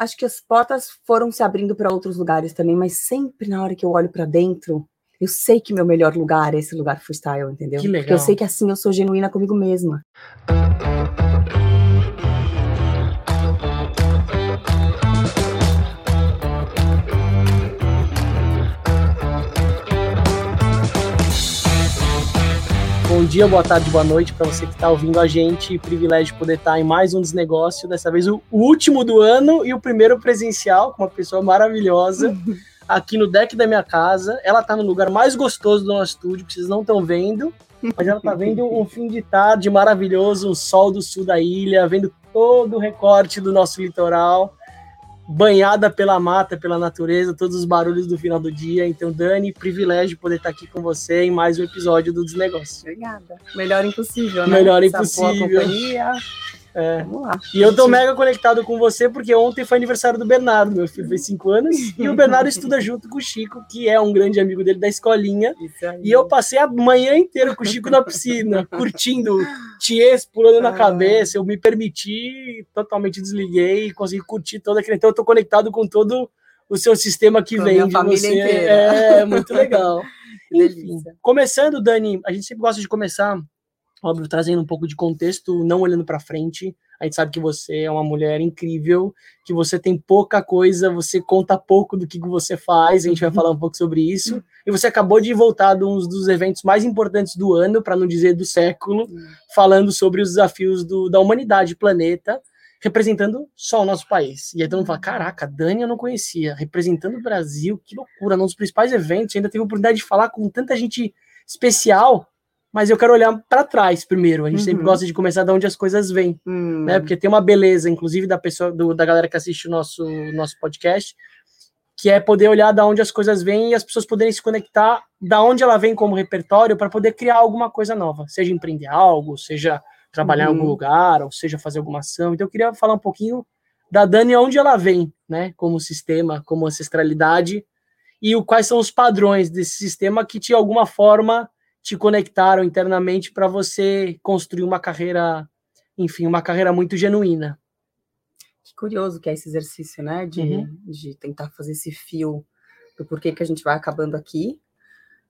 acho que as portas foram se abrindo para outros lugares também, mas sempre na hora que eu olho para dentro, eu sei que meu melhor lugar é esse lugar freestyle, entendeu? Que legal. Porque eu sei que assim eu sou genuína comigo mesma. Dia, boa tarde, boa noite para você que está ouvindo a gente. Privilégio poder estar em mais um desnegócio, dessa vez o último do ano e o primeiro presencial com uma pessoa maravilhosa aqui no deck da minha casa. Ela está no lugar mais gostoso do nosso estúdio, que vocês não estão vendo, mas ela está vendo um fim de tarde maravilhoso, um sol do sul da ilha, vendo todo o recorte do nosso litoral banhada pela mata, pela natureza, todos os barulhos do final do dia. Então, Dani, privilégio poder estar aqui com você em mais um episódio do Desnegócio. Obrigada. Melhor impossível, né? Melhor Essa impossível. boa companhia. É. Vamos lá. E eu tô mega conectado com você porque ontem foi aniversário do Bernardo, meu filho fez cinco anos, e o Bernardo estuda junto com o Chico, que é um grande amigo dele da escolinha. E eu passei a manhã inteira com o Chico na piscina, curtindo tiês pulando na Ah. cabeça. Eu me permiti, totalmente desliguei e consegui curtir toda aquele. Então eu tô conectado com todo o seu sistema que Com a vem de família você. inteira. É, muito legal. Enfim, começando, Dani, a gente sempre gosta de começar, óbvio, trazendo um pouco de contexto, não olhando para frente. A gente sabe que você é uma mulher incrível, que você tem pouca coisa, você conta pouco do que você faz, a gente vai falar um pouco sobre isso. E você acabou de voltar de um dos eventos mais importantes do ano, para não dizer do século, falando sobre os desafios do- da humanidade, planeta, representando só o nosso país. E aí todo mundo fala: caraca, Dani eu não conhecia, representando o Brasil, que loucura, num dos principais eventos, ainda teve a oportunidade de falar com tanta gente especial, mas eu quero olhar para trás primeiro. A gente sempre Uhum. gosta de começar de onde as coisas vêm, Hum, né? Porque tem uma beleza, inclusive, da pessoa, do- da galera que assiste o nosso, nosso podcast, que é poder olhar da onde as coisas vêm e as pessoas poderem se conectar da onde ela vem como repertório para poder criar alguma coisa nova, seja empreender algo, seja trabalhar em algum Uhum. lugar, ou seja fazer alguma ação. Então eu queria falar um pouquinho da Dani onde ela vem, né, como sistema, como ancestralidade e o, quais são os padrões desse sistema que de alguma forma te conectaram internamente para você construir uma carreira, enfim, uma carreira muito genuína. Que curioso que é esse exercício, né? De, Uhum. de tentar fazer esse fio do porquê que a gente vai acabando aqui.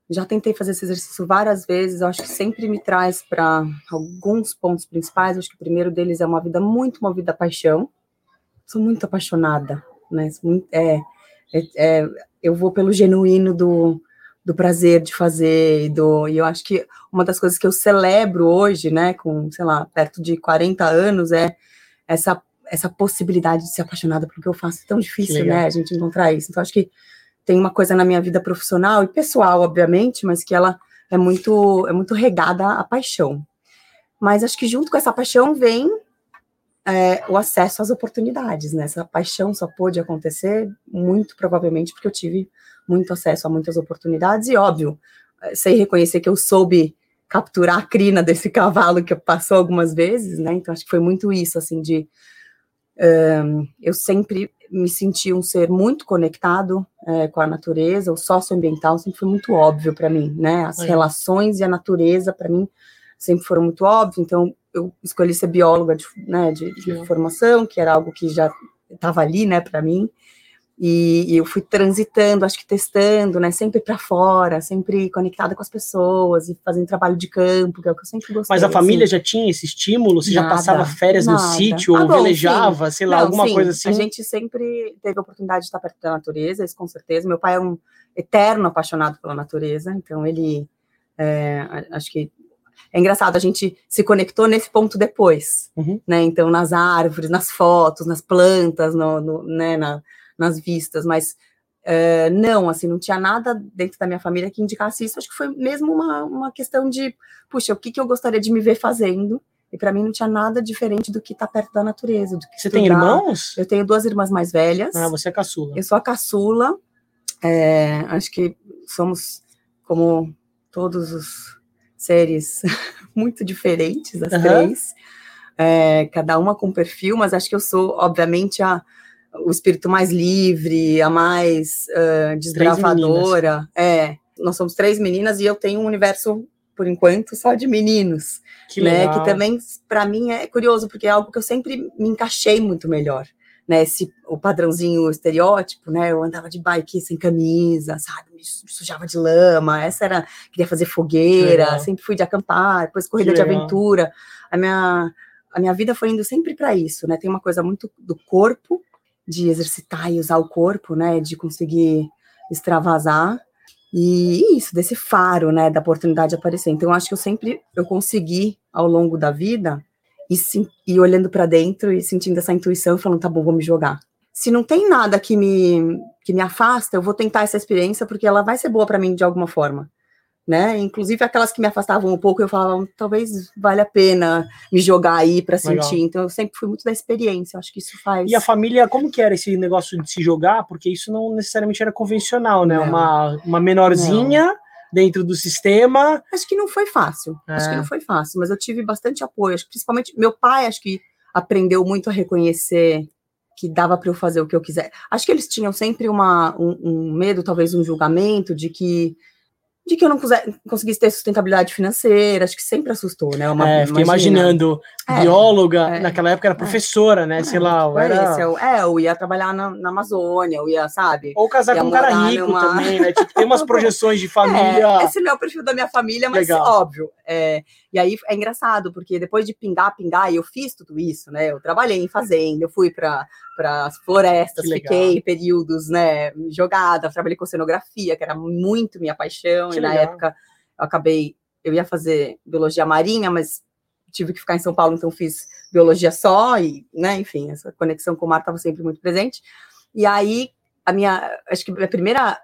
Já tentei fazer esse exercício várias vezes, acho que sempre me traz para alguns pontos principais. Acho que o primeiro deles é uma vida muito movida a paixão. Sou muito apaixonada, né? Sou muito- é, é- é- eu vou pelo genuíno do, do prazer de fazer, e, do, e eu acho que uma das coisas que eu celebro hoje, né, com, sei lá, perto de 40 anos, é essa essa possibilidade de ser apaixonada pelo que eu faço. É tão difícil, né, a gente encontrar isso. Então, acho que tem uma coisa na minha vida profissional e pessoal, obviamente, mas que ela é muito, é muito regada à paixão. Mas acho que junto com essa paixão vem é, o acesso às oportunidades, né? Essa paixão só pôde acontecer muito provavelmente porque eu tive muito acesso a muitas oportunidades e, óbvio, eh, sei reconhecer que eu soube capturar a crina desse cavalo que passou algumas vezes, né? Então acho que foi muito isso, assim, de Ahn, eu sempre me senti um ser muito conectado eh, com a natureza, o socioambiental sempre foi muito óbvio para mim, né? As Aí. relações e a natureza, para mim, sempre foram muito óbvios, então eu escolhi ser bióloga de, né, de, de formação, que era algo que já estava ali, né, para mim, e, e eu fui transitando, acho que testando, né, sempre para fora, sempre conectada com as pessoas e fazendo trabalho de campo, que é o que eu sempre gostei. Mas a assim. família já tinha esse estímulo? Você já Nada, passava férias no nada. sítio Ah, ou bom, velejava, sei lá, Não, alguma sim, coisa assim? A gente sempre teve a oportunidade de estar perto da natureza, isso com certeza. Meu pai é um eterno apaixonado pela natureza, então ele é, acho que é engraçado, a gente se conectou nesse ponto depois, Uhum. né? Então, nas árvores, nas fotos, nas plantas, no, no- né, na- nas vistas, mas é, não, assim, não tinha nada dentro da minha família que indicasse isso. Acho que foi mesmo uma, uma questão de, puxa, o que, que eu gostaria de me ver fazendo? E para mim não tinha nada diferente do que estar perto da natureza. Do que Você tem estudar. irmãos? Eu tenho duas irmãs mais velhas. Ah, você é caçula. Eu sou a caçula. é, acho que somos, como todos os seres, muito diferentes, as Aham. três. É, cada uma com perfil, mas acho que eu sou, obviamente, a, o espírito mais livre, a mais ah, desbravadora. É, nós somos três meninas e eu tenho um universo, por enquanto, só de meninos Que né? legal. Que também, para mim, é curioso, porque é algo que eu sempre me encaixei muito melhor. Né, esse, o padrãozinho, o estereótipo, né, eu andava de bike sem camisa, sabe, me sujava de lama, essa era, queria fazer fogueira, sempre fui de acampar, depois corrida de aventura, a minha, a minha vida foi indo sempre para isso, né, tem uma coisa muito do corpo, de exercitar e usar o corpo, né, de conseguir extravasar, e isso, desse faro, né, da oportunidade de aparecer. Então, eu acho que eu sempre, eu consegui, ao longo da vida, e, e olhando para dentro e sentindo essa intuição, falando, tá bom, vou me jogar. Se não tem nada que me, que me afasta, eu vou tentar essa experiência porque ela vai ser boa para mim de alguma forma. Né? Inclusive aquelas que me afastavam um pouco, eu falava, talvez valha a pena me jogar aí para sentir. Então eu sempre fui muito da experiência, acho que isso faz. E a família, como que era esse negócio de se jogar? Porque isso não necessariamente era convencional, né? Não. Uma, uma menorzinha. Não dentro do sistema. Acho que não foi fácil. É. Acho que não foi fácil, mas eu tive bastante apoio. Acho que principalmente meu pai, acho que aprendeu muito a reconhecer que dava para eu fazer o que eu quiser. Acho que eles tinham sempre uma, um, um medo, talvez um julgamento de que de que eu não conseguisse ter sustentabilidade financeira, acho que sempre assustou, né? Uma, é, fiquei imaginando, é, bióloga, é, naquela época era é. professora, né? Sei lá, tipo, era... eu, é, eu ia trabalhar na, na, Amazônia, eu ia, sabe? Ou casar com um cara rico numa... também, né? Tipo, tem umas projeções de família. É, esse não é o perfil da minha família, mas Legal. óbvio. É, e aí é engraçado, porque depois de pingar, pingar, e eu fiz tudo isso, né? Eu trabalhei em fazenda, eu fui para as florestas, fiquei períodos, né, jogada, trabalhei com cenografia, que era muito minha paixão, que e legal. na época eu acabei, eu ia fazer biologia marinha, mas tive que ficar em São Paulo, então fiz biologia só, e, né, enfim, essa conexão com o mar estava sempre muito presente. E aí, a minha, acho que a primeira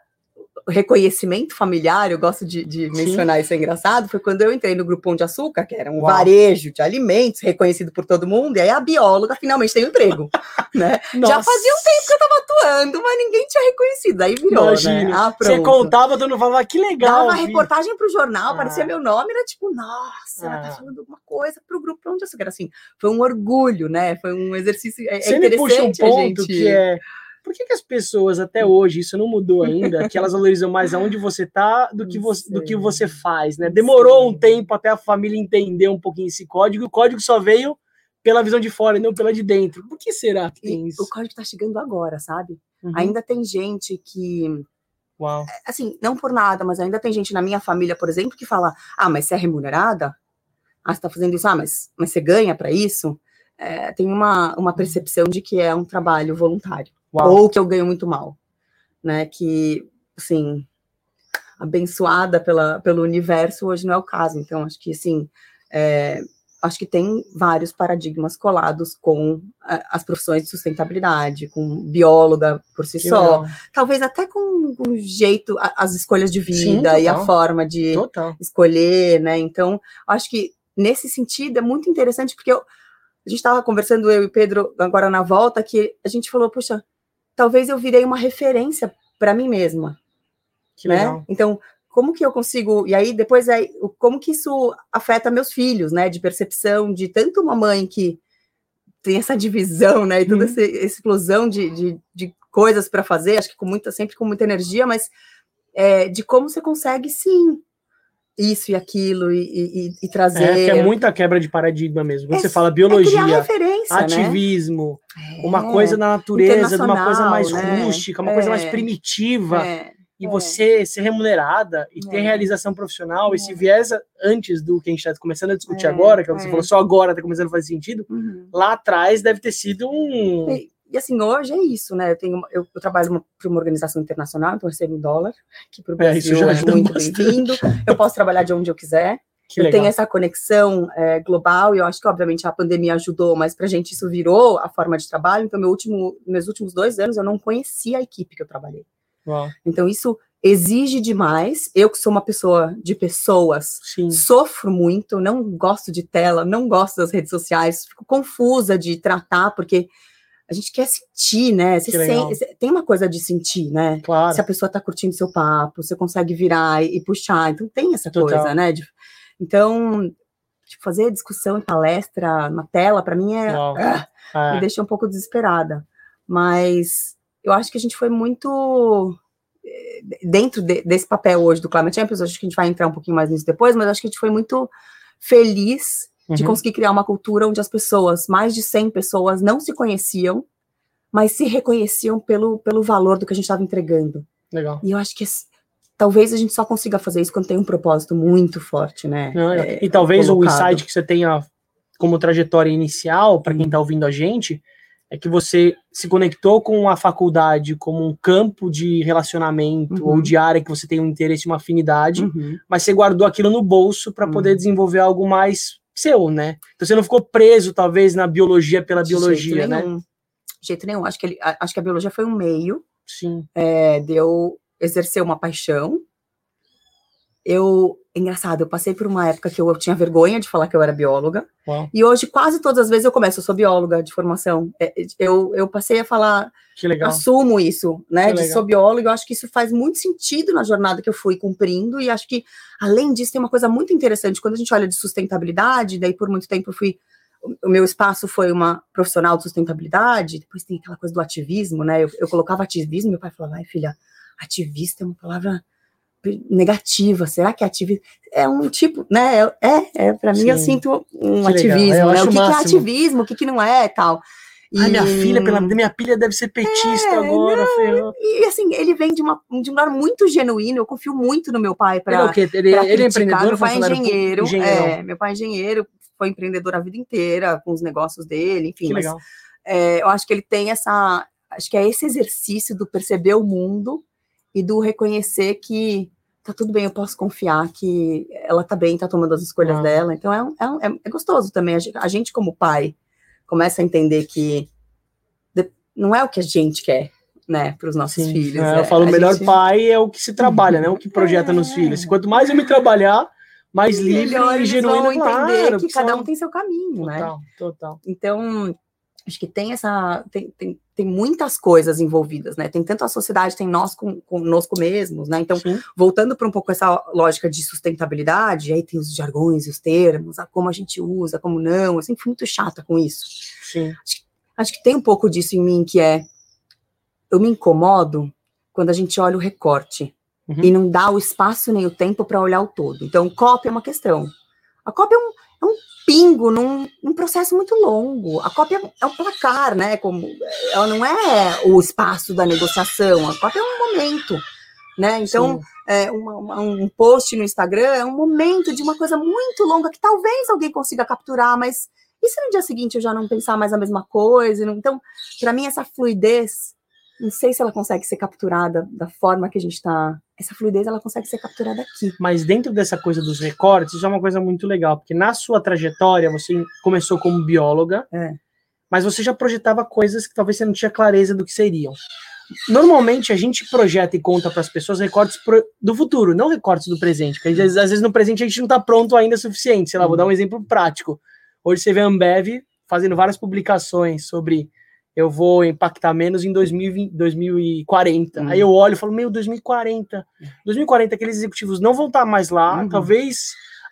reconhecimento familiar, eu gosto de, de mencionar isso, é engraçado, foi quando eu entrei no Grupão de Açúcar, que era um Uau. varejo de alimentos, reconhecido por todo mundo, e aí a bióloga finalmente tem um emprego, né? Já fazia um tempo que eu tava atuando, mas ninguém tinha reconhecido, aí virou, né? Imagina. né? Ah, Você contava, todo mundo falava, que legal. Dava reportagem pro jornal, ah. aparecia meu nome, era tipo, nossa, ah. ela tá ah. falando alguma coisa pro Grupão de Açúcar, assim, foi um orgulho, né? Foi um exercício, é, Você é me puxa um ponto gente... que é por que, que, as pessoas até hoje, isso não mudou ainda, que elas valorizam mais aonde você está do que você, do que você faz, né? Demorou um tempo até a família entender um pouquinho esse código, o código só veio pela visão de fora e não pela de dentro. Por que será que tem isso? O código está chegando agora, sabe? Uhum. Ainda tem gente que Uau. É, assim, não por nada, mas ainda tem gente na minha família, por exemplo, que fala: ah, mas você é remunerada? Ah, você está fazendo isso? Ah, mas, mas você ganha para isso? É, tem uma, uma percepção de que é um trabalho voluntário. Uau. ou que eu ganho muito mal, né? Que, assim, abençoada pela, pelo universo hoje não é o caso. Então, acho que, assim, é, acho que tem vários paradigmas colados com as profissões de sustentabilidade, com bióloga por si que só, legal. talvez até com o jeito, as escolhas de vida Sim, e a forma de total. escolher, né? Então, acho que nesse sentido é muito interessante porque eu, a gente estava conversando eu e Pedro agora na volta que a gente falou, puxa, talvez eu virei uma referência para mim mesma. Que né? Legal. Então, como que eu consigo. E aí, depois, é, como que isso afeta meus filhos, né? De percepção de tanto uma mãe que tem essa divisão, né? E toda hum. essa explosão de, de, de coisas para fazer, acho que com muita, sempre com muita energia, mas é, de como você consegue, sim, isso e aquilo e, e, e trazer. É, que é muita quebra de paradigma mesmo. Quando é, você fala biologia, é né? ativismo, né? uma coisa na natureza, uma coisa mais né? rústica, uma coisa mais é. primitiva. E é. você ser remunerada e ter realização profissional, esse viés antes do que a gente está começando a discutir agora, que você falou só agora está começando a fazer sentido, uhum. lá atrás deve ter sido um. E assim, hoje é isso, né? Eu, tenho, eu, eu trabalho para uma organização internacional, então eu recebo em dólar, que para o Brasil é, é muito bem-vindo. Eu posso trabalhar de onde eu quiser. Que eu legal. tenho essa conexão é, global e eu acho que, obviamente, a pandemia ajudou, mas para a gente isso virou a forma de trabalho. Então, meu último, meus últimos dois anos eu não conhecia a equipe que eu trabalhei. Uau. Então, isso exige demais. Eu, que sou uma pessoa de pessoas, Sim. sofro muito, não gosto de tela, não gosto das redes sociais, fico confusa de tratar, porque a gente quer sentir, né? Você sente, tem uma coisa de sentir, né? Claro. Se a pessoa tá curtindo seu papo, você consegue virar e, e puxar. Então tem essa Total. coisa, né? De, então, tipo, fazer discussão em palestra na tela, para mim é, ah, é, me deixa um pouco desesperada. Mas eu acho que a gente foi muito eh, dentro de, desse papel hoje do Climate Champions, acho que a gente vai entrar um pouquinho mais nisso depois, mas acho que a gente foi muito feliz de uhum. conseguir criar uma cultura onde as pessoas, mais de 100 pessoas, não se conheciam, mas se reconheciam pelo, pelo valor do que a gente estava entregando. Legal. E eu acho que talvez a gente só consiga fazer isso quando tem um propósito muito forte, né? É- É, e talvez o colocado. insight que você tenha como trajetória inicial, para quem está ouvindo a gente, é que você se conectou com a faculdade como um campo de relacionamento Uhum. ou de área que você tem um interesse, uma afinidade, Uhum. mas você guardou aquilo no bolso para Uhum. poder desenvolver algo mais seu, né? Então você não ficou preso, talvez, na biologia pela De biologia, jeito né? nenhum. De jeito nenhum. Acho que, ele, a- acho que a biologia foi um meio Sim. é, de eu exercer uma paixão. Eu, engraçado, eu passei por uma época que eu, eu tinha vergonha de falar que eu era bióloga. Uau, E hoje, quase todas as vezes, eu começo, eu sou bióloga de formação. É, eu, eu passei a falar, que legal. assumo isso, né? Que De legal. sou bióloga, eu acho que isso faz muito sentido na jornada que eu fui cumprindo, e acho que, além disso, tem uma coisa muito interessante. Quando a gente olha de sustentabilidade, daí por muito tempo eu fui. O meu espaço foi uma profissional de sustentabilidade, depois tem aquela coisa do ativismo, né? Eu, eu colocava ativismo, meu pai falava, ai, filha, ativista é uma palavra negativa, será que é ativismo? É um tipo, né? É, é para mim eu sinto um Que ativismo, Eu né? acho O que, que é ativismo, o que, que não é tal. Ai, minha E- filha, pela minha filha deve ser petista É, agora, ferrou. e assim, ele vem de, uma, de um lugar muito genuíno, eu confio muito no meu pai Ele é para o quê? Ele, ele é criticar. empreendedor, Meu pai é engenheiro, Engenheirão. é, meu pai é engenheiro, foi empreendedor a vida inteira, com os negócios dele, enfim. Que mas, legal. é, eu acho que ele tem essa, acho que é esse exercício do perceber o mundo e do reconhecer que tá tudo bem, eu posso confiar que ela tá bem, tá tomando as escolhas Ah. dela. Então é, é, é- é gostoso também. A gente, como pai, começa a entender que não é o que a gente quer, né, para os nossos Sim, filhos. é, é, eu falo, o melhor gente- pai é o que se trabalha, né? O que projeta nos É. filhos. Quanto mais eu me trabalhar, mais livre e genuíno, claro. que porque cada um tem seu caminho, né? Total, total. Então, acho que tem essa. Tem, tem, tem muitas coisas envolvidas, né? Tem tanto a sociedade, tem nós com, conosco mesmos, né? Então, Sim, voltando para um pouco essa lógica de sustentabilidade, aí tem os jargões e os termos, a como a gente usa, como não. Eu sempre fui muito chata com isso. sim. Acho que tem um pouco disso em mim, que é. Eu me incomodo quando a gente olha o recorte Uhum. e não dá o espaço nem o tempo para olhar o todo. Então, cópia é uma questão. A cópia é um, é um pingo num, num processo muito longo. A cópia é um placar, né? Como, ela não é o espaço da negociação. A cópia é um momento, né? Então, é, uma- um post no Instagram é um momento de uma coisa muito longa que talvez alguém consiga capturar, mas e se no dia seguinte eu já não pensar mais a mesma coisa? Então, para mim, essa fluidez, não sei se ela consegue ser capturada da forma que a gente está. Essa fluidez ela consegue ser capturada aqui. Mas dentro dessa coisa dos recortes, isso é uma coisa muito legal, porque na sua trajetória você começou como bióloga, É. mas você já projetava coisas que talvez você não tinha clareza do que seriam. Normalmente a gente projeta e conta para as pessoas recortes pro- do futuro, não recortes do presente, porque às vezes, às vezes no presente a gente não está pronto ainda o suficiente. Sei lá, vou dar um exemplo prático. Hoje você vê a Ambev fazendo várias publicações sobre eu vou impactar menos em 2020, 2040. Uhum. Aí eu olho e falo, meu, 2040. 2040 aqueles executivos não vão estar mais lá, Uhum. talvez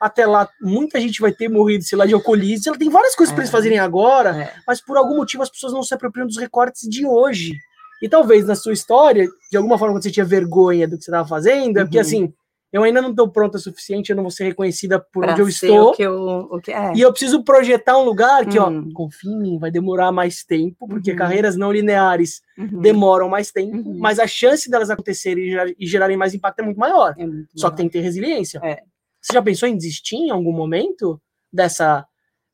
até lá muita gente vai ter morrido, sei lá, de alcoolismo. Ela tem várias coisas para eles É. fazerem agora, É. mas por algum motivo as pessoas não se apropriam dos recortes de hoje. E talvez na sua história, de alguma forma, quando você tinha vergonha do que você estava fazendo, é porque Uhum. assim, eu ainda não estou pronta o suficiente, eu não vou ser reconhecida por Pra onde eu estou. O que eu, o que é. E eu preciso projetar um lugar que, Hum. ó, confia em mim, vai demorar mais tempo, porque Uhum. carreiras não lineares Uhum. demoram mais tempo, Uhum. mas a chance delas acontecerem e gerar- e gerarem mais impacto é muito maior. É muito Só que tem que ter resiliência. É. Você já pensou em desistir em algum momento dessa,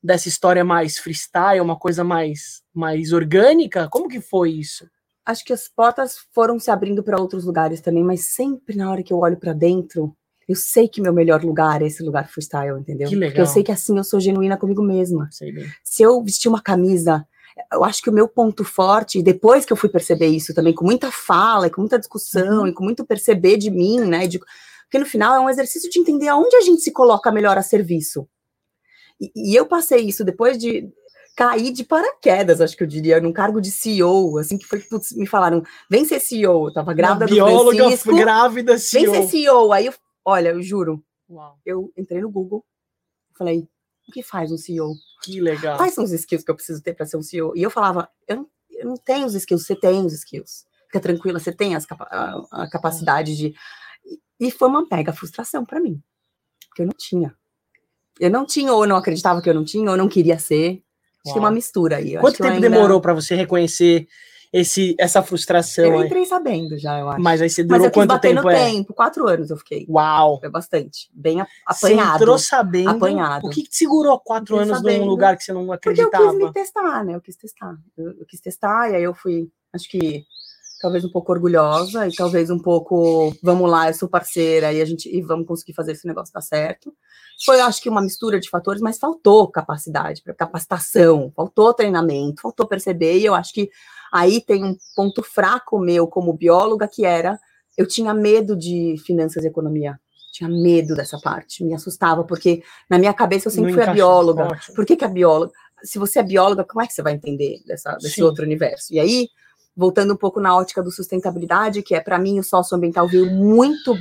dessa história mais freestyle, uma coisa mais, mais orgânica? Como que foi isso? Acho que as portas foram se abrindo para outros lugares também, mas sempre na hora que eu olho para dentro, eu sei que meu melhor lugar é esse lugar freestyle, entendeu? Que Porque legal. eu sei que assim eu sou genuína comigo mesma. Sei bem. se eu vestir uma camisa, eu acho que o meu ponto forte, depois que eu fui perceber isso também, com muita fala, e com muita discussão, Uhum. e com muito perceber de mim, né? de- porque no final é um exercício de entender aonde a gente se coloca melhor a serviço. E, e eu passei isso depois de cair de paraquedas, acho que eu diria, num cargo de CEO, assim, que foi, putz, me falaram, vem ser CEO, eu tava grávida Uma do bióloga Francisco, grávida, vem CEO. ser CEO, aí eu, olha, eu juro, Uau, eu entrei no Google, falei, o que faz um CEO? que legal. quais são os skills que eu preciso ter para ser um CEO? E eu falava, eu não, eu não tenho os skills, você tem os skills. Fica tranquila, você tem as capa- a, a capacidade de. E- foi uma mega frustração para mim, porque eu não tinha. Eu não tinha, ou não acreditava que eu não tinha, ou não queria ser. Acho que é uma mistura aí. eu Quanto tempo ainda- demorou para você reconhecer? esse, essa frustração. Eu aí. entrei sabendo já, eu acho. Mas aí você durou quanto tempo? É? tempo, quatro anos eu fiquei. Uau! Foi bastante. Bem a- Você apanhado. entrou sabendo. Apanhado. O que, que te segurou quatro anos num sabendo. lugar que você não Porque eu acreditava? quis me testar, né? Eu quis testar. Eu, eu quis testar, e aí eu fui, acho que talvez um pouco orgulhosa e talvez um pouco, vamos lá, eu sou parceira e a gente e vamos conseguir fazer esse negócio dar certo. Foi, acho que uma mistura de fatores, mas faltou capacidade, capacitação, faltou treinamento, faltou perceber, e eu acho que aí tem um ponto fraco meu como bióloga, que era eu tinha medo de finanças e economia. Tinha medo dessa parte, me assustava, porque na minha cabeça eu sempre Não fui a bióloga. Por que, que a bióloga? Se você é bióloga, como é que você vai entender dessa, desse Sim. outro universo? E aí, voltando um pouco na ótica do sustentabilidade, que é para mim o socioambiental veio muito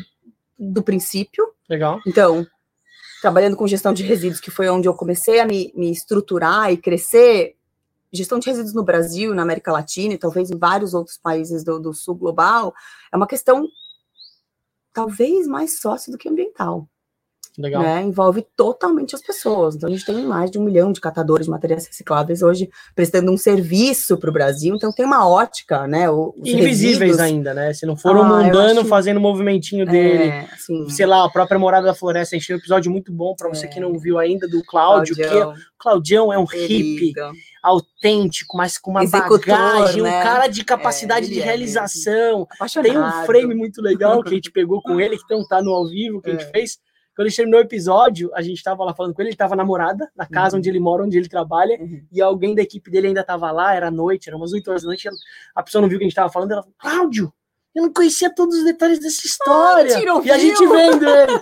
do princípio. Legal. Então, trabalhando com gestão de resíduos, que foi onde eu comecei a me, me estruturar e crescer, gestão de resíduos no Brasil, na América Latina e talvez em vários outros países do, do sul global, é uma questão talvez mais sócio do que ambiental Legal. né, envolve totalmente as pessoas. Então, a gente tem mais de um milhão de catadores de materiais recicláveis hoje prestando um serviço para o Brasil. Então, tem uma ótica, né? o- Os Invisíveis resíduos, ainda, né? Se não for Ah, eu mundano acho- fazendo o movimentinho dele. É, assim, Sei lá, a própria Morada da Floresta, a gente tem um episódio muito bom para você É. que não viu ainda, do Cláudio, que é- Claudião, Claudião é um hippie querido. autêntico, mas com uma Executor, bagagem, né? um cara de capacidade ele de é realização. apaixonado. Tem um frame muito legal que a gente pegou com ele, que não tá no ao vivo, que a gente É. fez. Quando a gente terminou o episódio, a gente tava lá falando com ele, ele tava namorada, na casa Uhum. onde ele mora, onde ele trabalha, Uhum. e alguém da equipe dele ainda tava lá, era noite, era umas 8 horas da noite, a pessoa não viu o que a gente tava falando, ela falou, Cláudio, eu não conhecia todos os detalhes dessa história. mentira, e a gente vendo ele.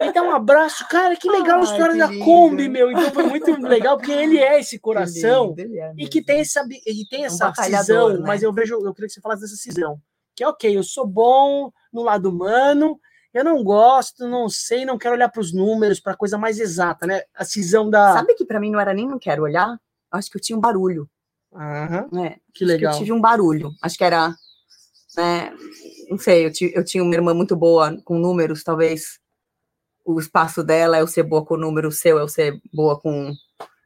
Então, um abraço, cara, que legal a Ai, história da lindo. Kombi, meu. Então foi muito legal, porque ele é esse coração Ele é e que tem essa, e tem Um essa batalhador, cisão, né? mas eu vejo, eu queria que você falasse dessa cisão. Que é ok, eu sou bom no lado humano, eu não gosto, não sei, não quero olhar para os números, para coisa mais exata, né? A cisão da. Sabe que para mim não era nem não quero olhar? Acho que eu tinha um barulho. Aham, né? que legal. eu tive um barulho. Acho que era, né? Não sei, eu, eu tinha uma irmã muito boa com números, talvez o espaço dela é eu ser boa com número, o seu é eu ser boa com.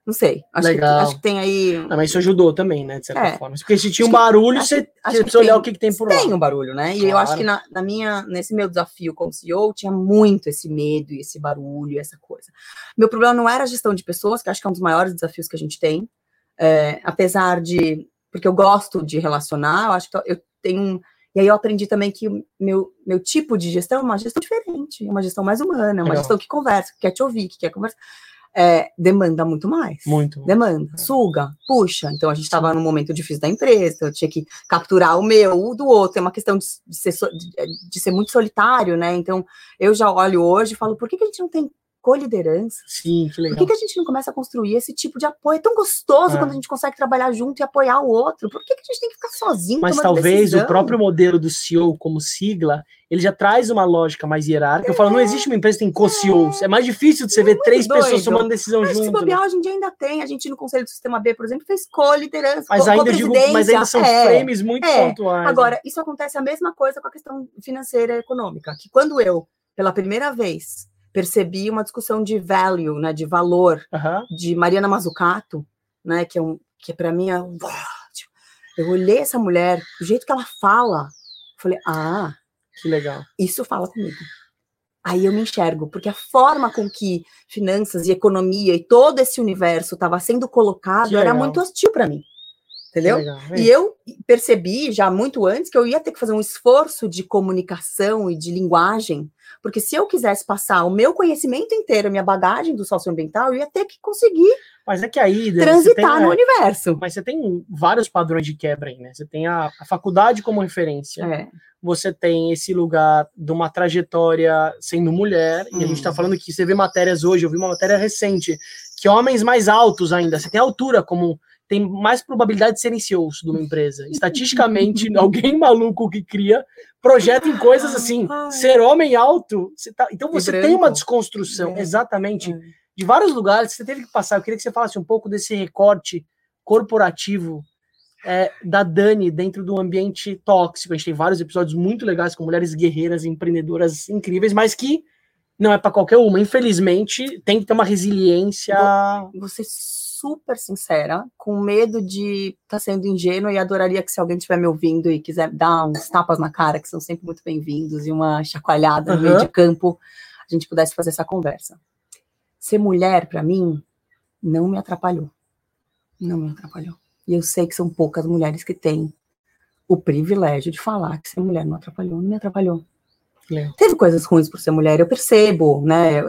Não sei. Acho, que, Legal. acho que tem aí. Ah, mas isso ajudou também, né? De certa É. forma. Porque se tinha um Acho que- barulho, você que- você que precisa olhar o que, que tem por lá. Tem um barulho, né? E eu acho Claro. que na, na minha, nesse meu desafio como CEO, tinha muito esse medo e esse barulho, e essa coisa. Meu problema não era a gestão de pessoas, que acho que é um dos maiores desafios que a gente tem. É, apesar de. Porque eu gosto de relacionar, eu acho que eu tenho um. E aí eu aprendi também que o meu, meu tipo de gestão é uma gestão diferente, é uma gestão mais humana, é uma Legal. gestão que conversa, que quer te ouvir, que quer conversar. É, demanda muito mais. Muito. Demanda, suga, puxa. Então a gente estava num momento difícil da empresa, então eu tinha que capturar o meu, o do outro. É uma questão de, de ser, de- de ser muito solitário, né? Então eu já olho hoje e falo, por que, que a gente não tem coliderança? Sim, que Por legal. que, que a gente não começa a construir esse tipo de apoio? É tão gostoso É. quando a gente consegue trabalhar junto e apoiar o outro. Por que, que a gente tem que ficar sozinho? Mas talvez decisão? o próprio modelo do CEO como sigla, ele já traz uma lógica mais hierárquica. Eu falo, não existe uma empresa que tem co-CEOs. É mais difícil de você ver três doido. pessoas tomando decisão Mas se junto. né? bobear, hoje em dia ainda tem. A gente no Conselho do Sistema B, por exemplo, fez co-liderança, Mas co- ainda digo, mas ainda são. É. frames muito é. pontuais. né? Agora, isso acontece a mesma coisa com a questão financeira e econômica, que quando eu, pela primeira vez, percebi uma discussão de value, né, de valor, de Mariana Mazzucato, né, que é um, que para mim é, um- eu olhei essa mulher, o jeito que ela fala, falei, ah, que legal. isso fala comigo. Aí eu me enxergo, porque a forma com que finanças e economia e todo esse universo estava sendo colocado era muito hostil para mim. Entendeu? Legal. E eu percebi já muito antes que eu ia ter que fazer um esforço de comunicação e de linguagem, porque se eu quisesse passar o meu conhecimento inteiro, a minha bagagem do socioambiental, eu ia ter que conseguir Mas é que aí. Transitar tem, no é, universo. Mas você tem vários padrões de quebra aí, né? Você tem a, a faculdade como referência. É, Você tem esse lugar de uma trajetória sendo mulher. E a gente tá Hum. falando que você vê matérias hoje, eu vi uma matéria recente, que homens mais altos ainda, você tem altura como tem mais probabilidade de serem CEOs de uma empresa. Estatisticamente, alguém maluco que cria projeta em coisas assim. Ai. Ser homem alto, você tá- então você tem uma desconstrução, exatamente, É. de vários lugares que você teve que passar. Eu queria que você falasse um pouco desse recorte corporativo é, da Dani dentro do ambiente tóxico. A gente tem vários episódios muito legais com mulheres guerreiras, empreendedoras incríveis, mas que não é para qualquer uma. Infelizmente, tem que ter uma resiliência. Você super sincera, com medo de estar tá sendo ingênua e adoraria que se alguém estiver me ouvindo e quiser dar uns tapas na cara, que são sempre muito bem-vindos, e uma chacoalhada uhum. no meio de campo, a gente pudesse fazer essa conversa. Ser mulher, para mim, não me atrapalhou. Não me atrapalhou. E eu sei que são poucas mulheres que têm o privilégio de falar que ser mulher não atrapalhou, não me atrapalhou. É. Teve coisas ruins por ser mulher, eu percebo, né?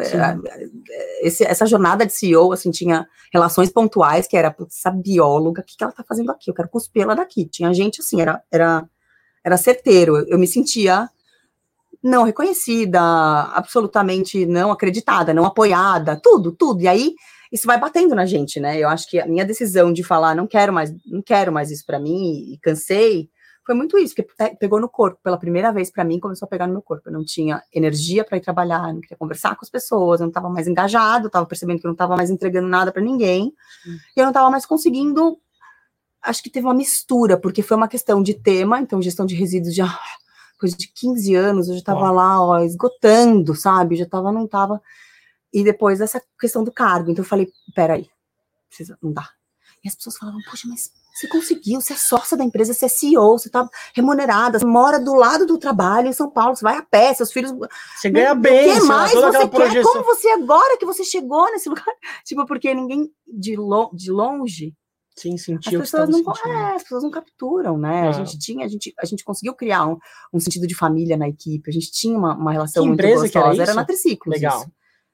Esse, essa jornada de CEO, assim, tinha relações pontuais, que era, essa bióloga, o que, que ela tá fazendo aqui? Eu quero cuspir ela daqui. Tinha gente, assim, era, era, era certeiro. Eu, eu me sentia não reconhecida, absolutamente não acreditada, não apoiada, tudo, tudo. E aí, isso vai batendo na gente, né? Eu acho que a minha decisão de falar, não quero mais, não quero mais isso para mim, e cansei, foi muito isso, que pegou no corpo. Pela primeira vez para mim, começou a pegar no meu corpo. Eu não tinha energia para ir trabalhar, não queria conversar com as pessoas, eu não estava mais engajado, estava percebendo que eu não estava mais entregando nada para ninguém, hum. e eu não estava mais conseguindo. Acho que teve uma mistura, porque foi uma questão de tema, então gestão de resíduos já depois de 15 anos, eu já estava lá, ó, esgotando, sabe? Já estava, não estava. E depois essa questão do cargo. Então eu falei, peraí, precisa, não dá. E as pessoas falavam, poxa, mas você conseguiu, você é sócia da empresa, você é CEO, você está remunerada, você mora do lado do trabalho em São Paulo, você vai a pé, seus filhos. Você ganha bem, o que mais você quer? Como você agora que você chegou nesse lugar? Tipo, porque ninguém de, lo, de longe. Sim, sentiu. As pessoas, não, é, as pessoas não capturam, né? A é. gente tinha, a gente, a gente conseguiu criar um, um sentido de família na equipe, a gente tinha uma, uma relação que muito gostosa, que era, era na Triciclos. Legal. Isso,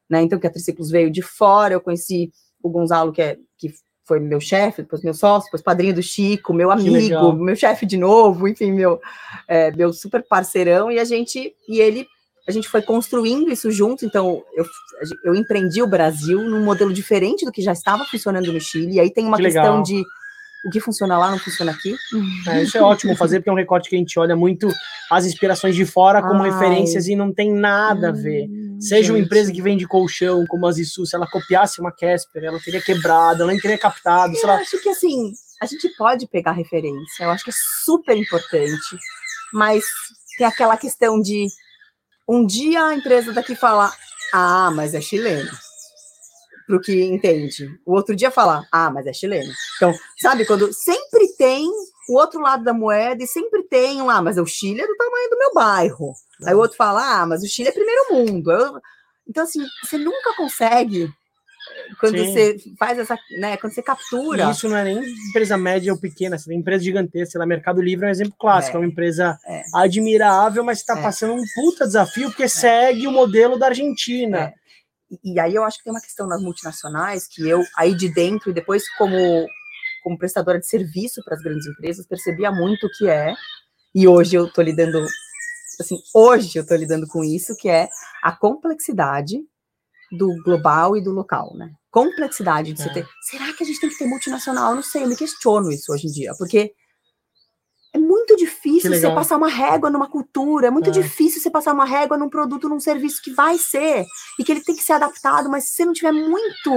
né? Então, que a Triciclos veio de fora, eu conheci o Gonzalo, que, é, que foi meu chefe, depois meu sócio, depois padrinho do Chico, meu amigo, meu chefe de novo, enfim, meu, é, meu super parceirão, e a gente, e ele, a gente foi construindo isso junto, então eu, eu empreendi o Brasil num modelo diferente do que já estava funcionando no Chile, e aí tem uma que questão legal. de o que funciona lá não funciona aqui. É, isso é ótimo fazer, porque é um recorte que a gente olha muito as inspirações de fora como Ai. referências e não tem nada a ver. Seja uma empresa que vende colchão, como a Zissu, se ela copiasse uma Casper, ela teria quebrado, ela não teria captado. Eu acho que assim, a gente pode pegar referência, eu acho que é super importante, mas tem aquela questão de um dia a empresa daqui falar, ah, mas é chileno para o que entende. O outro dia falar, ah, mas é chileno. Então, sabe, quando sempre tem o outro lado da moeda e sempre tem um, ah, mas o Chile é do tamanho do meu bairro. Aí o outro fala, ah, mas o Chile é primeiro mundo. Eu, então, assim, você nunca consegue quando Sim. você faz essa, né, quando você captura. E isso não é nem empresa média ou pequena, você tem empresa gigantesca, sei lá, Mercado Livre é um exemplo clássico, é, é uma empresa é. admirável, mas está é. passando um puta desafio porque é. segue o modelo da Argentina. É. E, aí eu acho que tem uma questão nas multinacionais que eu, aí de dentro, e depois como, como prestadora de serviço para as grandes empresas, percebia muito o que é, e hoje eu estou lidando, assim, hoje eu estou lidando com isso, que é a complexidade do global e do local, né? Complexidade de é. ter. Será que a gente tem que ter multinacional? Eu não sei, eu me questiono isso hoje em dia, porque é muito difícil você passar uma régua numa cultura, é muito é. difícil você passar uma régua num produto, num serviço que vai ser, e que ele tem que ser adaptado, mas se você não tiver muito,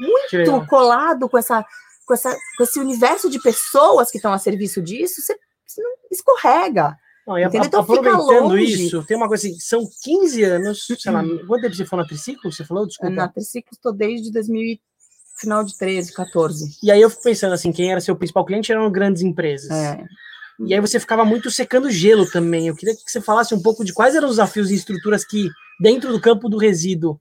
muito colado com essa, com essa, com esse universo de pessoas que estão a serviço disso, você, você não escorrega. Não, então, aproveitando isso, tem uma coisa assim, são 15 anos, sei lá, uhum. quanto tempo você falou na Triciclo? Você falou, desculpa? Na Triciclo estou desde 2000 final de 13, 14. E aí eu fico pensando assim, quem era seu principal cliente eram grandes empresas. É. E aí você ficava muito secando gelo também. Eu queria que você falasse um pouco de quais eram os desafios e estruturas que, dentro do campo do resíduo,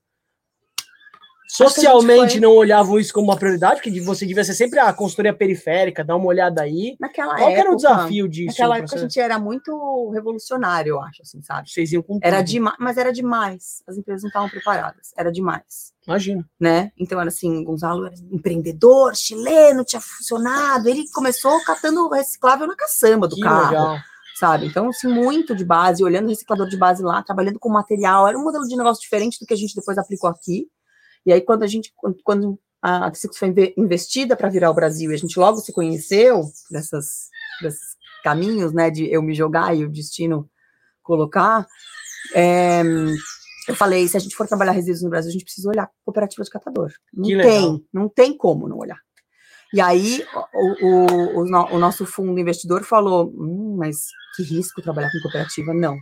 socialmente foi... não olhavam isso como uma prioridade, porque você devia ser sempre a consultoria periférica, dar uma olhada aí. Naquela Qual época, era o desafio disso? Naquela época a gente era muito revolucionário, eu acho, assim, sabe? Vocês iam com Era demais, mas era demais. As empresas não estavam preparadas. Era demais. Imagina. Né? Então era assim, Gonzalo era empreendedor, chileno, tinha funcionado. Ele começou catando reciclável na caçamba do que carro. Legal. Sabe? Então, assim, muito de base, olhando o reciclador de base lá, trabalhando com material, era um modelo de negócio diferente do que a gente depois aplicou aqui. E aí, quando a gente, quando a foi investida para virar o Brasil e a gente logo se conheceu dessas, desses caminhos, né, de eu me jogar e o destino colocar, é, eu falei, se a gente for trabalhar resíduos no Brasil, a gente precisa olhar cooperativa de catador. Não que tem, legal. não tem como não olhar. E aí o, o, o, o nosso fundo investidor falou, hum, mas que risco trabalhar com cooperativa? Não.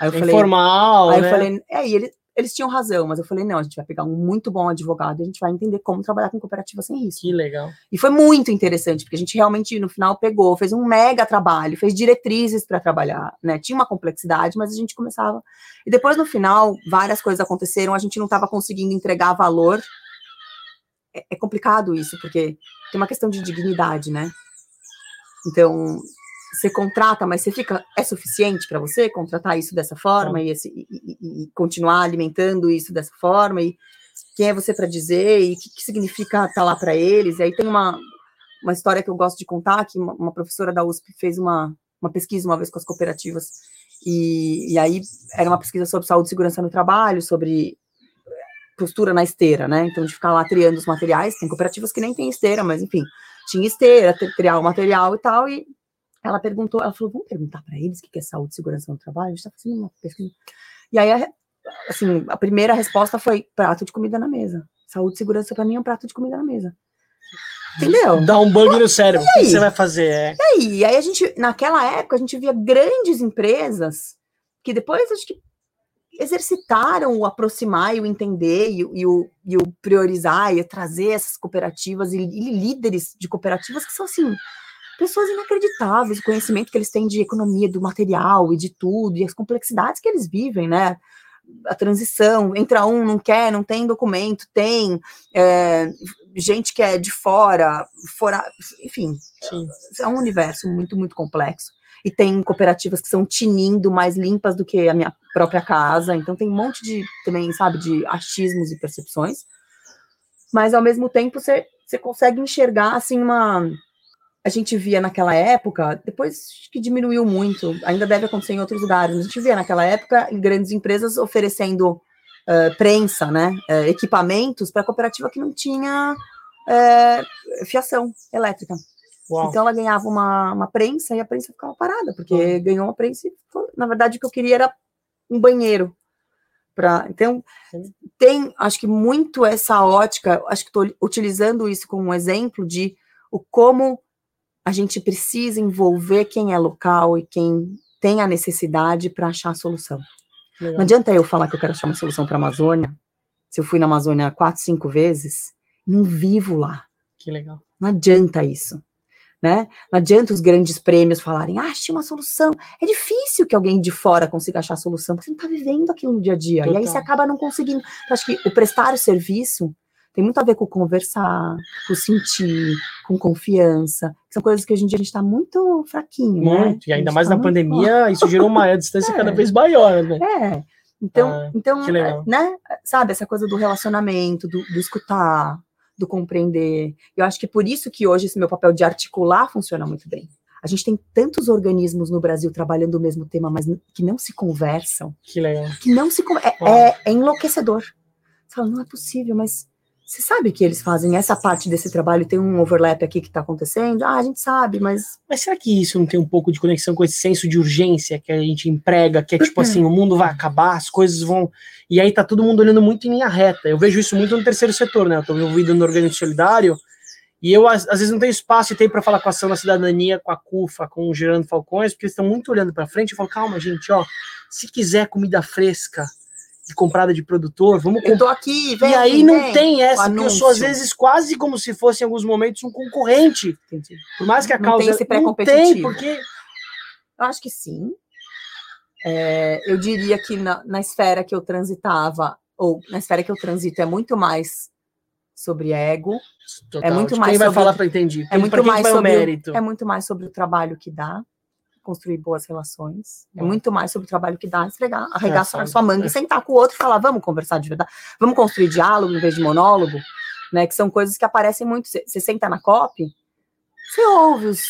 Aí eu é falei, informal, aí né? eu falei, é, e ele, eles tinham razão, mas eu falei, não, a gente vai pegar um muito bom advogado e a gente vai entender como trabalhar com cooperativa sem risco. Que legal. E foi muito interessante, porque a gente realmente, no final, pegou, fez um mega trabalho, fez diretrizes para trabalhar, né? Tinha uma complexidade, mas a gente começava. E depois, no final, várias coisas aconteceram, a gente não estava conseguindo entregar valor. É, é complicado isso, porque tem uma questão de dignidade, né? Então, você contrata, mas você fica. É suficiente para você contratar isso dessa forma e, esse, e, e, e, continuar alimentando isso dessa forma? E quem é você para dizer? E o que, que, significa estar tá lá para eles? E aí tem uma, uma história que eu gosto de contar: que uma, uma professora da USP fez uma, uma pesquisa uma vez com as cooperativas. E, e aí era uma pesquisa sobre saúde e segurança no trabalho, sobre postura na esteira, né? Então, de ficar lá triando os materiais. Tem cooperativas que nem tem esteira, mas enfim, tinha esteira, triar o material e tal. E ela perguntou, ela falou, vamos perguntar para eles o que é saúde e segurança no trabalho? A gente está fazendo uma pesquisa. E aí, assim, a primeira resposta foi prato de comida na mesa. Saúde e segurança para mim é um prato de comida na mesa. Entendeu? Dá um bug no cérebro. O que você vai fazer? É. E aí? E aí a gente, naquela época, a gente via grandes empresas que depois acho que exercitaram o aproximar e o entender e, e, o, e o priorizar e trazer essas cooperativas e, e líderes de cooperativas que são assim pessoas inacreditáveis, o conhecimento que eles têm de economia do material e de tudo, e as complexidades que eles vivem, né? A transição, entra um, não quer, não tem documento, tem é, gente que é de fora, fora, enfim, Sim. é um universo muito, muito complexo. E tem cooperativas que são tinindo mais limpas do que a minha própria casa, então tem um monte de, também, sabe, de achismos e percepções, mas ao mesmo tempo você, você consegue enxergar, assim, uma a gente via naquela época, depois que diminuiu muito, ainda deve acontecer em outros lugares, a gente via naquela época grandes empresas oferecendo uh, prensa, né, uh, equipamentos para cooperativa que não tinha uh, fiação elétrica. Uau. Então ela ganhava uma, uma prensa e a prensa ficava parada, porque uhum. ganhou uma prensa e, na verdade, o que eu queria era um banheiro. Pra, então, tem, acho que muito essa ótica, acho que estou utilizando isso como um exemplo de o como a gente precisa envolver quem é local e quem tem a necessidade para achar a solução. Legal. Não adianta eu falar que eu quero achar uma solução para a Amazônia, se eu fui na Amazônia quatro, cinco vezes, não vivo lá. Que legal. Não adianta isso. Né? Não adianta os grandes prêmios falarem, ah, achei uma solução. É difícil que alguém de fora consiga achar a solução, porque você não está vivendo aquilo no dia a dia. Total. E aí você acaba não conseguindo. Eu acho que o prestar o serviço tem muito a ver com conversar, com sentir, com confiança. São coisas que hoje em dia a gente está muito fraquinho, né? muito, né? E ainda mais tá na pandemia, isso gerou uma distância é. cada vez maior, né? É. Então, ah, então né? Sabe, essa coisa do relacionamento, do, do escutar, do compreender. Eu acho que é por isso que hoje esse meu papel de articular funciona muito bem. A gente tem tantos organismos no Brasil trabalhando o mesmo tema, mas que não se conversam. Que legal. Que não se é, é, é enlouquecedor. Você fala, não é possível, mas você sabe que eles fazem essa parte desse trabalho, tem um overlap aqui que está acontecendo? Ah, a gente sabe, mas. Mas será que isso não tem um pouco de conexão com esse senso de urgência que a gente emprega, que é tipo assim, o mundo vai acabar, as coisas vão. E aí tá todo mundo olhando muito em linha reta. Eu vejo isso muito no terceiro setor, né? Eu tô envolvido no organismo solidário, e eu às, às vezes não tenho espaço e tenho para falar com a ação da cidadania, com a CUFA, com o Gerando Falcões, porque eles estão muito olhando para frente. Eu falo, calma, gente, ó, se quiser comida fresca, de comprada de produtor, vamos Eu tô aqui, vem, E aí não vem, tem essa, porque eu sou às vezes quase como se fosse em alguns momentos um concorrente. Entendi. Por mais que a causa não tem esse pré-competitivo. Não tem, porque eu acho que sim. É, eu diria que na, na esfera que eu transitava, ou na esfera que eu transito, é muito mais sobre ego. Total. É muito mais quem vai sobre, falar para entender? É muito mais sobre mérito. É muito mais sobre o trabalho que dá construir boas relações. É muito mais sobre o trabalho que dá, esfregar, arregaçar é, sua manga é. e sentar com o outro e falar, vamos conversar de verdade, vamos construir diálogo em vez de monólogo, né? Que são coisas que aparecem muito. Você senta na COP, você ouve os,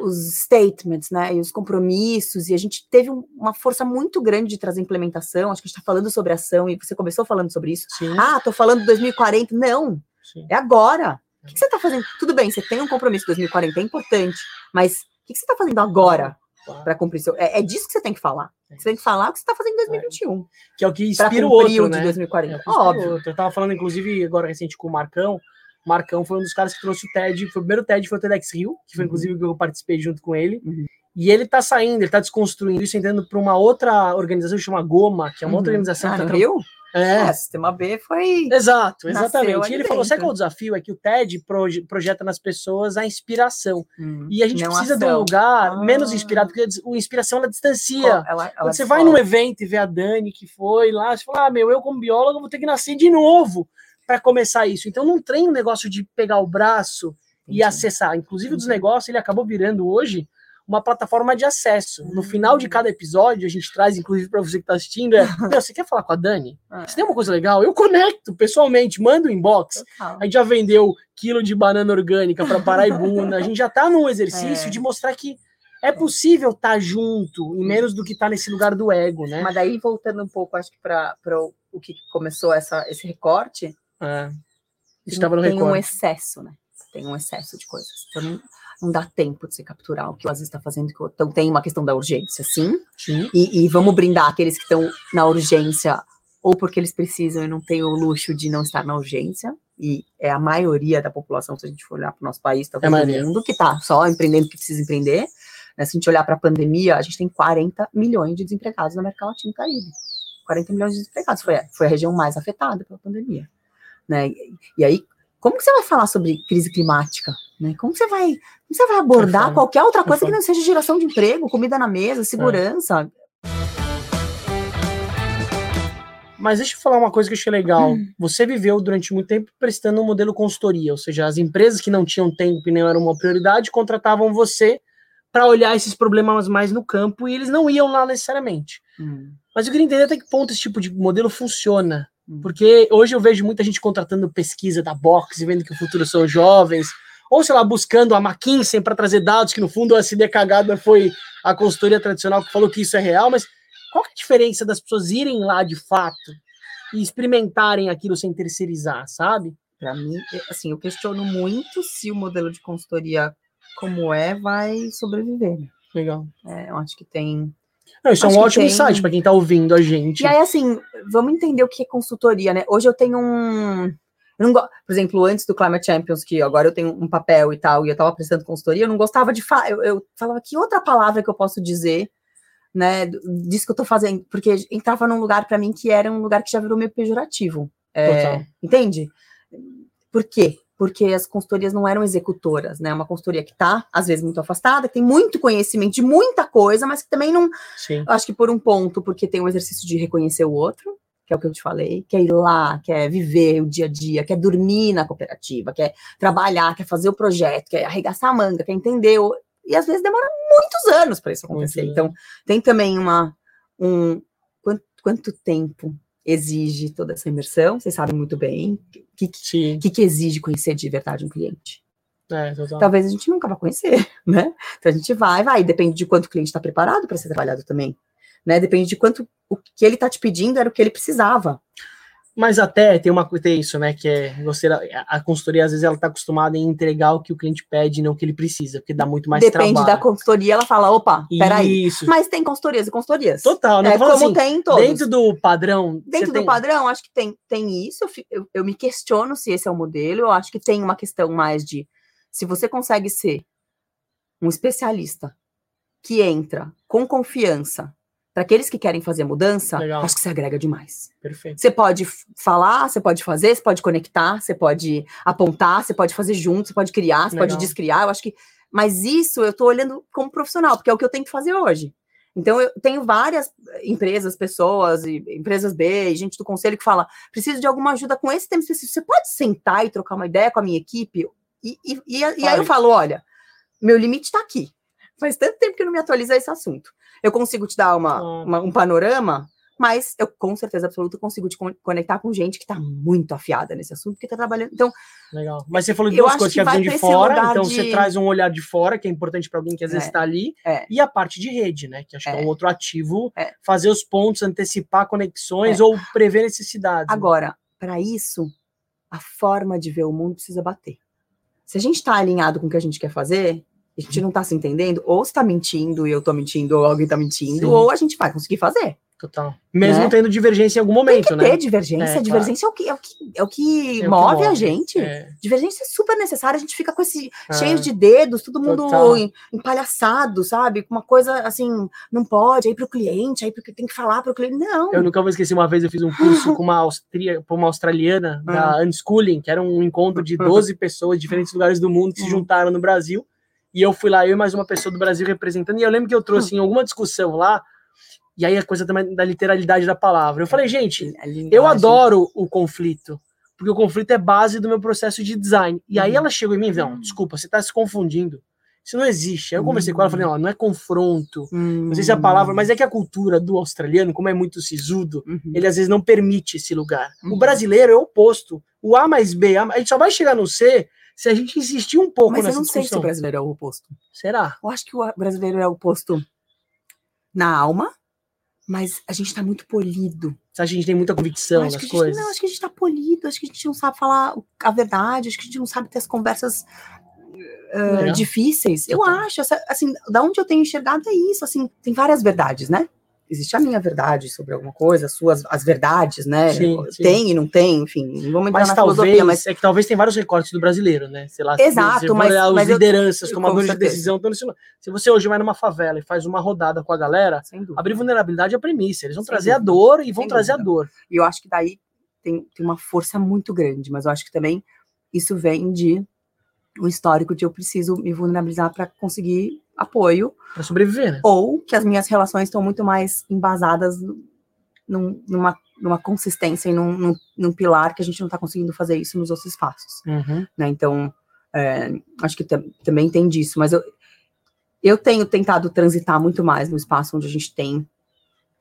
os statements, né? E os compromissos, e a gente teve um, uma força muito grande de trazer implementação. Acho que a gente está falando sobre ação, e você começou falando sobre isso. Sim. Ah, tô falando de 2040. Não, Sim. é agora. O que, que você está fazendo? Tudo bem, você tem um compromisso 2040, é importante, mas o que, que você está fazendo agora? Para cumprir seu. É, é, disso que você tem que falar. É você tem que falar o que você está fazendo em 2021. Que é o que inspira o outro, né? de 2040. É Óbvio. Eu estava falando, inclusive, agora recente com o Marcão. O Marcão foi um dos caras que trouxe o TED. Foi o primeiro TED, foi o TEDx Rio, que foi, uhum. inclusive, que eu participei junto com ele. Uhum. E ele está saindo, ele está desconstruindo isso, entrando para uma outra organização que chama Goma, que é uma outra uhum. organização ah, que tá Rio? É. É, sistema B foi. Exato, exatamente. E ele falou: sabe qual é o desafio? É que o TED proje- projeta nas pessoas a inspiração. Hum, E a gente precisa de um ação. lugar Ah. menos inspirado, porque a o inspiração ela distancia. Ela- ela Quando você vai num evento e vê a Dani que foi lá, você fala: ah, meu, eu como biólogo vou ter que nascer de novo para começar isso. Então não tem um negócio de pegar o braço e Entendi. acessar. Inclusive, o dos Entendi. negócios, ele acabou virando hoje uma plataforma de acesso. No final Hum. de cada episódio, a gente traz, inclusive, para você que está assistindo, é, meu, você quer falar com a Dani? É. Se tem uma coisa legal, eu conecto pessoalmente, mando um inbox. Total. A gente já vendeu quilo de banana orgânica para Paraibuna. A gente já está num exercício É. de mostrar que é possível estar junto, e menos do que estar nesse lugar do ego, né? Mas daí, voltando um pouco, acho que para o, que começou essa, esse recorte, É. A gente tem, estava no tem um excesso, né? Tem um excesso de coisas. Então, não, dá tempo de você capturar o que o Aziz está fazendo. Então, tem uma questão da urgência, sim. Sim. E, e vamos brindar aqueles que estão na urgência, ou porque eles precisam e não têm o luxo de não estar na urgência. E é a maioria da população, se a gente for olhar para o nosso país, É talvez do maioria. mundo, que está só empreendendo o que precisa empreender. né? Se a gente olhar para a pandemia, a gente tem 40 milhões de desempregados na América Latina e Caribe. 40 milhões de desempregados. Foi, a- foi a região mais afetada pela pandemia. Né? E, e aí, como que você vai falar sobre crise climática? Né? Como você vai, como você vai abordar foda. qualquer outra É coisa que não seja geração de emprego, comida na mesa, segurança? Mas deixa eu falar uma coisa que eu achei legal. Hum. Você viveu durante muito tempo prestando um modelo consultoria, ou seja, as empresas que não tinham tempo e não eram uma prioridade contratavam você para olhar esses problemas mais no campo e eles não iam lá necessariamente. Hum. Mas eu queria entender até que ponto esse tipo de modelo funciona. Hum. Porque hoje eu vejo muita gente contratando pesquisa da Box vendo que o futuro são jovens, ou sei lá, buscando a McKinsey para trazer dados, que no fundo a SD cagada foi a consultoria tradicional que falou que isso é real, mas qual que é a diferença das pessoas irem lá de fato e experimentarem aquilo sem terceirizar, sabe? Para mim, é- assim, eu questiono muito se o modelo de consultoria como é vai sobreviver. né? Legal. É, eu acho que tem. Não, isso é Acho um que ótimo tem. insight para quem está ouvindo a gente. E aí, assim, vamos entender o que é consultoria, né? Hoje eu tenho um. Eu não go- Por exemplo, antes do Climate Champions, que agora eu tenho um papel e tal, e eu estava prestando consultoria, eu não gostava de falar. Eu, eu falava que outra palavra que eu posso dizer, né? Disso que eu tô fazendo, porque entrava num lugar para mim que era um lugar que já virou meio pejorativo. É, entende? Por quê? Porque as consultorias não eram executoras, né? Uma consultoria que está, às vezes, muito afastada, que tem muito conhecimento de muita coisa, mas que também não, Sim. acho que por um ponto, porque tem um exercício de reconhecer o outro, que é o que eu te falei, quer ir lá, quer viver o dia a dia, quer dormir na cooperativa, quer trabalhar, quer fazer o projeto, quer arregaçar a manga, quer entender. o- E às vezes demora muitos anos para isso acontecer. Muitos Então, tem também uma. Um, quanto, quanto tempo exige toda essa imersão? Vocês sabem muito bem. O que, que, que, exige conhecer de verdade um cliente? É, talvez a gente nunca vá conhecer, né? Então a gente vai, vai, depende de quanto o cliente está preparado para ser trabalhado também, né? Depende de quanto o que ele está te pedindo era o que ele precisava. Mas até tem uma coisa tem isso, né? Que é você a, consultoria, às vezes, ela tá acostumada em entregar o que o cliente pede e não o que ele precisa, porque dá muito mais Depende da trabalho. consultoria, ela fala, opa, peraí. Isso. Mas tem consultorias e consultorias. Total, né? É como assim, tem em todos. dentro do padrão. Dentro do tem- padrão, acho que tem, tem isso. Eu, eu me questiono se esse é o modelo. Eu acho que tem uma questão mais de se você consegue ser um especialista que entra com confiança para aqueles que querem fazer mudança, Legal. acho que você agrega demais. Perfeito. Você pode falar, você pode fazer, você pode conectar, você pode apontar, você pode fazer junto, você pode criar, você pode descriar. Eu acho que. Mas isso eu tô olhando como profissional, porque é o que eu tenho que fazer hoje. Então, eu tenho várias empresas, pessoas, e empresas B, gente do conselho que fala: preciso de alguma ajuda com esse tema específico. Você pode sentar e trocar uma ideia com a minha equipe? E, e, e, e aí eu falo: olha, meu limite está aqui. Faz tanto tempo que eu não me atualizo a esse assunto. Eu consigo te dar uma, Ah. uma- um panorama, mas eu com certeza absoluta consigo te con- conectar com gente que está muito afiada nesse assunto, que está trabalhando. Então, Legal. Mas você falou de duas coisas que que, vem de fora, então de- você traz um olhar de fora, que é importante para alguém que às vezes É. está ali, É. e a parte de rede, né? Que acho que é É. um outro ativo, É. fazer os pontos, antecipar conexões É. ou prever necessidades. né? Agora, para isso, a forma de ver o mundo precisa bater. Se a gente está alinhado com o que a gente quer fazer, a gente não está se entendendo, ou está mentindo e eu estou mentindo, ou alguém está mentindo, Sim. ou a gente vai conseguir fazer. Total. Mesmo Né? tendo divergência em algum momento, Tem que né? ter divergência. É, divergência é, o que, é, o que, é o que É o que move a move. gente. É. Divergência é super necessária. A gente fica com esse Ah. cheio de dedos, todo mundo em- empalhaçado, sabe? Com uma coisa assim, não pode, aí pro cliente, aí porque tem que falar pro cliente. Não. Eu nunca vou esquecer, uma vez eu fiz um curso com uma, austria, com uma australiana da Ah. Unschooling, que era um encontro de 12 pessoas de diferentes lugares do mundo que se Uhum. juntaram no Brasil. E eu fui lá, eu e mais uma pessoa do Brasil representando. E eu lembro que eu trouxe em alguma discussão lá, e aí a coisa também da literalidade da palavra. Eu falei, gente, linguagem. eu adoro o conflito, porque o conflito é base do meu processo de design. E aí Uhum. ela chegou em mim e não, desculpa, você está se confundindo. Isso não existe. Aí eu conversei com ela e falei, não, não é confronto. Não sei se é a palavra, mas é que a cultura do australiano, como é muito sisudo, Uhum. ele às vezes não permite esse lugar. O Uhum. brasileiro é o oposto. O A mais B, A, a gente só vai chegar no C se a gente insistir um pouco Mas eu nessa não sei se discussão. o brasileiro é o oposto. Será? Eu acho que o brasileiro é o oposto na alma, mas a gente tá muito polido. A gente tem muita Eu convicção nas a gente, coisas. não, acho que a gente tá polido, acho que a gente não sabe falar a verdade, acho que a gente não sabe ter as conversas Legal. difíceis. Eu acho, assim, da onde eu tenho enxergado é isso, assim, tem várias verdades, né? Existe a minha verdade sobre alguma coisa, as suas as verdades, né? Sim, sim. Tem e não tem, enfim, não vamos entrar Mas na talvez, filosofia, mas é que talvez tem vários recortes do brasileiro, né? Sei lá, Exato, se mas- os mas eu- lideranças, com tomadores de decisão, nesse- se você hoje vai numa favela e faz uma rodada com a galera, abrir vulnerabilidade é a premissa. Eles vão Sem trazer a dúvida. dor e vão Sem trazer a dúvida. dor. E eu acho que daí tem, tem uma força muito grande, mas eu acho que também isso vem de um histórico de eu preciso me vulnerabilizar para conseguir apoio, Pra sobreviver, né? ou que as minhas relações estão muito mais embasadas num- numa, numa consistência e num, num, num pilar que a gente não está conseguindo fazer isso nos outros espaços. Uhum. né? Então, é, acho que tam- também tem disso, mas eu, eu tenho tentado transitar muito mais no espaço onde a gente tem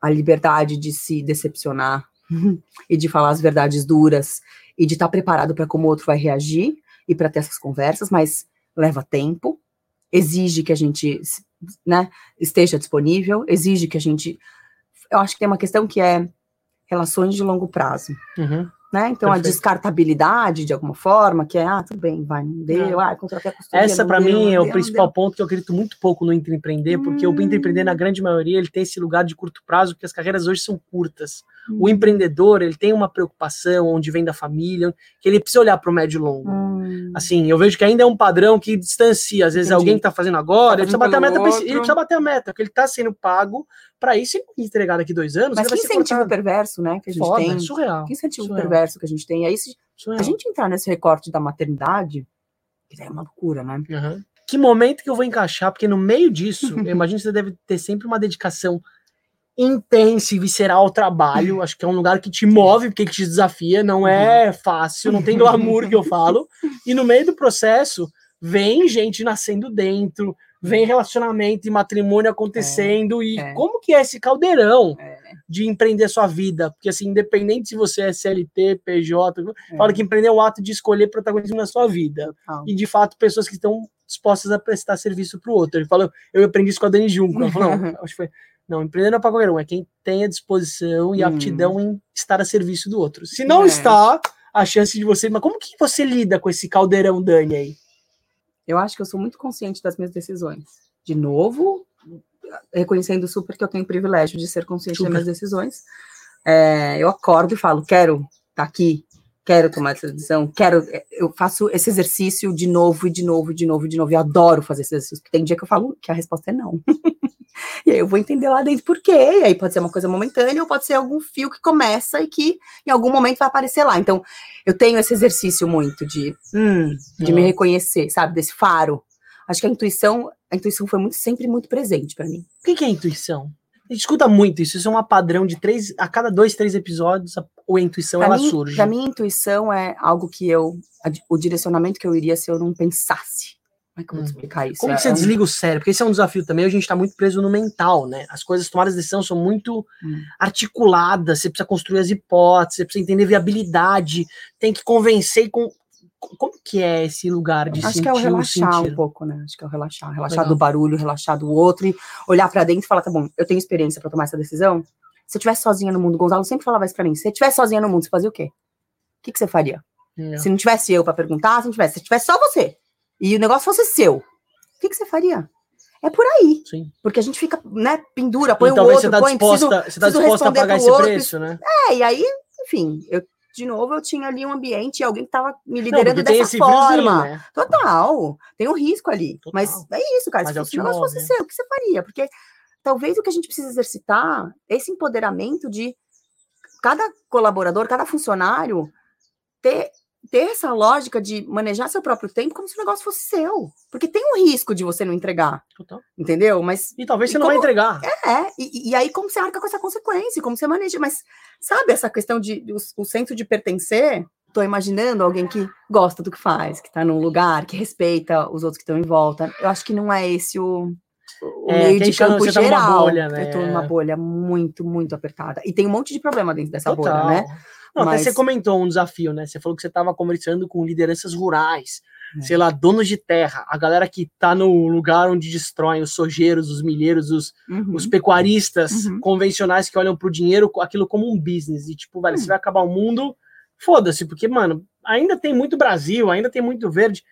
a liberdade de se decepcionar e de falar as verdades duras e de estar preparado para como o outro vai reagir e para ter essas conversas, mas leva tempo, exige que a gente né, esteja disponível, exige que a gente. Eu acho que tem uma questão que é relações de longo prazo Uhum. Né? Então a Perfeito. descartabilidade de alguma forma, que é, ah, tudo bem, vai, não deu, ah, contratei a consultoria, Essa, deu, mim, não é o deu, principal deu. ponto que eu acredito muito pouco no empreender, porque o Hum. empreender, na grande maioria, ele tem esse lugar de curto prazo, porque as carreiras hoje são curtas. O Hum. empreendedor, ele tem uma preocupação onde vem da família, que ele precisa olhar para o médio e longo. Hum. Assim, eu vejo que ainda é um padrão que distancia. Às vezes Entendi. alguém que tá fazendo agora, Tá ele precisa bater a meta, ele precisa bater a meta, porque ele tá sendo pago para isso entregar daqui dois anos, Mas que incentivo cortado. perverso, né, que a gente Foda, tem. é surreal. Que incentivo surreal. perverso que a gente tem. Aí, se surreal. a gente entrar nesse recorte da maternidade, que é uma loucura, né? Uhum. Que momento que eu vou encaixar? Porque no meio disso, eu imagino que você deve ter sempre uma dedicação intensa e visceral ao trabalho. Acho que é um lugar que te move, porque que te desafia. Não é fácil, não tem glamour que eu falo. E no meio do processo, vem gente nascendo dentro, vem relacionamento e matrimônio acontecendo. e é. como que é esse caldeirão É. de empreender sua vida? Porque, assim, independente se você é CLT, PJ, É. fala que empreender é o ato de escolher protagonismo na sua vida Total. e de fato pessoas que estão dispostas a prestar serviço para o outro. Ele falou, eu aprendi isso com a Dani Junco. Ela falou, não, acho que foi, não, empreender não é para qualquer um, é quem tem a disposição e Hum. aptidão em estar a serviço do outro. Se não É. está, a chance de você. Mas como que você lida com esse caldeirão, Dani, aí? Eu acho que eu sou muito consciente das minhas decisões. De novo, reconhecendo super que eu tenho o privilégio de ser consciente Super. das minhas decisões. É, eu acordo e falo, quero estar aqui, quero tomar essa decisão, quero. Eu faço esse exercício de novo e de novo e de novo e de novo. Eu adoro fazer esse exercício, porque tem dia que eu falo que a resposta é não. e aí eu vou entender lá dentro por quê. E aí pode ser uma coisa momentânea ou pode ser algum fio que começa e que em algum momento vai aparecer lá. Então, eu tenho esse exercício muito de, hum, de me Ah. reconhecer, sabe, desse faro. Acho que a intuição, a intuição foi muito, sempre muito presente para mim. O que é intuição? A gente escuta muito isso. Isso é um padrão de três. A cada dois, três episódios, a, ou a intuição Pra ela mim, surge. pra mim, a intuição é algo que eu, a o direcionamento que eu iria se eu não pensasse. Como é que eu vou explicar isso? Como É- que você é um- desliga o cérebro? Porque esse é um desafio também. A gente está muito preso no mental, né? As coisas, tomadas de decisão são muito Hum. articuladas. Você precisa construir as hipóteses, você precisa entender viabilidade, tem que convencer. e Com... Como que é esse lugar de Acho que é o relaxar sentir? um pouco, né? Acho que é o relaxar. Relaxar Legal. do barulho, relaxar do outro e olhar pra dentro e falar, tá bom, eu tenho experiência pra tomar essa decisão. Se eu estivesse sozinha no mundo, o Gonzalo sempre falava isso pra mim. Se você estivesse sozinha no mundo, você fazia o quê? O que, que você faria? É. Se não tivesse eu pra perguntar, se não tivesse, se tivesse só você e o negócio fosse seu, o que, que você faria? É por aí. Sim. Porque a gente fica, né, pendura, põe e o outro, você tá põe, disposta, preciso, você tá disposta a pagar esse outro, preço, né? É, e aí, enfim, eu, de novo, eu tinha ali um ambiente e alguém que tava me Não, liderando tem dessa forma. né? Total, tem um risco ali. Total. Mas é isso, cara. Mas Se é o negócio fosse seu, o que você faria? Porque talvez o que a gente precisa exercitar é esse empoderamento de cada colaborador, cada funcionário ter, ter essa lógica de manejar seu próprio tempo como se o negócio fosse seu. Porque tem um risco de você não entregar, Total. entendeu? Mas E talvez E você não vai como- entregar. é, e, e aí como você arca com essa consequência, como você maneja, mas sabe essa questão de o, o senso de pertencer? Tô imaginando alguém que gosta do que faz, que tá num lugar, que respeita os outros que estão em volta. Eu acho que não é esse o, o É, meio de campo tá geral. bolha, né? Eu tô numa bolha muito, muito apertada. E tem um monte de problema dentro dessa Total. bolha, né? Não, até Mas- você comentou um desafio, né? Você falou que você estava conversando com lideranças rurais, É. sei lá, donos de terra, a galera que tá no lugar onde destroem os sojeiros, os milheiros, os, Uhum. os pecuaristas Uhum. convencionais que olham pro dinheiro, aquilo como um business. E tipo, velho, Hum. se vai acabar o mundo, foda-se, porque, mano, ainda tem muito Brasil, ainda tem muito verde.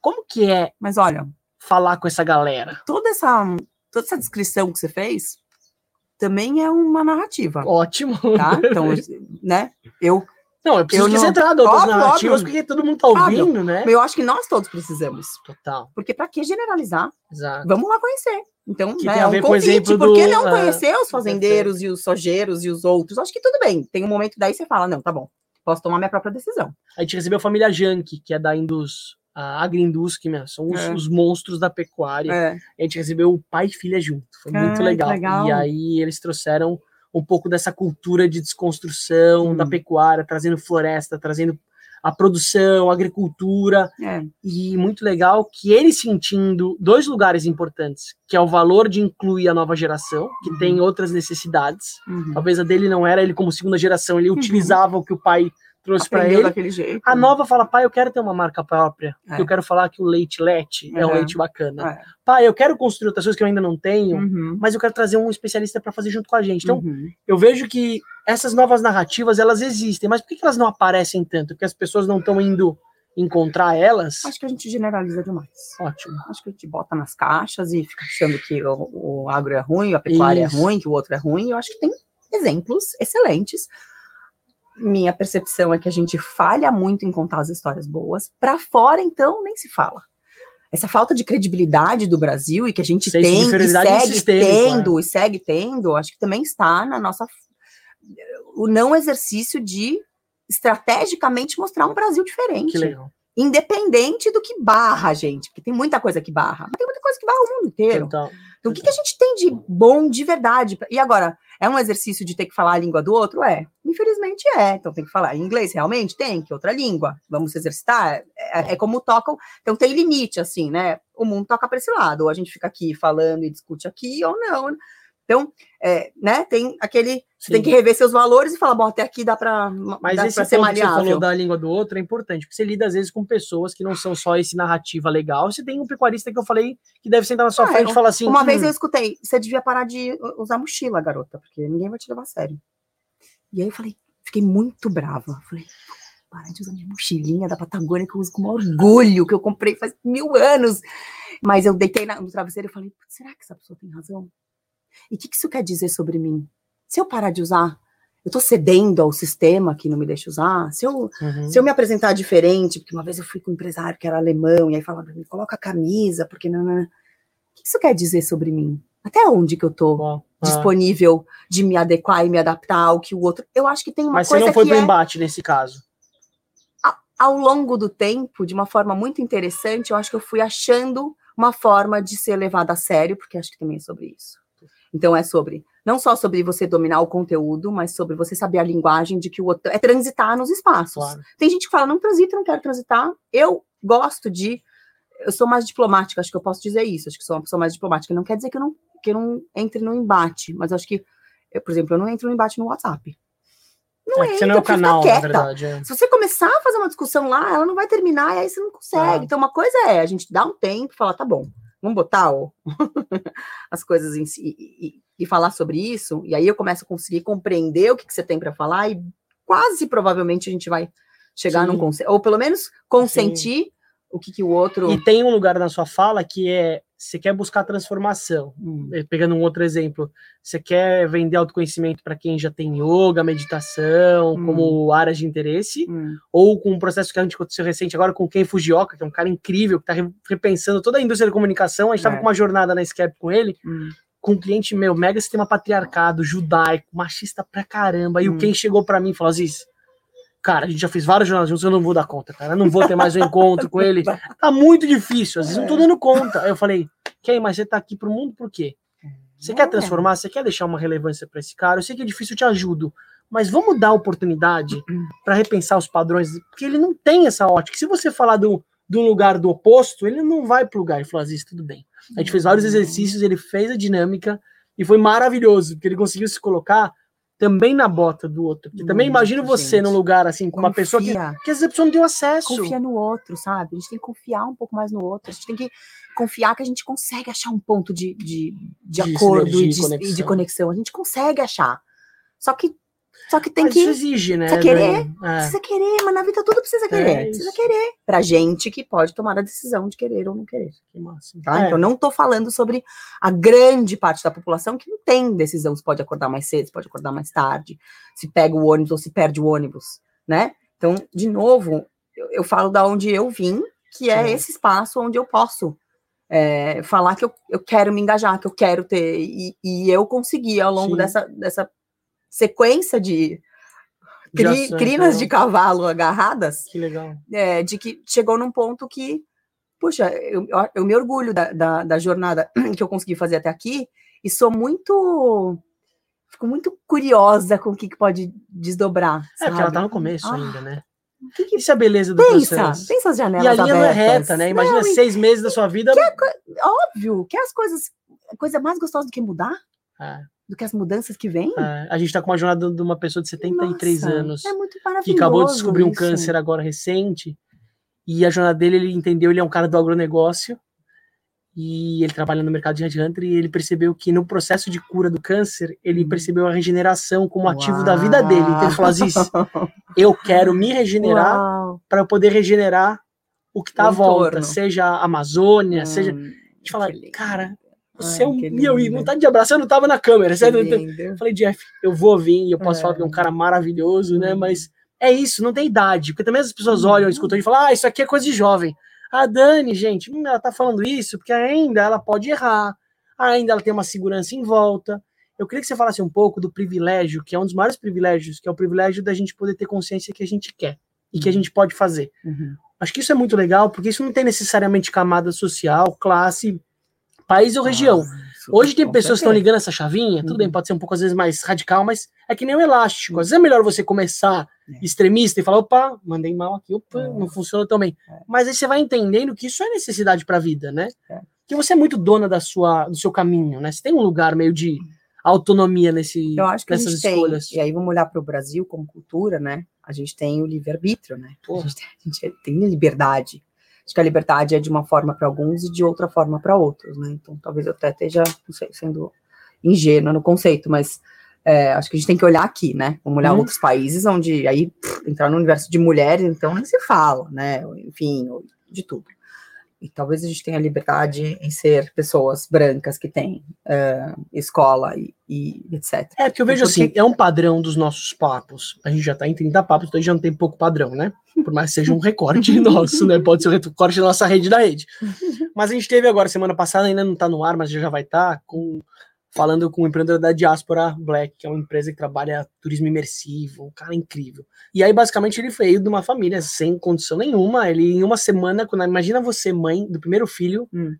Como que é Mas olha, falar com essa galera? toda essa, toda essa descrição que você fez também é uma narrativa, Ótimo. tá? Então, né? Eu Não, eu preciso Eu que não- você traga outras Óbvio, narrativas, óbvio. porque todo mundo tá ouvindo, né? Eu acho que nós todos precisamos. Total, Porque para que generalizar? exato. Vamos lá conhecer. Então, Que né, é um convite. exemplo Por que do, não ah, conhecer os fazendeiros e os sojeiros e os outros? Acho que tudo bem. Tem um momento daí você fala, não, tá bom. Posso tomar minha própria decisão. A gente recebeu a família Janke, que é da Indus, a meu, são os, É. os monstros da pecuária. É. A gente recebeu o pai e filha junto. Foi Ah, muito legal. legal. E aí eles trouxeram um pouco dessa cultura de desconstrução Hum. da pecuária, trazendo floresta, trazendo a produção, a agricultura. É. E muito legal que ele sentindo dois lugares importantes, que é o valor de incluir a nova geração, que Uhum. tem outras necessidades. Uhum. Talvez a dele não era, ele como segunda geração, ele utilizava o que o pai trouxe para ele. daquele jeito. A nova fala, pai, eu quero ter uma marca própria. É. Eu quero falar que o leite lete é um leite bacana. É. Pai, eu quero construir outras coisas que eu ainda não tenho, Uhum. mas eu quero trazer um especialista para fazer junto com a gente. Então, Uhum. eu vejo que essas novas narrativas, elas existem, mas por que que elas não aparecem tanto? Porque as pessoas não estão indo encontrar elas? Acho que a gente generaliza demais. Ótimo. Acho que a gente bota nas caixas e fica achando que o, o agro é ruim, a pecuária Isso. é ruim, que o outro é ruim. Eu acho que tem exemplos excelentes. Minha percepção é que a gente falha muito em contar as histórias boas. Para fora, então, nem se fala. Essa falta de credibilidade do Brasil e que a gente de tem e segue tendo e segue tendo, acho que também está na nossa o não exercício de estrategicamente mostrar um Brasil diferente Que legal. independente do que barra, gente, porque tem muita coisa que barra, mas tem muita coisa que barra o mundo inteiro. Então, Então, o que, que a gente tem de bom de verdade? E agora, é um exercício de ter que falar a língua do outro? É. Infelizmente é. Então, tem que falar inglês, realmente? Tem. Que outra língua? Vamos exercitar? É, é como tocam. Então, tem limite, assim, né? O mundo toca para esse lado. Ou a gente fica aqui falando e discute aqui, ou não. Então, é, né? Tem aquele. Você tem sim. que rever seus valores e falar, bom, até aqui dá para Mas dá esse ser que você maleável. falou da língua do outro é importante, porque você lida às vezes com pessoas que não são só esse narrativa legal. Você tem um pecuarista que eu falei que deve sentar na sua Ah, frente eu- e falar assim. Uma "Hum, vez eu escutei, você devia parar de usar mochila, garota, porque ninguém vai te levar a sério. E aí eu falei, fiquei muito brava. Falei, parar de usar minha mochilinha da Patagônia, que eu uso com orgulho, que eu comprei faz mil anos. Mas eu deitei na- no travesseiro e falei, "Putz, será que essa pessoa tem razão? E o que, que isso quer dizer sobre mim? Se eu parar de usar, eu tô cedendo ao sistema que não me deixa usar? Se eu uhum. se eu me apresentar diferente, porque uma vez eu fui com um empresário que era alemão, e aí falava, me coloca a camisa, porque não, não. O que isso quer dizer sobre mim? Até onde que eu tô ah. disponível de me adequar e me adaptar ao que o outro. Eu acho que tem uma Mas você coisa não foi pro é, embate nesse caso. ao longo do tempo, de uma forma muito interessante, eu acho que eu fui achando uma forma de ser levada a sério, porque acho que também é sobre isso. Então é sobre não só sobre você dominar o conteúdo, mas sobre você saber a linguagem de que o outro é transitar nos espaços. Claro. Tem gente que fala, não transita, não quero transitar. Eu gosto de. Eu sou mais diplomática, acho que eu posso dizer isso. Acho que sou uma pessoa mais diplomática. Não quer dizer que eu não, que eu não entre no embate, mas acho que, eu, por exemplo, eu não entro no embate no WhatsApp. Não É, você não é o entra, canal, na verdade. é. Se você começar a fazer uma discussão lá, ela não vai terminar e aí você não consegue. Ah. Então, uma coisa é a gente dar um tempo e falar, tá bom, vamos botar ó, as coisas em si e, e- e falar sobre isso. E aí eu começo a conseguir compreender o que, que você tem para falar e quase provavelmente a gente vai chegar Sim. num consenso, ou pelo menos consentir o que, que o outro. E tem um lugar na sua fala que é você quer buscar transformação. Hum. Eh, Pegando um outro exemplo, você quer vender autoconhecimento para quem já tem yoga, meditação, Hum. como áreas de interesse, Hum, ou com um processo que a gente aconteceu recente agora com Ken Fujioka, que é um cara incrível, que está repensando toda a indústria da comunicação. A gente estava É. com uma jornada na Scap com ele, hum, com um cliente meu, mega sistema patriarcado, judaico, machista pra caramba. E o Ken chegou pra mim e falou: Aziz, cara, a gente já fez várias jornadas juntos, eu não vou dar conta, cara. Eu não vou ter mais um encontro com ele. Tá muito difícil, às vezes não tô dando conta. Aí eu falei, Ken, mas você tá aqui pro mundo por quê? Você quer transformar? Você quer deixar uma relevância pra esse cara? Eu sei que é difícil, eu te ajudo. Mas vamos dar oportunidade pra repensar os padrões, porque ele não tem essa ótica. Se você falar do, um lugar do oposto, ele não vai pro lugar. Ele falou, Aziz, tudo bem. A gente fez vários exercícios, ele fez a dinâmica e foi maravilhoso, porque ele conseguiu se colocar também na bota do outro. Porque também Muito, imagina você gente. num lugar assim, com uma pessoa que, que às vezes a pessoa não tem acesso. confia no outro, sabe? A gente tem que confiar um pouco mais no outro. A gente tem que confiar que a gente consegue achar um ponto de, de, de, De acordo e de, e de conexão. A gente consegue achar. Só que, só que tem Mas que. isso exige, né? precisa querer? É. Precisa querer, mas na vida tudo precisa querer. É precisa querer. Pra gente que pode tomar a decisão de querer ou não querer. Que massa. Tá? É. Então, não tô falando sobre a grande parte da população que não tem decisão se pode acordar mais cedo, se pode acordar mais tarde, se pega o ônibus ou se perde o ônibus, né? Então, de novo, eu, eu falo da onde eu vim, que é Sim. esse espaço onde eu posso é, falar que eu, eu quero me engajar, que eu quero ter, e, e eu consegui ao longo Sim. dessa, dessa sequência de cri- crinas né? de cavalo agarradas, Que legal. é, de que chegou num ponto que, puxa, eu, eu, me orgulho da, da, da jornada que eu consegui fazer até aqui e sou muito. Fico muito curiosa com o que, que pode desdobrar. É, porque ela tá no começo Ah, ainda, né? O que que Isso é a beleza do pensa? processo. Pensa as janelas E a linha não é abertas. reta, né? Imagina Não, e seis meses da sua vida. óbvio que as coisas. A coisa mais gostosa do que mudar, É, do que as mudanças que vêm. é. A gente tá com uma jornada de uma pessoa de 73 nossa, anos. É muito que maravilhoso. acabou de descobrir um isso. câncer agora recente. E a jornada dele, ele entendeu, ele é um cara do agronegócio. E ele trabalha no mercado de headhunter e ele percebeu que no processo de cura do câncer, ele Hum. percebeu a regeneração como ativo da vida dele. Então ele falou assim, eu quero me regenerar para eu poder regenerar o que está à volta, seja a Amazônia, seja... A Hum, gente fala, que cara, você é um... E eu, vontade de abraçar, eu não tava na câmera, certo? lindo. Eu falei, Jeff, eu vou vir e eu posso É. falar que é um cara maravilhoso, né? Hum. Mas é isso, não tem idade. Porque também as pessoas Uhum. olham, escutam e falam, ah, isso aqui é coisa de jovem. A Dani, gente, hum, ela tá falando isso porque ainda ela pode errar, ainda ela tem uma segurança em volta. Eu queria que você falasse um pouco do privilégio, que é um dos maiores privilégios, que é o privilégio da gente poder ter consciência que a gente quer e que a gente pode fazer. Uhum. Acho que isso é muito legal, porque isso não tem necessariamente camada social, classe, país ou região. Ah, Hoje tem pessoas que estão ligando essa chavinha, tudo Uhum. bem, pode ser um pouco às vezes mais radical, mas é que nem um elástico. Às vezes é melhor você começar É. extremista e falar, opa, mandei mal aqui, opa, É. não funcionou tão bem. É. Mas aí você vai entendendo que isso é necessidade para a vida, né? É. Que você é muito dona da sua, do seu caminho, né? Você tem um lugar meio de autonomia nesse, Eu acho que nessas escolhas. tem, e aí vamos olhar para o Brasil como cultura, né? A gente tem o livre-arbítrio, né? A Pô. gente, tem, a gente tem liberdade. Acho que a liberdade é de uma forma para alguns e de outra forma para outros, né? Então talvez eu até esteja, não sei, sendo ingênua no conceito, mas é, acho que a gente tem que olhar aqui, né? Vamos olhar Uhum. outros países onde aí pff, entrar no universo de mulheres, então nem se fala, né? Enfim, de tudo. E talvez a gente tenha liberdade em ser pessoas brancas que têm eh, escola e, e etc. É, porque eu vejo Porque- assim, é um padrão dos nossos papos. A gente já tá em 30 papos, então a gente já não tem pouco padrão, né? Por mais que seja um recorte nosso, né? Pode ser um recorte da nossa rede da rede. Mas a gente teve agora, semana passada, ainda não tá no ar, mas já vai estar, com, falando com o empreendedor da Diaspora Black, que é uma empresa que trabalha turismo imersivo, um cara incrível. E aí, basicamente, ele veio de uma família sem condição nenhuma. Ele, em uma semana, quando imagina você, mãe do primeiro filho, Hum.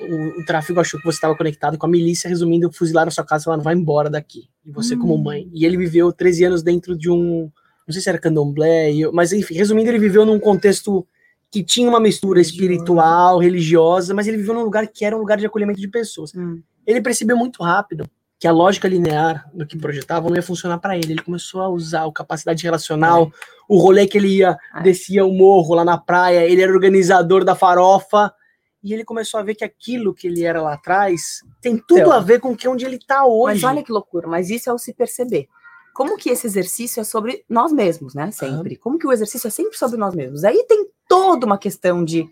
o, o tráfego achou que você estava conectado com a milícia, resumindo, fuzilaram sua casa e falaram, vai embora daqui. E você, como Hum. mãe. E ele viveu 13 anos dentro de um. Não sei se era candomblé, mas enfim, resumindo, ele viveu num contexto que tinha uma mistura Religioso. espiritual, religiosa, mas ele viveu num lugar que era um lugar de acolhimento de pessoas. Hum. Ele percebeu muito rápido que a lógica linear do que projetava não ia funcionar para ele. Ele começou a usar a capacidade relacional, o rolê que ele ia, É. descia o morro lá na praia, ele era organizador da farofa, e ele começou a ver que aquilo que ele era lá atrás tem tudo Então. a ver com que onde ele tá hoje. Mas olha que loucura, mas isso é o se perceber. como que esse exercício é sobre nós mesmos, né? Sempre. Como que o exercício é sempre sobre nós mesmos. Aí tem toda uma questão de,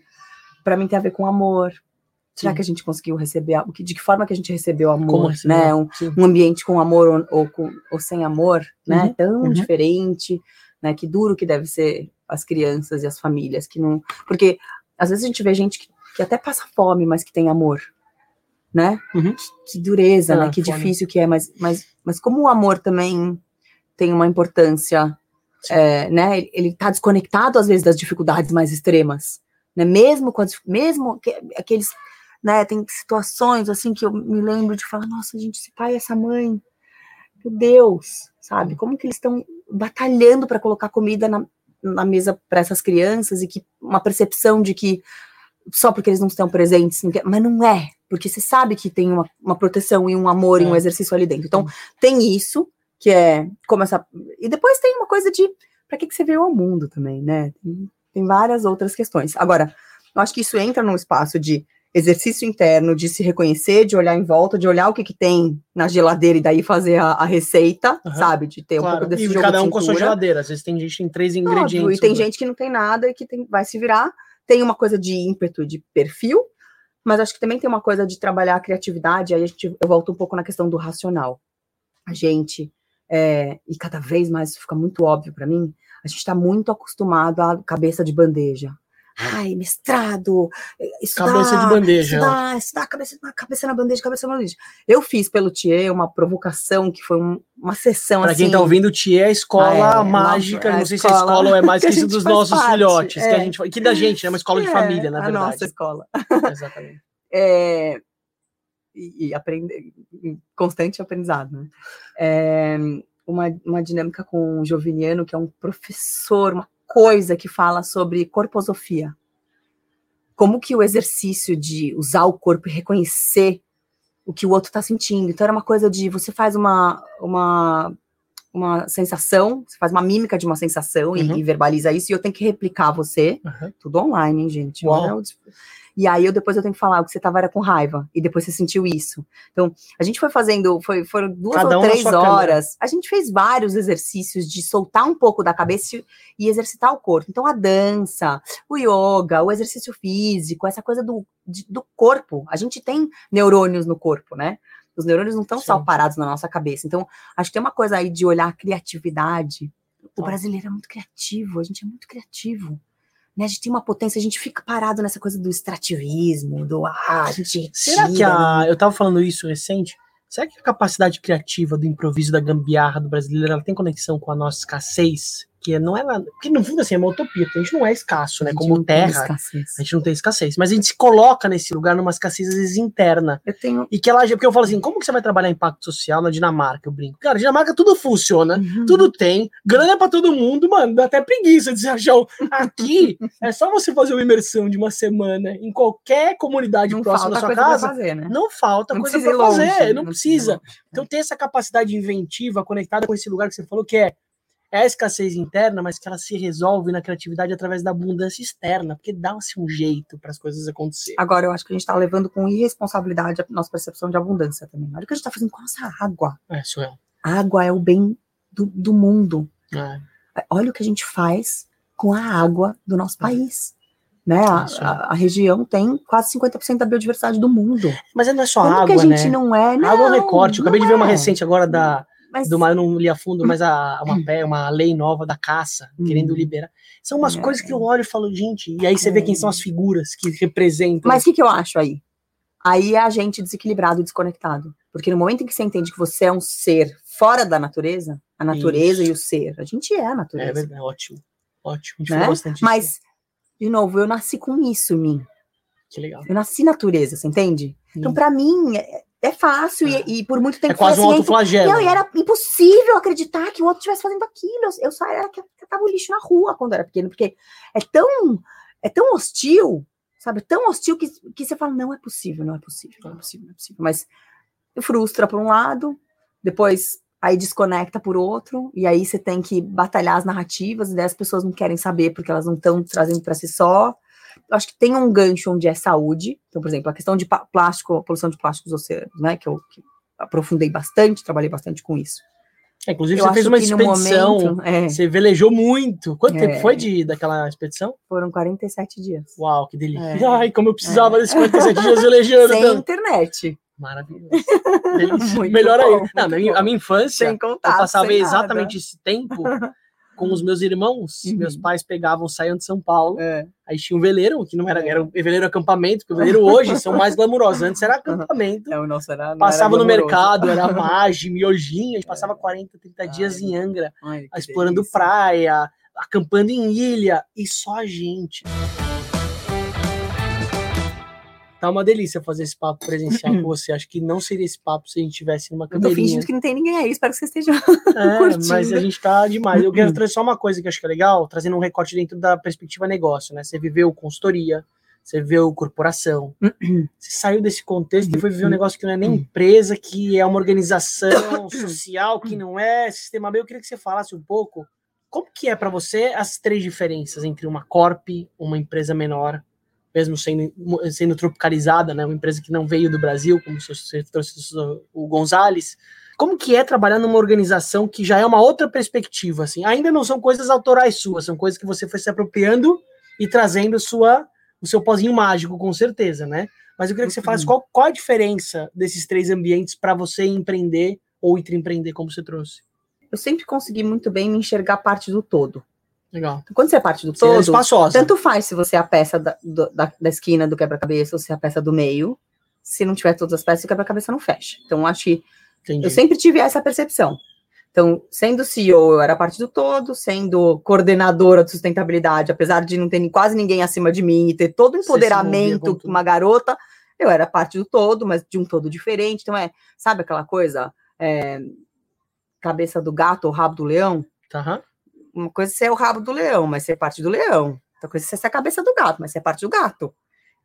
para mim, tem a ver com amor. Será que a gente conseguiu receber, de que forma que a gente recebeu amor, né? Um, um, ambiente com amor ou, ou, com, ou sem amor, né? Uhum. Tão uhum. diferente, né? Que duro que deve ser as crianças e as famílias que não, porque às vezes a gente vê gente que, que até passa fome, mas que tem amor, né? Uhum. Que, que, dureza, né? Ah, que fome. difícil que é, mas, mas, mas como o amor também tem uma importância, é, né? Ele está desconectado às vezes das dificuldades mais extremas, né? Mesmo com as, mesmo que, aqueles, né? Tem situações assim que eu me lembro de falar, nossa, gente, esse pai, essa mãe, meu Deus, sabe? Como que eles estão batalhando para colocar comida na, na mesa para essas crianças e que uma percepção de que só porque eles não estão presentes, mas não é, porque você sabe que tem uma, uma proteção e um amor é. e um é. exercício ali dentro. Então, tem isso, que é como essa. E depois tem uma coisa de para que, que você veio ao mundo também, né? Tem, tem várias outras questões. Agora, eu acho que isso entra num espaço de exercício interno, de se reconhecer, de olhar em volta, de olhar o que, que tem na geladeira e daí fazer a, a receita, uhum. sabe? De ter claro. um pouco desse e jogo cada um de com a sua geladeira. Às vezes tem gente que tem três ingredientes. Óbvio, e tem gente que não tem nada e que tem, vai se virar. Tem uma coisa de ímpeto, de perfil, mas acho que também tem uma coisa de trabalhar a criatividade. Aí a gente, eu volto um pouco na questão do racional. A gente, é, e cada vez mais isso fica muito óbvio para mim, a gente está muito acostumado à cabeça de bandeja ai, mestrado, estudar, cabeça de bandeja. Estudar, estudar, cabeça, cabeça na bandeja, cabeça na bandeja. Eu fiz pelo Thier uma provocação que foi um, uma sessão pra assim. Pra quem tá ouvindo, o Thier é a escola ah, é, mágica, é não sei escola, se é escola ou é mais que, isso dos nossos parte, filhotes, é. que a gente que da gente, é uma escola de é, família, na verdade. A nossa escola. Exatamente. É, e, e aprender, constante aprendizado, né? É, uma, uma dinâmica com o Joviniano, que é um professor, uma coisa que fala sobre corposofia. Como que o exercício de usar o corpo e reconhecer o que o outro está sentindo. Então era uma coisa de você faz uma, uma, uma sensação, você faz uma mímica de uma sensação uhum. e, e, verbaliza isso, e eu tenho que replicar você. Uhum. Tudo online, hein, gente? Uau. E aí eu depois eu tenho que falar o que você tava era com raiva. E depois você sentiu isso. Então, a gente foi fazendo, foi, foram duas Cada ou três horas. Câmera. A gente fez vários exercícios de soltar um pouco da cabeça e exercitar o corpo. Então, a dança, o yoga, o exercício físico, essa coisa do, de, do corpo. A gente tem neurônios no corpo, né? Os neurônios não estão só parados na nossa cabeça. Então, acho que tem uma coisa aí de olhar a criatividade. O brasileiro é muito criativo, a gente é muito criativo né? A gente tem uma potência, a gente fica parado nessa coisa do extrativismo, do ah, a gente retira, Será que a. Eu tava falando isso recente. Será que a capacidade criativa do improviso da gambiarra do brasileiro ela tem conexão com a nossa escassez? Que não é nada. Porque no fundo, assim, é uma utopia, a gente não é escasso, né? Como terra, a gente não tem escassez. Mas a gente se coloca nesse lugar numa escassez, às vezes, interna. Eu tenho. E que ela. Porque eu falo assim, como que você vai trabalhar impacto social na Dinamarca? Eu brinco. Cara, Dinamarca tudo funciona, uhum. tudo tem, grana pra todo mundo, mano, dá até preguiça de se achar. Aqui é só você fazer uma imersão de uma semana em qualquer comunidade não próxima da sua casa. Fazer, né? Não falta não coisa pra longe, fazer, não, não precisa. precisa. Então, ter essa capacidade inventiva conectada com esse lugar que você falou, que é é a escassez interna, mas que ela se resolve na criatividade através da abundância externa, porque dá-se um jeito para as coisas acontecerem. Agora, eu acho que a gente está levando com irresponsabilidade a nossa percepção de abundância também. Olha o que a gente está fazendo com a nossa água. É, isso é. A água é o bem do, do mundo. É. Olha o que a gente faz com a água do nosso é. país. Né? A, a, a, região tem quase 50% da biodiversidade do mundo. Mas não é só Como água, que a gente né? não é? Não, água é um recorte. Eu acabei de ver uma é. recente agora da mas... do mar, eu não li a fundo, mas a, uma, uma lei nova da caça, hum. querendo liberar. São umas é. coisas que eu olho e falo, gente, e aí você é. vê quem são as figuras que representam. Mas o que, que eu acho aí? Aí é a gente desequilibrado e desconectado. Porque no momento em que você entende que você é um ser fora da natureza, a natureza Isso. e o ser, a gente é a natureza. É verdade, ótimo. Ótimo. A gente né? bastante Mas, de novo, eu nasci com isso em mim. Que legal. Eu nasci natureza, você entende? Então, para mim, é, fácil é. E, e, por muito tempo é quase um assim, autoflagelo. Não, e era impossível acreditar que o outro estivesse fazendo aquilo. Eu, eu só era que tava o lixo na rua quando era pequeno, porque é tão é tão hostil, sabe? Tão hostil que, que você fala, não é possível, não é possível, não é possível, não é possível. Mas frustra por um lado, depois aí desconecta por outro, e aí você tem que batalhar as narrativas, e daí as pessoas não querem saber porque elas não estão trazendo para si só acho que tem um gancho onde é saúde. Então, por exemplo, a questão de plástico, a poluição de plásticos oceanos, né? Que eu que aprofundei bastante, trabalhei bastante com isso. É, inclusive, Eu você fez uma expedição, momento, é, você velejou muito. Quanto É. tempo foi de, daquela expedição? foram 47 dias. Uau, que delícia. É. Ai, como eu precisava desses 47 dias velejando. Sem internet. Maravilhoso. Melhor bom, aí. muito Não, a, minha, infância, Sem eu contato. passava exatamente esse tempo com os meus irmãos. Uhum. Meus pais pegavam, saíam de São Paulo. É. Aí tinha um veleiro, que não era, É. era um veleiro acampamento, porque o veleiro hoje são mais glamurosos. Antes era acampamento. É, o nosso era. Passava era no mercado, era mage, miojinho, a gente passava 40, 30 dias Ai, em Angra, Ai, explorando delícia. praia, acampando em ilha, e só a gente. Tá uma delícia fazer esse papo presencial com você. Acho que não seria esse papo se a gente tivesse numa Eu tô fingindo que não tem ninguém aí, espero que você esteja. É, curtindo. mas a gente tá demais. Eu quero trazer só uma coisa que eu acho que é legal, trazendo um recorte dentro da perspectiva negócio, né? Você viveu consultoria, você viveu corporação, você saiu desse contexto e foi viver um negócio que não é nem empresa, que é uma organização social, que não é sistema B. Eu queria que você falasse um pouco como que é para você as três diferenças entre uma corp, uma empresa menor, mesmo sendo, sendo tropicalizada, né? Uma empresa que não veio do Brasil, como você trouxe o Gonzales. Como que é trabalhar numa organização que já é uma outra perspectiva, assim? Ainda não são coisas autorais suas, são coisas que você foi se apropriando e trazendo sua, o seu pozinho mágico, com certeza, né? Mas eu queria que você falasse qual, qual a diferença desses três ambientes para você empreender ou empreender, como você trouxe. Eu sempre consegui muito bem me enxergar parte do todo. Legal. Então, quando você é parte do é todo, espaçosa. tanto faz se você é a peça da, do- da, da esquina do quebra-cabeça ou se é a peça do meio. Se não tiver todas as peças, o quebra-cabeça não fecha. Então, acho que Entendi. eu sempre tive essa percepção. Então, sendo CEO, eu era parte do todo, sendo coordenadora de sustentabilidade, apesar de não ter quase ninguém acima de mim e ter todo o empoderamento com uma garota, eu era parte do todo, mas de um todo diferente. Então, é, sabe aquela coisa? É, cabeça do gato ou rabo do leão? Aham. Uma coisa é ser o rabo do leão, mas ser parte do leão. Outra coisa é ser a cabeça do gato, mas ser parte do gato.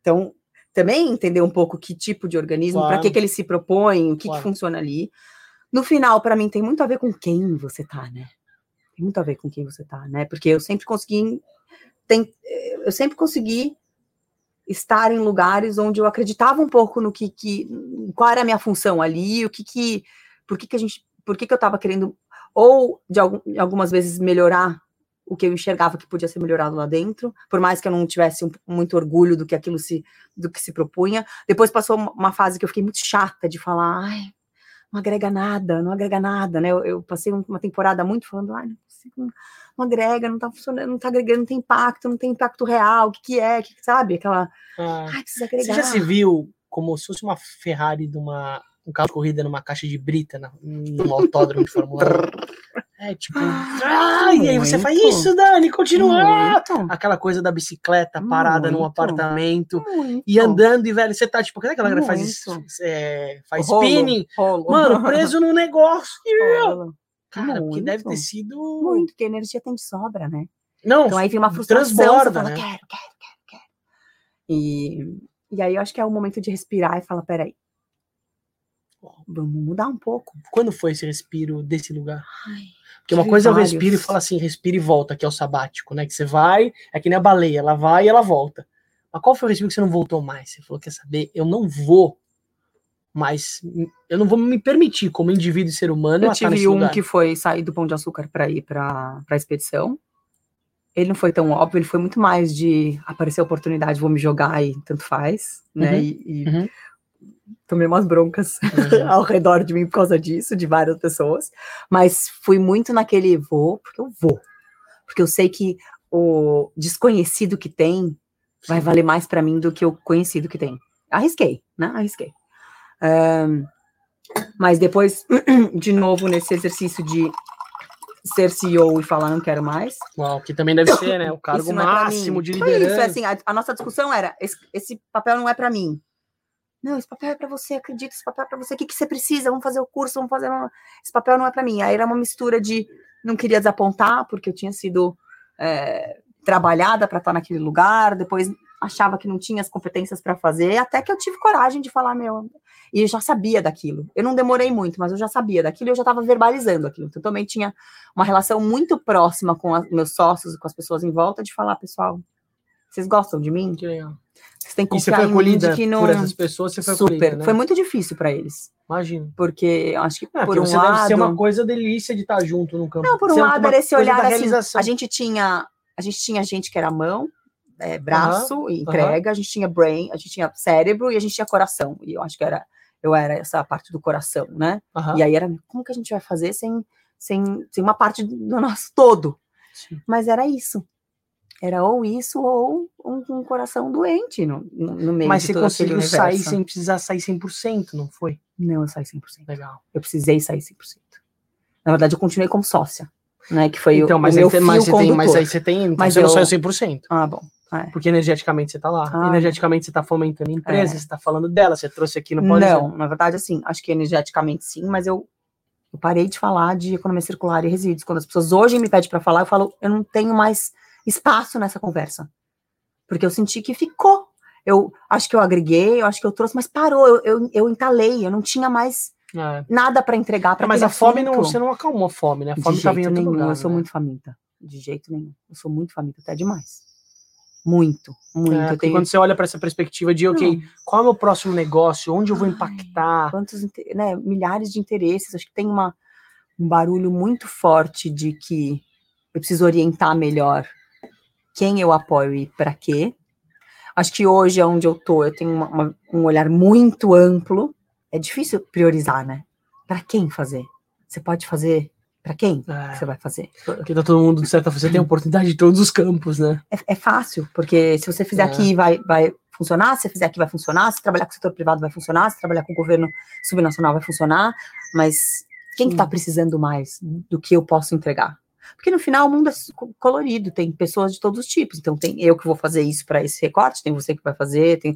Então, também entender um pouco que tipo de organismo, para Claro. que, que ele se propõe, o que, Claro. que funciona ali. No final, para mim, tem muito a ver com quem você tá, né? Tem muito a ver com quem você tá, né? Porque eu sempre consegui. Tem, eu sempre consegui estar em lugares onde eu acreditava um pouco no que, que qual era a minha função ali, o que que por que, que a gente, por que, que eu estava querendo ou de algum, algumas vezes melhorar o que eu enxergava que podia ser melhorado lá dentro, por mais que eu não tivesse um- muito orgulho do que aquilo se do que se propunha. Depois passou uma- fase que eu fiquei muito chata de falar, ai, não agrega nada, não agrega nada, né? Eu, eu passei um- uma temporada muito falando, ai, não, consigo, não, agrega, não tá funcionando, não tá agregando, não tem impacto, não tem impacto real, o que que é, que, sabe? Aquela, Ah, ai, precisa você agregar. já se viu como se fosse uma Ferrari de uma um carro de corrida numa caixa de brita na, num autódromo de Fórmula 1? É tipo, ah, e aí você faz Muito. isso, Dani, continua. Muito, Aquela coisa da bicicleta parada num Muito. apartamento muito. e andando, e velho, você tá tipo, cadê aquela galera que faz, Muito. é, faz Rolo, spinning? rolo. Mano, preso num negócio. Rolo. Cara, porque deve ter Muito. sido. Muito, porque energia tem de sobra, né? Não, Então aí vem uma frustração, transborda, fala, né? quero, quero, quero, quero. E, e aí eu acho que é o momento de respirar e falar, peraí, vamos mudar um pouco. quando foi esse respiro desse lugar? Ai, Porque uma coisa é vários. respiro e falo assim, respira e volta, que é o sabático, né? Que você vai, é que nem a baleia, ela vai e ela volta. Mas qual foi o respiro que você não voltou mais? Você falou, quer saber? Eu não vou mais, eu não vou me permitir, como indivíduo e ser humano, eu tive um lugar. que foi sair do Pão de Açúcar para ir para a expedição. Ele não foi tão óbvio, ele foi muito mais de aparecer a oportunidade, vou me jogar e tanto faz, né? Uhum, E, e uhum. Tomei umas broncas Uhum. ao redor de mim por causa disso, de várias pessoas. Mas fui muito naquele vou, porque eu vou. Porque eu sei que o desconhecido que tem vai valer mais para mim do que o conhecido que tem. Arrisquei, né? Arrisquei. Ahn, mas depois, de novo, nesse exercício de ser CEO e falar não quero mais. Uau, que também deve ser, né? O cargo isso é máximo de Foi liderança. isso, é assim, a, a nossa discussão era, esse, esse papel não é para mim. Não, esse papel é para você, acredita, esse papel é para você. O que, que você precisa? Vamos fazer o curso, vamos fazer. uma- Esse papel não é para mim. Aí era uma mistura de não queria desapontar, porque eu tinha sido é, trabalhada para estar naquele lugar, depois achava que não tinha as competências para fazer, até que eu tive coragem de falar, meu. E eu já sabia daquilo. Eu não demorei muito, mas eu já sabia daquilo e eu já estava verbalizando aquilo. Então, também tinha uma relação muito próxima com meus sócios com as pessoas em volta de falar, pessoal, vocês gostam de mim? Que legal. Vocês têm que E você confiar foi em mim que não... por essas pessoas, você foi Super. acolhida, né? Foi muito difícil para eles. Imagino. Porque eu acho que É, por porque um você lado. deve ser uma coisa delícia de estar junto no campo. Não, por um Ser lado uma era esse olhar assim. realização. A gente tinha, a gente tinha gente que era mão, é, braço, e entrega, a gente tinha brain, a gente tinha cérebro e a gente tinha coração. E eu acho que era, eu era essa parte do coração, né? E aí era, como que a gente vai fazer sem, sem, sem uma parte do nosso todo? Sim. Mas era isso. Era ou isso ou um, um coração doente no, no, meio Mas você conseguiu sair sem precisar sair 100%, não foi? Não, eu saí 100%. Legal. Eu precisei sair 100%. Na verdade, eu continuei como sócia, né? Que foi então, o, mas, o meu mas, tem, mas aí você tem. Então Mas você não eu- saiu 100%. Ah, bom. É. Porque energeticamente você tá lá. Ah. Energeticamente você tá fomentando a empresa, É. você tá falando dela, você trouxe aqui no Pode Não, na verdade, assim, acho que energeticamente sim, mas eu, eu parei de falar de economia circular e resíduos. Quando as pessoas hoje me pedem para falar, eu falo, eu não tenho mais espaço nessa conversa. Porque eu senti que ficou. Eu acho que eu agreguei, eu acho que eu trouxe, mas parou, eu, eu, eu entalei, eu não tinha mais É. nada para entregar É, para mas a fome não, você não acalmou a fome, né? A fome de jeito nenhum, lugar. eu sou né? muito faminta. De jeito nenhum. Eu sou muito faminta, até demais. Muito, muito. É, tenho quando você olha para essa perspectiva de, ok, Não. qual é o meu próximo negócio? Onde eu vou Ai, impactar? quantos, né, milhares de interesses. Acho que tem uma, um barulho muito forte de que eu preciso orientar melhor quem eu apoio e para quê. Acho que hoje, onde eu tô, eu tenho uma- uma- um olhar muito amplo. É difícil priorizar, né? Para quem fazer? Você pode fazer para quem É, você vai fazer? porque tá todo mundo, de certa forma, você tem oportunidade de todos os campos, né? É, é fácil, porque se você fizer É. aqui, vai, vai funcionar, se você fizer aqui, vai funcionar, se trabalhar com o setor privado, vai funcionar, se trabalhar com o governo subnacional, vai funcionar, mas quem que tá Sim. precisando mais do que eu posso entregar? Porque no final o mundo é co- colorido, tem pessoas de todos os tipos, então tem eu que vou fazer isso para esse recorte, tem você que vai fazer, tem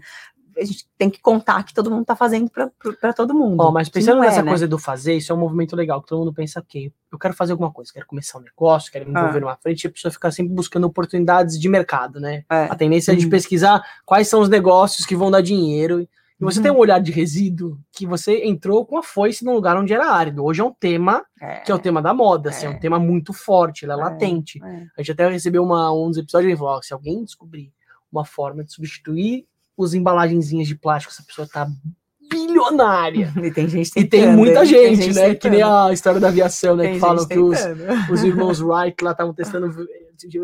a gente tem que contar que todo mundo tá fazendo para todo mundo. Ó, mas pensando não é, nessa né? coisa do fazer, isso é um movimento legal, que todo mundo pensa, ok, eu quero fazer alguma coisa, quero começar um negócio, quero me envolver Ah. numa frente, e a pessoa fica sempre buscando oportunidades de mercado, né? É. A tendência é de Uhum. pesquisar quais são os negócios que vão dar dinheiro. E você Uhum. tem um olhar de resíduo que você entrou com a foice num lugar onde era árido. Hoje é um tema que é o tema da moda, assim, é um É. tema muito forte, ele é É. latente. É. A gente até recebeu uma, um dos episódios e falou: ó, se alguém descobrir uma forma de substituir os embalagenzinhas de plástico, essa pessoa tá bilionária. E tem gente E tem tentando, muita hein? Tem gente, né? Que nem tentando. a história da aviação, né? Tem que falam gente que os, tentando. os irmãos Wright lá estavam testando.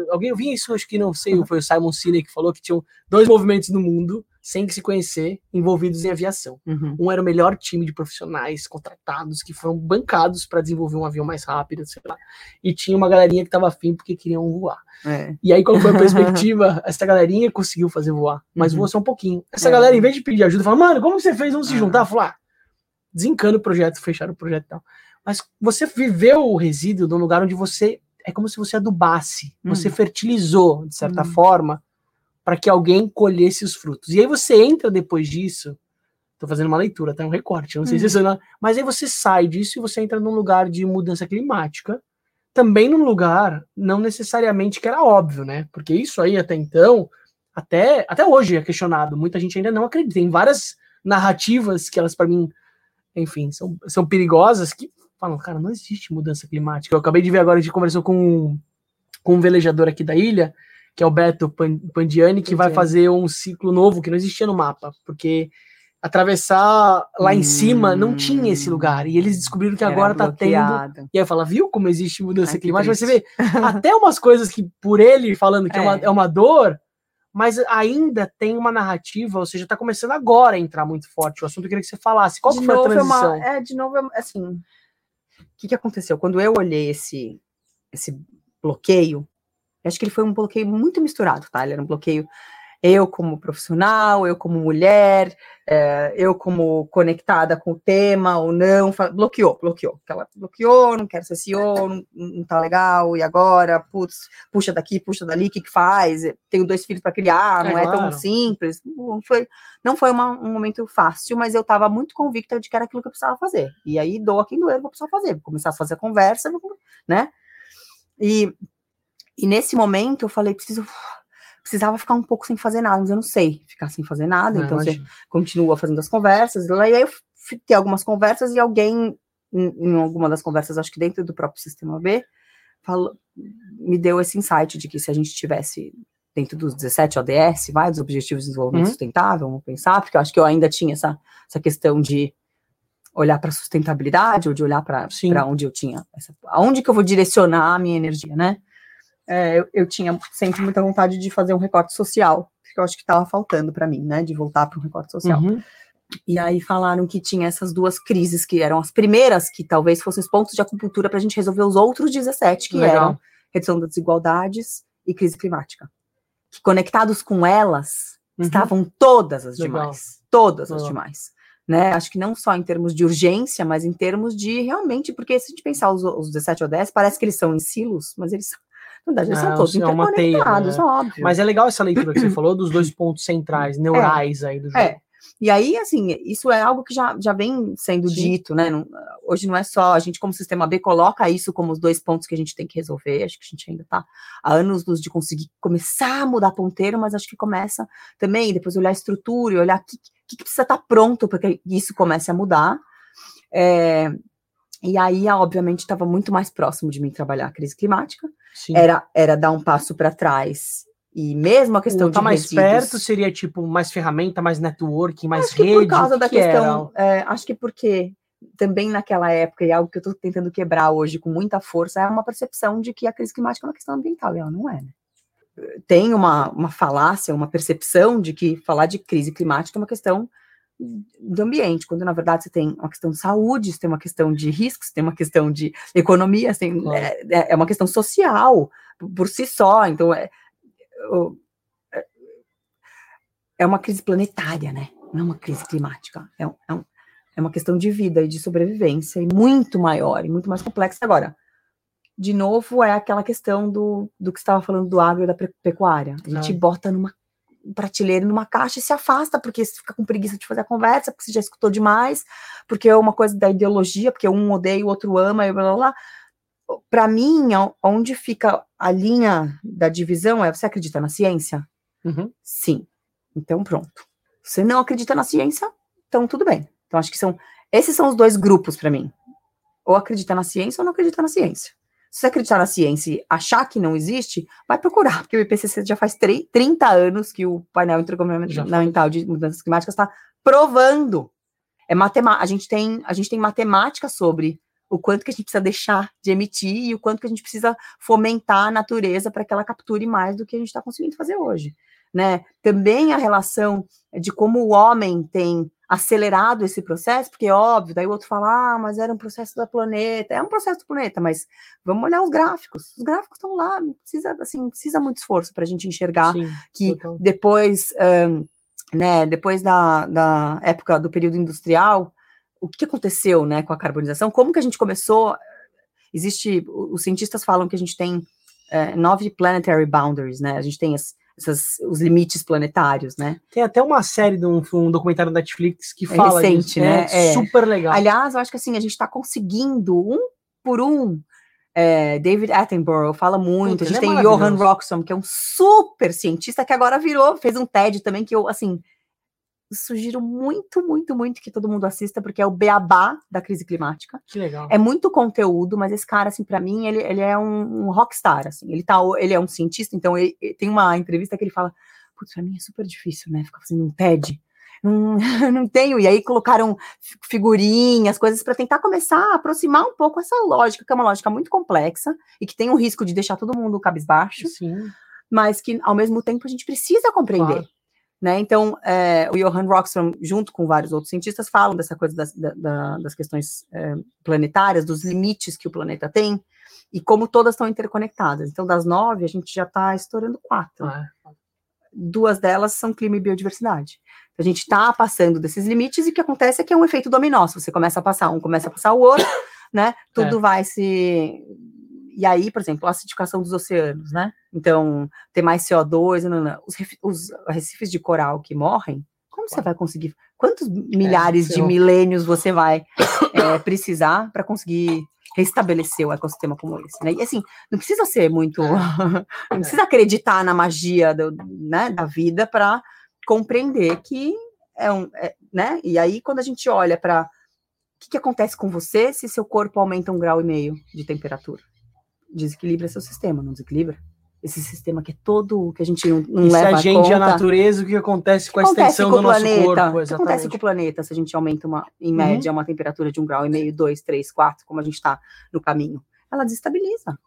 Alguém eu vi isso, acho que não sei, foi o Simon Sinek que falou que tinham dois movimentos no mundo, sem que se conhecer, envolvidos em aviação. Uhum. Um era o melhor time de profissionais contratados que foram bancados para desenvolver um avião mais rápido, sei lá. E tinha uma galerinha que estava afim porque queriam voar. É. E aí, qual foi a perspectiva? Essa galerinha conseguiu fazer voar, mas Uhum. voou só um pouquinho. Essa É. galera, em vez de pedir ajuda, fala, mano, como você fez? Vamos se Ah. juntar? Falar, desencana o projeto, fecharam o projeto e tal. Mas você viveu o resíduo num lugar onde você. É como se você adubasse, Hum. você fertilizou, de certa Hum. forma, para que alguém colhesse os frutos. E aí você entra depois disso. Tô fazendo uma leitura, tá? Um recorte, não sei se Hum. isso não. Mas aí você sai disso e você entra num lugar de mudança climática. Também num lugar, não necessariamente que era óbvio, né? Porque isso aí até então, até, até hoje é questionado. Muita gente ainda não acredita. Tem várias narrativas que elas, para mim, enfim, são, são perigosas que falam, cara, não existe mudança climática. Eu acabei de ver agora, a gente conversou com, com um velejador aqui da ilha, que é o Beto Pan- Pandiani, que vai fazer um ciclo novo que não existia no mapa, porque atravessar lá em cima não tinha esse lugar. E eles descobriram que agora tá tendo. bloqueado. E aí fala, viu como existe mudança Ai, climática? Mas você vê, até umas coisas que, por ele falando que é, uma, É. é uma dor, mas ainda tem uma narrativa, ou seja, tá começando agora a entrar muito forte. O assunto eu queria que você falasse. Qual de foi a novo é transição? uma, é, de novo é assim. O que, que aconteceu? Quando eu olhei esse, esse bloqueio, eu acho que ele foi um bloqueio muito misturado, tá? Ele era um bloqueio eu como profissional, eu como mulher, eh, eu como conectada com o tema ou não, bloqueou, bloqueou. Ela bloqueou, não quero ser CEO, não, não tá legal, e agora, putz, puxa daqui, puxa dali, o que que faz? Tenho dois filhos para criar, É, não é tão claro. simples. Não foi, não foi uma- um momento fácil, mas eu estava muito convicta de que era aquilo que eu precisava fazer. E aí, doa quem doer, vou precisar fazer. Vou começar a fazer a conversa, né? E, e nesse momento eu falei, preciso. Precisava ficar um pouco sem fazer nada, mas eu não sei ficar sem fazer nada, É, então você imagino. continua fazendo as conversas. E aí eu fiquei algumas conversas e alguém, em, em alguma das conversas, acho que dentro do próprio sistema B, falou, me deu esse insight de que se a gente tivesse dentro dos 17 ODS, vai, dos Objetivos de Desenvolvimento Uhum. Sustentável, vamos pensar, porque eu acho que eu ainda tinha essa, essa questão de olhar para sustentabilidade ou de olhar para onde eu tinha, essa, aonde que eu vou direcionar a minha energia, né? É, eu, eu, tinha sempre muita vontade de fazer um recorte social, que eu acho que estava faltando para mim, né? De voltar para um recorte social. Uhum. E aí falaram que tinha essas duas crises que eram as primeiras, que talvez fossem os pontos de acupuntura para a gente resolver os outros 17, que Legal. eram redução das desigualdades e crise climática. Que conectados com elas uhum. estavam todas as Legal. demais. Todas Legal. as demais. Né? Acho que não só em termos de urgência, mas em termos de realmente, porque se a gente pensar os, os 17 ou 10, parece que eles são em silos, mas eles são na verdade, eles são todos é interconectados, teia, né? óbvio. Mas é legal essa leitura que você falou dos dois pontos centrais, neurais é, aí do jogo. É, e aí, assim, isso é algo que já, já vem sendo Sim. dito, né? Não, hoje não é só a gente, como sistema B, coloca isso como os dois pontos que a gente tem que resolver. Acho que a gente ainda está há anos luz de conseguir começar a mudar ponteiro, mas acho que começa também, depois olhar a estrutura e olhar o que, que, precisa estar tá pronto para que isso comece a mudar. É, e aí, obviamente, estava muito mais próximo de mim trabalhar a crise climática. Era, era dar um passo para trás e mesmo a questão tá de mais resíduos, perto seria tipo mais ferramenta, mais networking, mais acho rede. por causa da que questão, é, acho que porque também naquela época e algo que eu estou tentando quebrar hoje com muita força é uma percepção de que a crise climática é uma questão ambiental e ela não é. Né? Tem uma, uma falácia, uma percepção de que falar de crise climática é uma questão do ambiente, quando na verdade você tem uma questão de saúde, você tem uma questão de riscos, tem uma questão de economia, tem, claro. é, é uma questão social por si só. Então, é, é, é uma crise planetária, né? Não é uma crise climática. É, é, um, é uma questão de vida e de sobrevivência, e muito maior, e muito mais complexa. Agora, de novo, é aquela questão do, do que estava falando do agro e da pecuária. A gente bota numa prateleira, numa caixa e se afasta, porque você fica com preguiça de fazer a conversa, porque você já escutou demais, porque é uma coisa da ideologia, porque um odeia, o outro ama, e blá blá blá para mim, onde fica a linha da divisão é: você acredita na ciência? Uhum. Sim. Então, pronto. Você não acredita na ciência? Então, tudo bem. Então, acho que são. Esses são os dois grupos para mim. Ou acredita na ciência ou não acredita na ciência. Se você acreditar na ciência e achar que não existe, vai procurar, porque o IPCC já faz 30 anos que o painel intergovernamental de mudanças climáticas está provando. É matemática. A gente tem a gente tem matemática sobre o quanto que a gente precisa deixar de emitir e o quanto que a gente precisa fomentar a natureza para que ela capture mais do que a gente está conseguindo fazer hoje. Né? Também a relação de como o homem tem acelerado esse processo, porque é óbvio, daí o outro fala, ah, mas era um processo do planeta, é um processo do planeta, mas vamos olhar os gráficos, os gráficos estão lá, precisa, assim, precisa muito esforço para a gente enxergar Sim, que depois, um, né, depois da, da época do período industrial, o que aconteceu né, com a carbonização, como que a gente começou. Existe, os cientistas falam que a gente tem é, nove planetary boundaries, né? A gente tem as, essas, os limites planetários, né? Tem até uma série de um, um documentário da Netflix que é fala recente, disso, né? É, é, super legal. Aliás, eu acho que assim, a gente está conseguindo um por um. É, David Attenborough fala muito. Puta, a gente tem Johan Rockström, que é um super cientista que agora virou, fez um TED também que eu assim sugiro muito, muito, muito que todo mundo assista, porque é o beabá da crise climática. Que legal. É muito conteúdo, mas esse cara, assim, para mim, ele, ele é um, um rockstar, assim. Ele, tá, ele é um cientista, então ele, ele tem uma entrevista que ele fala, putz, pra mim é super difícil, né, ficar fazendo um TED. Não, não tenho. E aí colocaram figurinhas, coisas para tentar começar a aproximar um pouco essa lógica, que é uma lógica muito complexa e que tem o risco de deixar todo mundo cabisbaixo. Sim. Mas que, ao mesmo tempo, a gente precisa compreender. Claro. Né? Então, é, o Johan Rockström, junto com vários outros cientistas, falam dessa coisa das, da, das questões é, planetárias, dos limites que o planeta tem, e como todas estão interconectadas. Então, das nove, a gente já está estourando quatro. Ah, é. Duas delas são clima e biodiversidade. A gente está passando desses limites e o que acontece é que é um efeito dominó. Se você começa a passar um, começa a passar o outro, né? Tudo é. vai se e aí, por exemplo, a acidificação dos oceanos, né? Então, ter mais CO2, não, não. Os, os recifes de coral que morrem, como você vai conseguir? Quantos milhares é, de milênios você vai é, precisar para conseguir restabelecer o ecossistema como esse? Né? E assim, não precisa ser muito. não precisa acreditar na magia do, né, da vida para compreender que é um. É, né? E aí, quando a gente olha para. O que, que acontece com você se seu corpo aumenta um grau e meio de temperatura? Desequilibra seu sistema, não desequilibra? esse sistema que é todo que a gente não, não E se leva a gente é a conta. natureza, o que acontece com a acontece extensão com do nosso planeta? corpo? O que acontece com o planeta se a gente aumenta uma, em Uhum. média uma temperatura de um grau e meio, dois, três, quatro, como a gente está no caminho? Ela desestabiliza.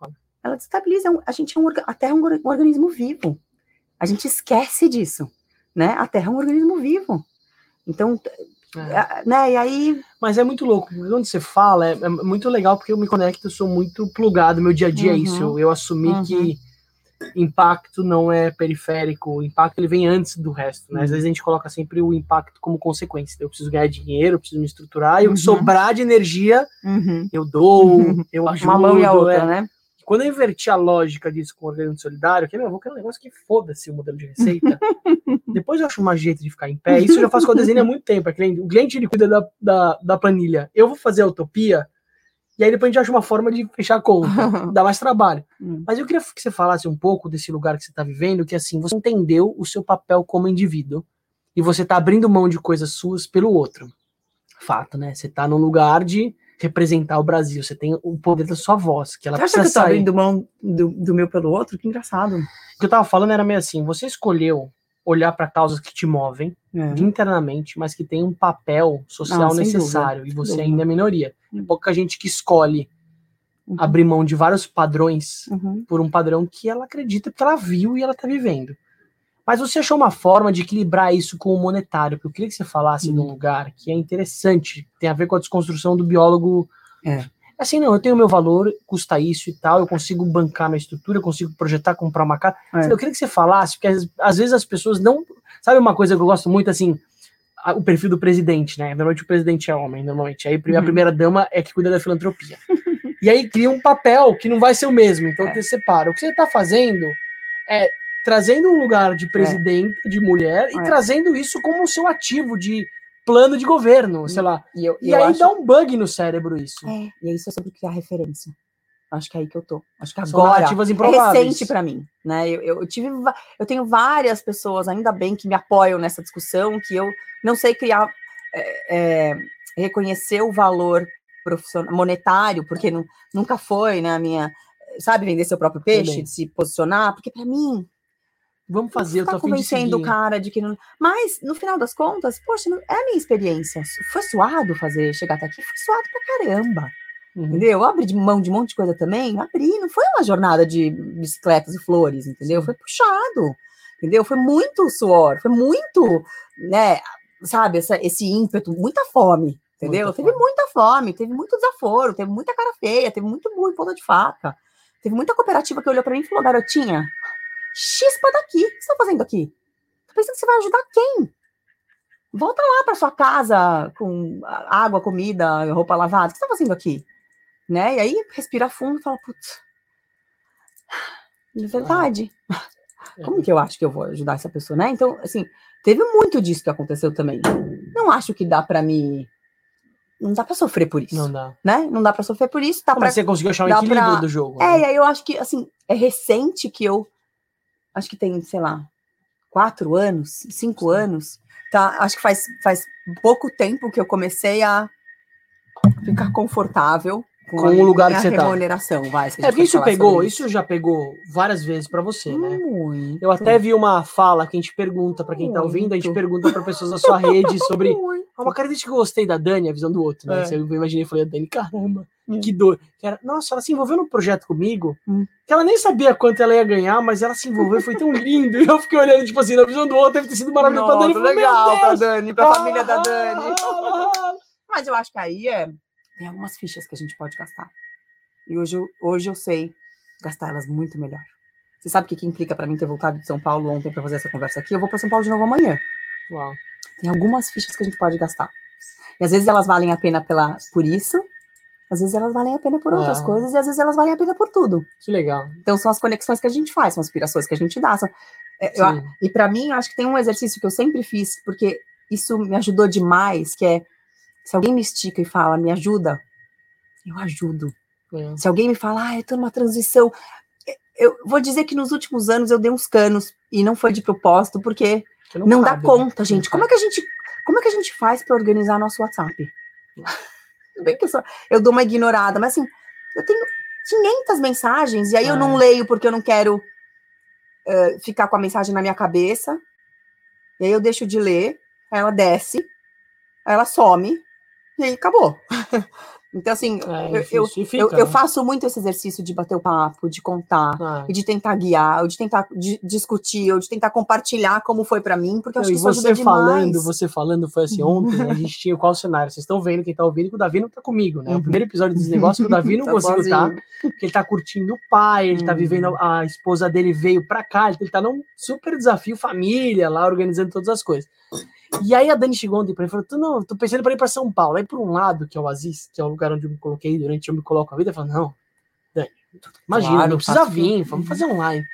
Ela desestabiliza. É A gente é um, a Terra é um, or- organismo vivo. A gente esquece disso, né? A Terra é um organismo vivo. Então, É. é, né? E aí, Mas é muito louco. Quando você fala, é, é muito legal porque eu me conecto, eu sou muito plugado. Meu dia a dia é Uhum. isso. Eu, eu assumi Uhum. que impacto não é periférico. O impacto ele vem antes do resto. Né? Às Uhum. vezes a gente coloca sempre o impacto como consequência. Eu preciso ganhar dinheiro, eu preciso me estruturar. E o Uhum. sobrar de energia, uhum, eu dou, eu ajudo. uma mão e a outra, é. né? Quando eu inverti a lógica disso com o organismo solidário, que meu, eu vou querer um negócio que foda-se o modelo de receita. Depois eu acho um jeito de ficar em pé. Isso eu já faço com a desenho há muito tempo. é cliente- O cliente ele cuida da, da, da planilha. Eu vou fazer a utopia. E aí depois a gente acha uma forma de fechar a conta. Dá mais trabalho. Hum. Mas eu queria que você falasse um pouco desse lugar que você está vivendo, que assim, você entendeu o seu papel como indivíduo. E você está abrindo mão de coisas suas pelo outro. Fato, né? Você está num lugar de representar o Brasil. Você tem o poder da sua voz, que ela Você acha que precisa eu tô sair. abrindo mão do, do meu pelo outro? Que engraçado. O que eu tava falando era meio assim, você escolheu olhar para causas que te movem É. internamente, mas que tem um papel social necessário e sem você dúvida. ainda é minoria. Hum. Pouca gente que escolhe Uhum. abrir mão de vários padrões Uhum. por um padrão que ela acredita porque ela viu e ela tá vivendo. Mas você achou uma forma de equilibrar isso com o monetário, porque eu queria que você falasse de um Hum. lugar que é interessante, tem a ver com a desconstrução do biólogo. É. Assim, não, eu tenho meu valor, custa isso e tal, eu consigo bancar minha estrutura, eu consigo projetar, comprar uma casa. É. Eu queria que você falasse, porque às, às vezes as pessoas não. Sabe uma coisa que eu gosto muito, assim, o perfil do presidente, né? Normalmente o presidente é homem, normalmente. Aí a Uhum. primeira dama é que cuida da filantropia. E aí cria um papel que não vai ser o mesmo, então É. você separa. O que você está fazendo é trazendo um lugar de presidente, de mulher, e É. trazendo isso como o seu ativo de plano de governo, sei lá. E, eu, E eu aí acho... dá um bug no cérebro isso. É, e isso é sobre criar referência. Acho que é aí que eu tô. Acho que São agora é recente para mim, né? Eu, eu, tive, eu tenho várias pessoas, ainda bem, que me apoiam nessa discussão, que eu não sei criar, é, é, reconhecer o valor profissional, monetário, porque nu- nunca foi, né, a minha, sabe, vender seu próprio peixe, Também. de se posicionar, porque para mim Vamos fazer, eu tô convencendo o cara de que não. Mas, no final das contas, poxa, não- é a minha experiência. Foi suado fazer, chegar até aqui, foi suado pra caramba. Uhum. Entendeu? Eu abri de mão de um monte de coisa também, abri, não foi uma jornada de bicicletas e flores, entendeu? Foi puxado, entendeu? Foi muito suor, foi muito, né, sabe, essa- esse ímpeto, muita fome, entendeu? Muita teve fome. muita fome, teve muito desaforo, teve muita cara feia, teve muito burro em ponta de faca, teve muita cooperativa que olhou pra mim e falou, garotinha, chispa daqui, o que você tá fazendo aqui? Tô pensando que você vai ajudar quem? Volta lá para sua casa com água, comida, roupa lavada. O que você está fazendo aqui? Né? E aí respira fundo e fala, putz, de verdade. É. Como que eu acho que eu vou ajudar essa pessoa, né? Então, assim, teve muito disso que aconteceu também. Não acho que dá para me não dá para sofrer por isso, Não dá. né? Não dá para sofrer por isso, Como para você conseguiu achar um dá equilíbrio pra- do jogo? é, e né? aí eu acho que, assim, é recente que eu. Acho que tem, sei lá, quatro anos, cinco anos. Tá? Acho que faz, faz pouco tempo que eu comecei a ficar confortável Com o lugar que você tá. remuneração. Vai, se a É, isso pegou, sobre isso já pegou várias vezes pra você, né? Muito. Eu até vi uma fala que a gente pergunta pra quem tá ouvindo, a gente pergunta pra pessoas da sua rede sobre. Muito. Ah, Uma característica que eu gostei da Dani, a visão do outro, né? É. Eu imaginei e falei, a Dani, caramba, Hum. que dor. Que era, nossa, ela se envolveu num projeto comigo, Hum. que ela nem sabia quanto ela ia ganhar, mas ela se envolveu, foi tão lindo. E eu fiquei olhando, tipo assim, na visão do outro, deve ter sido maravilhoso pra Dani. Nossa, eu falei, legal pra! Dani, pra família da Ah, Dani. ah, ah. Mas eu acho que aí é. Tem algumas fichas que a gente pode gastar. E hoje eu, hoje eu sei gastar elas muito melhor. Você sabe o que, que implica para mim ter voltado de São Paulo ontem para fazer essa conversa aqui? Eu vou para São Paulo de novo amanhã. Uau. Tem algumas fichas que a gente pode gastar. E às vezes elas valem a pena pela, por isso, às vezes elas valem a pena por outras Ah. coisas, e às vezes elas valem a pena por tudo. Que legal. Então são as conexões que a gente faz, são as aspirações que a gente dá. são- é, eu- e para mim, eu acho que tem um exercício que eu sempre fiz, porque isso me ajudou demais, que é se alguém me estica e fala, me ajuda, eu ajudo. É. Se alguém me fala, ah, eu tô numa transição, eu vou dizer que nos últimos anos eu dei uns canos e não foi de propósito, porque Que não, dá cabe, né? conta, gente. Não Como é que a gente, como é que a gente faz para organizar nosso WhatsApp? Tudo bem que eu, sou- eu dou uma ignorada, mas assim, eu tenho 500 mensagens e aí eu É. não leio porque eu não quero eh, ficar com a mensagem na minha cabeça, e aí eu deixo de ler, aí ela desce, aí ela some, e aí acabou. Então, assim, É, eu, eu, eu, né? faço muito esse exercício de bater o papo, de contar, Ah, e de tentar guiar, ou de tentar di- discutir, ou de tentar compartilhar como foi pra mim, porque eu acho e que isso você falando, você falando, foi assim, ontem a gente tinha qual cenário? Vocês estão vendo, quem tá ouvindo, que o Davi não tá comigo, né? O Uhum. primeiro episódio desse negócio que o Davi não Tá conseguiu estar, sozinho. porque ele tá curtindo o pai, ele tá Uhum. vivendo, a esposa dele veio pra cá, ele tá num super desafio família lá, organizando todas as coisas. E aí a Dani chegou ontem pra mim e falou: "Tu não, tô pensando pra ir pra São Paulo. Aí por um lado, que é o Aziz, que é o lugar onde eu me coloquei durante eu me coloco a vida, eu falo, não, Dani, imagina, Claro, não precisa faço vir, vamos fazer online.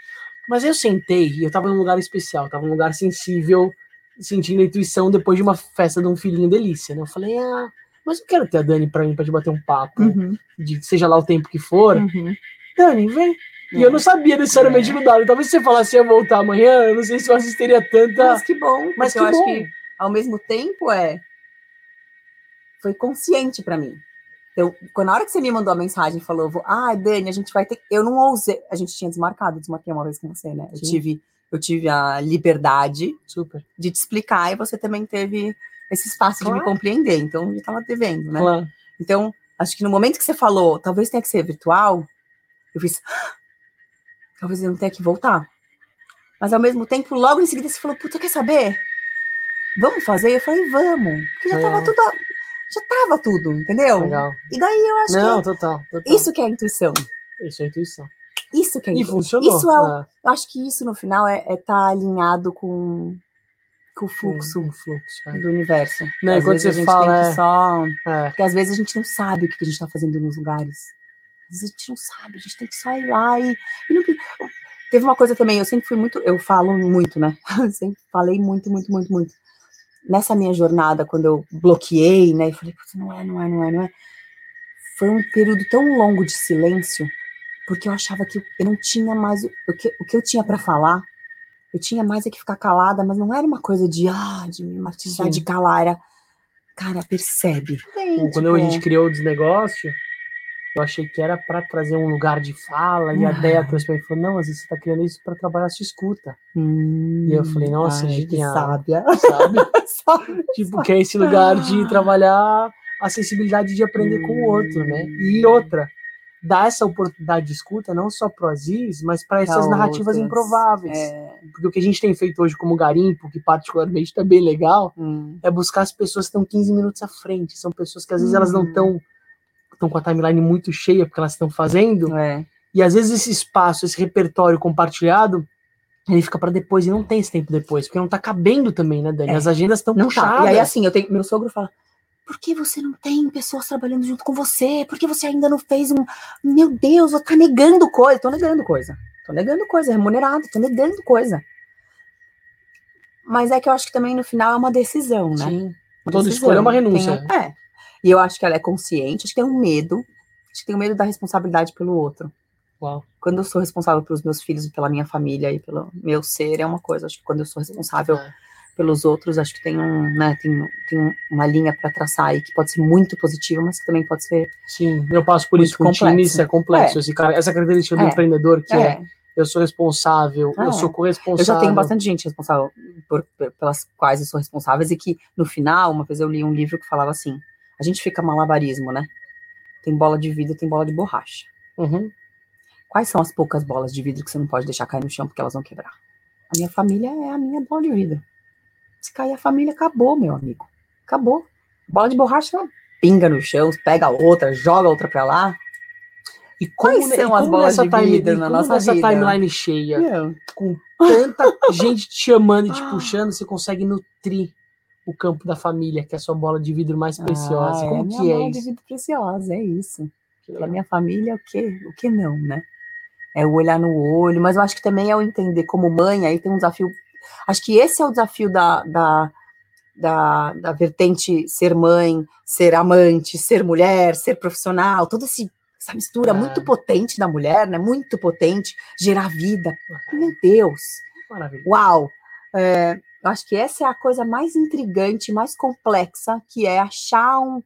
Mas eu sentei e eu tava num lugar especial, tava num lugar sensível, sentindo a intuição depois de uma festa de um filhinho delícia, né? Eu falei, ah, mas eu quero ter a Dani pra mim, pra te bater um papo, Uhum, de seja lá o tempo que for. uhum. Dani, vem. E É. eu não sabia necessariamente do nada. Talvez se você falasse ia voltar amanhã, eu não sei se eu assistiria tanta. Mas que bom, Mas que eu bom. acho que ao mesmo tempo é foi consciente pra mim. Eu, quando na hora que você me mandou a mensagem e falou, vou- ah, Dani, a gente vai ter, eu não ousei, a gente tinha desmarcado, desmarquei uma vez com você, né? Eu Sim. tive, eu tive a liberdade Super. de te explicar e você também teve esse espaço de me Claro. compreender, então eu tava devendo, né? Claro. Então, acho que no momento que você falou, talvez tenha que ser virtual, eu fiz, "Ah, talvez eu não tenha que voltar. Mas ao mesmo tempo, logo em seguida você falou, puta, quer saber? Vamos fazer? Eu falei, vamos. Porque já É. tava tudo, já tava tudo, entendeu? Legal. E daí eu acho Não, que total, total. isso que é intuição. Isso é intuição. Isso que é E intuição. funcionou. Isso é né? Eu acho que isso no final é estar tá alinhado com, com o fluxo fluxo. é. do universo. Não, Às quando vezes a você gente fala, tem que é. só É. Porque às vezes a gente não sabe o que que a gente está fazendo nos lugares. Às vezes a gente não sabe, a gente tem que só ir lá e. e não- Teve uma coisa também, eu sempre fui muito. Eu falo muito, né? Eu sempre falei muito, muito, muito, muito. Nessa minha jornada, quando eu bloqueei, né? E falei, "Putz, não é, não é, não é, não é. Foi um período tão longo de silêncio, porque eu achava que eu não tinha mais o, o que, o que eu tinha para falar. Eu tinha mais é que ficar calada, mas não era uma coisa de, ah, de me martirizar, Sim. de calar. Era, cara, percebe. Bom, Quando a gente criou o desnegócio, eu achei que era para trazer um lugar de fala, e a Ah. Deia trouxe pra mim e falou: não, às vezes você tá criando isso para trabalhar a sua escuta, Hum, E eu falei, nossa, ai, que genial. sábia. sabe? Sabe? tipo, que é esse lugar de trabalhar a sensibilidade de aprender com o outro, né? E Hum. outra, dar essa oportunidade de escuta não só pro Aziz, mas para essas narrativas outras. improváveis. É, Porque o que a gente tem feito hoje como garimpo, que particularmente tá bem legal, hum, é buscar as pessoas que estão 15 minutos à frente. São pessoas que às vezes elas não estão estão com a timeline muito cheia porque elas estão fazendo, é. e às vezes esse espaço, esse repertório compartilhado, ele fica para depois e não tem esse tempo depois, porque não tá cabendo também, né, Dani? É. As agendas estão puxadas. tá. E aí, assim, eu tenho. Meu sogro fala. Por que você não tem pessoas trabalhando junto com você? Por que você ainda não fez um. Meu Deus, você tá negando coisa. Tô negando coisa. Tô negando coisa, remunerado, tô negando coisa. Mas é que eu acho que também no final é uma decisão, né? Sim. Uma Toda decisão. escolha é uma renúncia. um- é. E eu acho que ela é consciente, acho que tem um medo. Acho que tem um medo da responsabilidade pelo outro. Uau. Quando eu sou responsável pelos meus filhos e pela minha família e pelo meu ser, é uma coisa. Acho que quando eu sou responsável É. pelos outros, acho que tem um, né, tem, tem uma linha para traçar aí que pode ser muito positiva, mas que também pode ser. Sim, eu passo por isso com time, complexo. isso é complexo. Esse cara, essa característica do É. empreendedor, que é, É, eu sou responsável, É. eu sou corresponsável. eu já tenho bastante gente responsável por, pelas quais eu sou responsáveis e que no final, uma vez eu li um livro que falava assim: a gente fica malabarismo, né? Tem bola de vidro, tem bola de borracha. Uhum. Quais são as poucas bolas de vidro que você não pode deixar cair no chão porque elas vão quebrar? A minha família é a minha bola de vidro. Se cair a família, acabou, meu amigo. Acabou. Bola de borracha pinga no chão, pega outra, joga outra pra lá. E como, Quais né- são e as como bolas de time- vidro na como nossa nessa vida? timeline cheia, com tanta gente te chamando e te Ah. puxando, você consegue nutrir o campo da família, que é a sua bola de vidro mais preciosa. Ah, é como a minha que é bola de isso? vidro preciosa, é isso. Pela minha família, o que, o que não, né? É o olhar no olho, mas eu acho que também é o entender como mãe, aí tem um desafio. Acho que esse é o desafio da, da, da, da vertente ser mãe, ser amante, ser mulher, ser profissional, toda esse, essa mistura É. muito potente da mulher, né? Muito potente, gerar vida. Meu Deus! Maravilha. Uau! É, eu acho que essa é a coisa mais intrigante, mais complexa, que é achar um,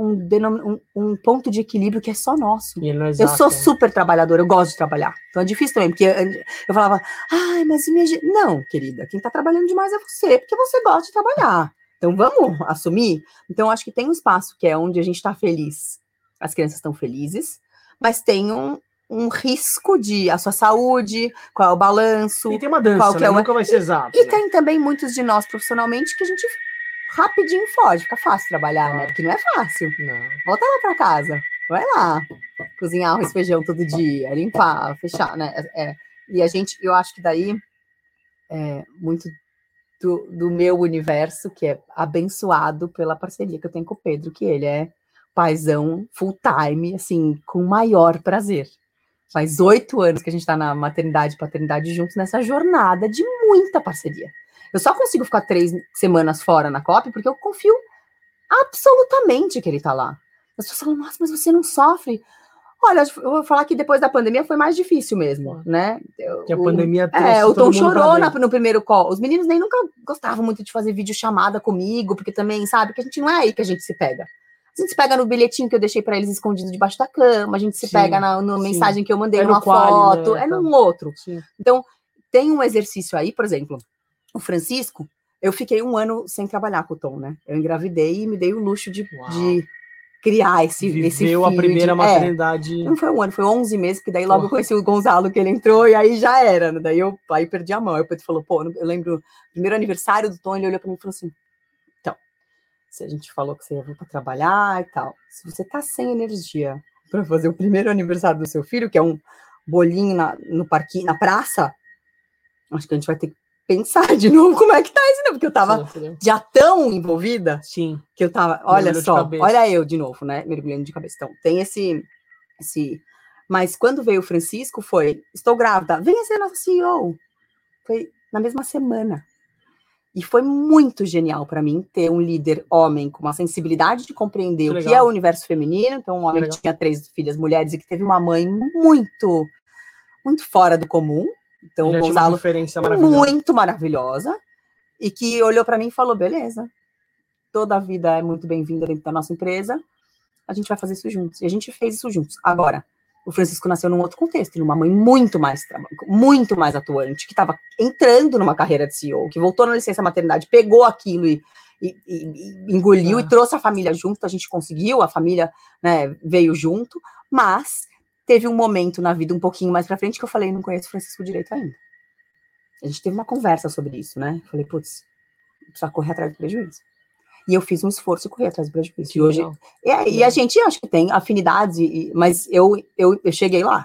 um, um, um, ponto de equilíbrio que é só nosso. Eu sou super trabalhadora, eu gosto de trabalhar. Então é difícil também, porque eu falava, ai, mas minha. Não, querida, quem tá trabalhando demais é você, porque você gosta de trabalhar. Então vamos assumir? Então acho que tem um espaço que é onde a gente está feliz, as crianças estão felizes, mas tem um, um risco de a sua saúde, qual é o balanço. E tem uma dança, qual né? é o... nunca vai ser exato. E, né? tem também muitos de nós profissionalmente que a gente rapidinho foge, fica fácil trabalhar, né? Porque não é fácil. Não. Volta lá para casa, vai lá, cozinhar arroz feijão todo dia, limpar, fechar, né? É, e a gente, eu acho que daí é muito do, do meu universo, que é abençoado pela parceria que eu tenho com o Pedro, que ele é paizão full time, assim, com maior prazer. Faz oito anos que a gente está na maternidade e paternidade juntos nessa jornada de muita parceria. Eu só consigo ficar três semanas fora na COP porque eu confio absolutamente que ele está lá. As pessoas falam, nossa, mas você não sofre. Olha, eu vou falar que depois da pandemia foi mais difícil mesmo, né? Que a pandemia trouxe É, o Tom chorou na, no primeiro call. Os meninos nem nunca gostavam muito de fazer vídeo chamada comigo, porque também, sabe, que a gente não é aí que a gente se pega. A gente se pega no bilhetinho que eu deixei para eles escondido debaixo da cama, a gente se sim, pega na, na mensagem que eu mandei é numa foto, né? é num outro. Sim. Então, tem um exercício aí, por exemplo, o Francisco, eu fiquei um ano sem trabalhar com o Tom, né? Eu engravidei e me dei o luxo de, de criar esse, Viveu esse filho. a primeira de, maternidade. É, não foi um ano, foi 11 meses, que daí logo eu conheci o Gonzalo, que ele entrou, e aí já era, né? Daí eu aí perdi a mão. Aí o Pedro falou, pô, eu lembro, primeiro aniversário do Tom, ele olhou para mim e falou assim, então, se a gente falou que você ia vir para trabalhar e tal, se você tá sem energia para fazer o primeiro aniversário do seu filho, que é um bolinho na, no parquinho, na praça, acho que a gente vai ter que pensar de novo como é que tá isso, né? Porque eu tava sim, já tão envolvida sim. que eu tava, olha só, olha eu de novo, né? Mergulhando de cabeça. Então, tem esse, esse. Mas quando veio o Francisco, foi: estou grávida, venha ser nossa CEO. Foi na mesma semana. E foi muito genial para mim ter um líder homem com uma sensibilidade de compreender que o que é o universo feminino. Então, um homem que, que tinha três filhas mulheres e que teve uma mãe muito, muito fora do comum. Então, o Gonzalo, maravilhosa. muito maravilhosa, e que olhou para mim e falou: beleza, toda a vida é muito bem-vinda dentro da nossa empresa, a gente vai fazer isso juntos. E a gente fez isso juntos. Agora, o Francisco nasceu num outro contexto, numa mãe muito mais muito mais atuante, que estava entrando numa carreira de CEO, que voltou na licença maternidade, pegou aquilo e, e, e engoliu ah. e trouxe a família junto. A gente conseguiu, a família né, veio junto, mas teve um momento na vida um pouquinho mais para frente que eu falei, não conheço Francisco direito ainda. A gente teve uma conversa sobre isso, né? Falei, putz, precisa correr atrás do prejuízo. E eu fiz um esforço e corri atrás do prejuízo. E hoje. E, e, a gente acho que tem afinidades, mas eu, eu, eu cheguei lá.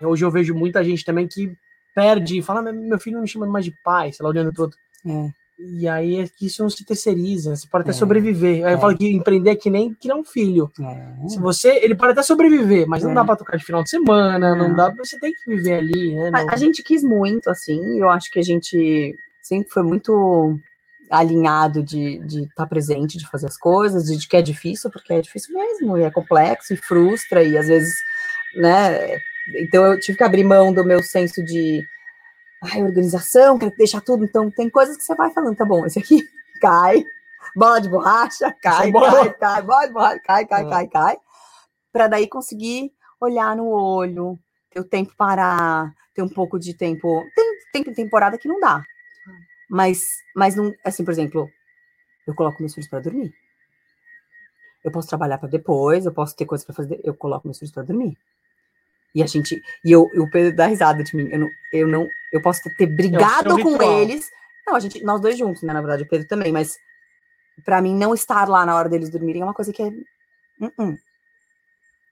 Hoje eu vejo muita gente também que perde, fala, meu filho não me chama mais de pai, sei lá, olhando outro. É. E aí é que isso não se terceiriza, você pode até é, sobreviver. Aí é. eu falo que empreender é que nem criar um filho. É. Se você, ele pode até sobreviver, mas não é. dá para tocar de final de semana, não, dá, você tem que viver ali, né? A, a, gente quis muito, assim, eu acho que a gente sempre foi muito alinhado de estar de tá presente, de fazer as coisas, de, de que é difícil, porque é difícil mesmo, e é complexo, e frustra, e às vezes, né? Então eu tive que abrir mão do meu senso de ai, organização, quero deixar tudo. Então, tem coisas que você vai falando, tá bom, esse aqui cai, bola de borracha, cai, cai, cai, bola de borracha, cai, cai, cai, cai, para daí conseguir olhar no olho, ter o tempo parar, ter um pouco de tempo. Tem, tem temporada que não dá. Mas, mas não, assim, por exemplo, eu coloco meus filhos para dormir. Eu posso trabalhar para depois, eu posso ter coisas para fazer, eu coloco meus filhos para dormir. E a gente. E eu, o Pedro dá risada de mim. Eu não, eu não. Eu posso ter brigado com eles. Não, a gente, nós dois juntos, né? Na verdade, o Pedro também, mas para mim não estar lá na hora deles dormirem é uma coisa que é. Uh -uh.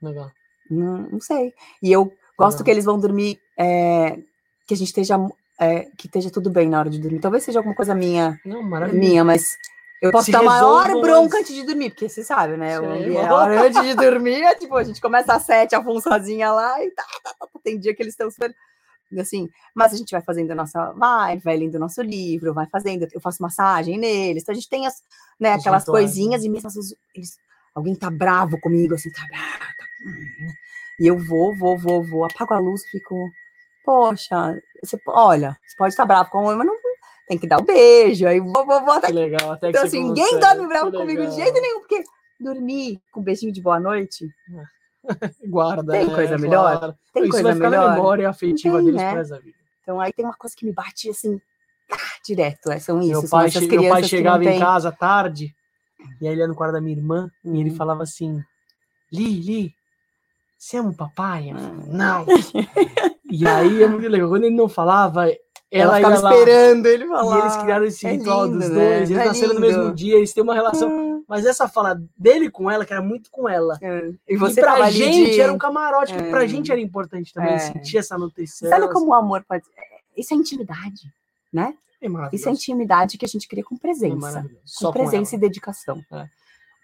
Legal. Não, não sei. E eu gosto Legal. que eles vão dormir. É, que a gente esteja. É, que esteja tudo bem na hora de dormir. Talvez seja alguma coisa minha. Não, minha, mas eu posso dar maior bronca antes de dormir, porque você sabe, né? Sim, a hora antes de dormir é tipo, a gente começa às sete, a funçãozinha lá e tá, tá, tá, tem dia que eles estão super. Assim, mas a gente vai fazendo a nossa. Vai, vai lendo o nosso livro, vai fazendo. Eu faço massagem neles. Então a gente tem as, né, aquelas coisinhas né? e mesmo às vezes eles, alguém tá bravo comigo, assim, tá bravo. Tá, né? e eu vou, vou, vou, vou, apago a luz, fico. Poxa, você, olha, você pode estar bravo com o mas não tem que dar o um beijo, aí vou, vou, vou até... Que legal, até Então, que assim, ninguém consegue. dorme bravo Que comigo de legal. jeito nenhum, porque dormir com um beijinho de boa noite, Guarda. Tem né, coisa melhor? claro. tem Isso coisa vai ficar na melhor. memória afetiva tem, deles né? da vida. Então aí tem uma coisa que me bate assim, ah, direto, é, são isso, Meu são pai, che- meu pai chegava em casa tarde, e aí ele ia no quarto da minha irmã, e ele Uhum. falava assim, Li, Li, você ama o papai? Falava, não. e aí é muito legal, quando ele não falava, ela, Ela lá, esperando ele e falar. eles criaram esse É ritual dos lindo, dois, né? eles É nasceram no lindo. mesmo dia, eles têm uma relação, Ah, mas essa fala dele com ela, que era muito com ela, é. E e você pra tava ali gente de- era um camarote, que pra É. gente era importante também É. sentir essa nutrição. Sabe como o amor pode. é, Isso é intimidade, né? É. Isso é intimidade que a gente cria com É presença. com Só com presença ela. e dedicação.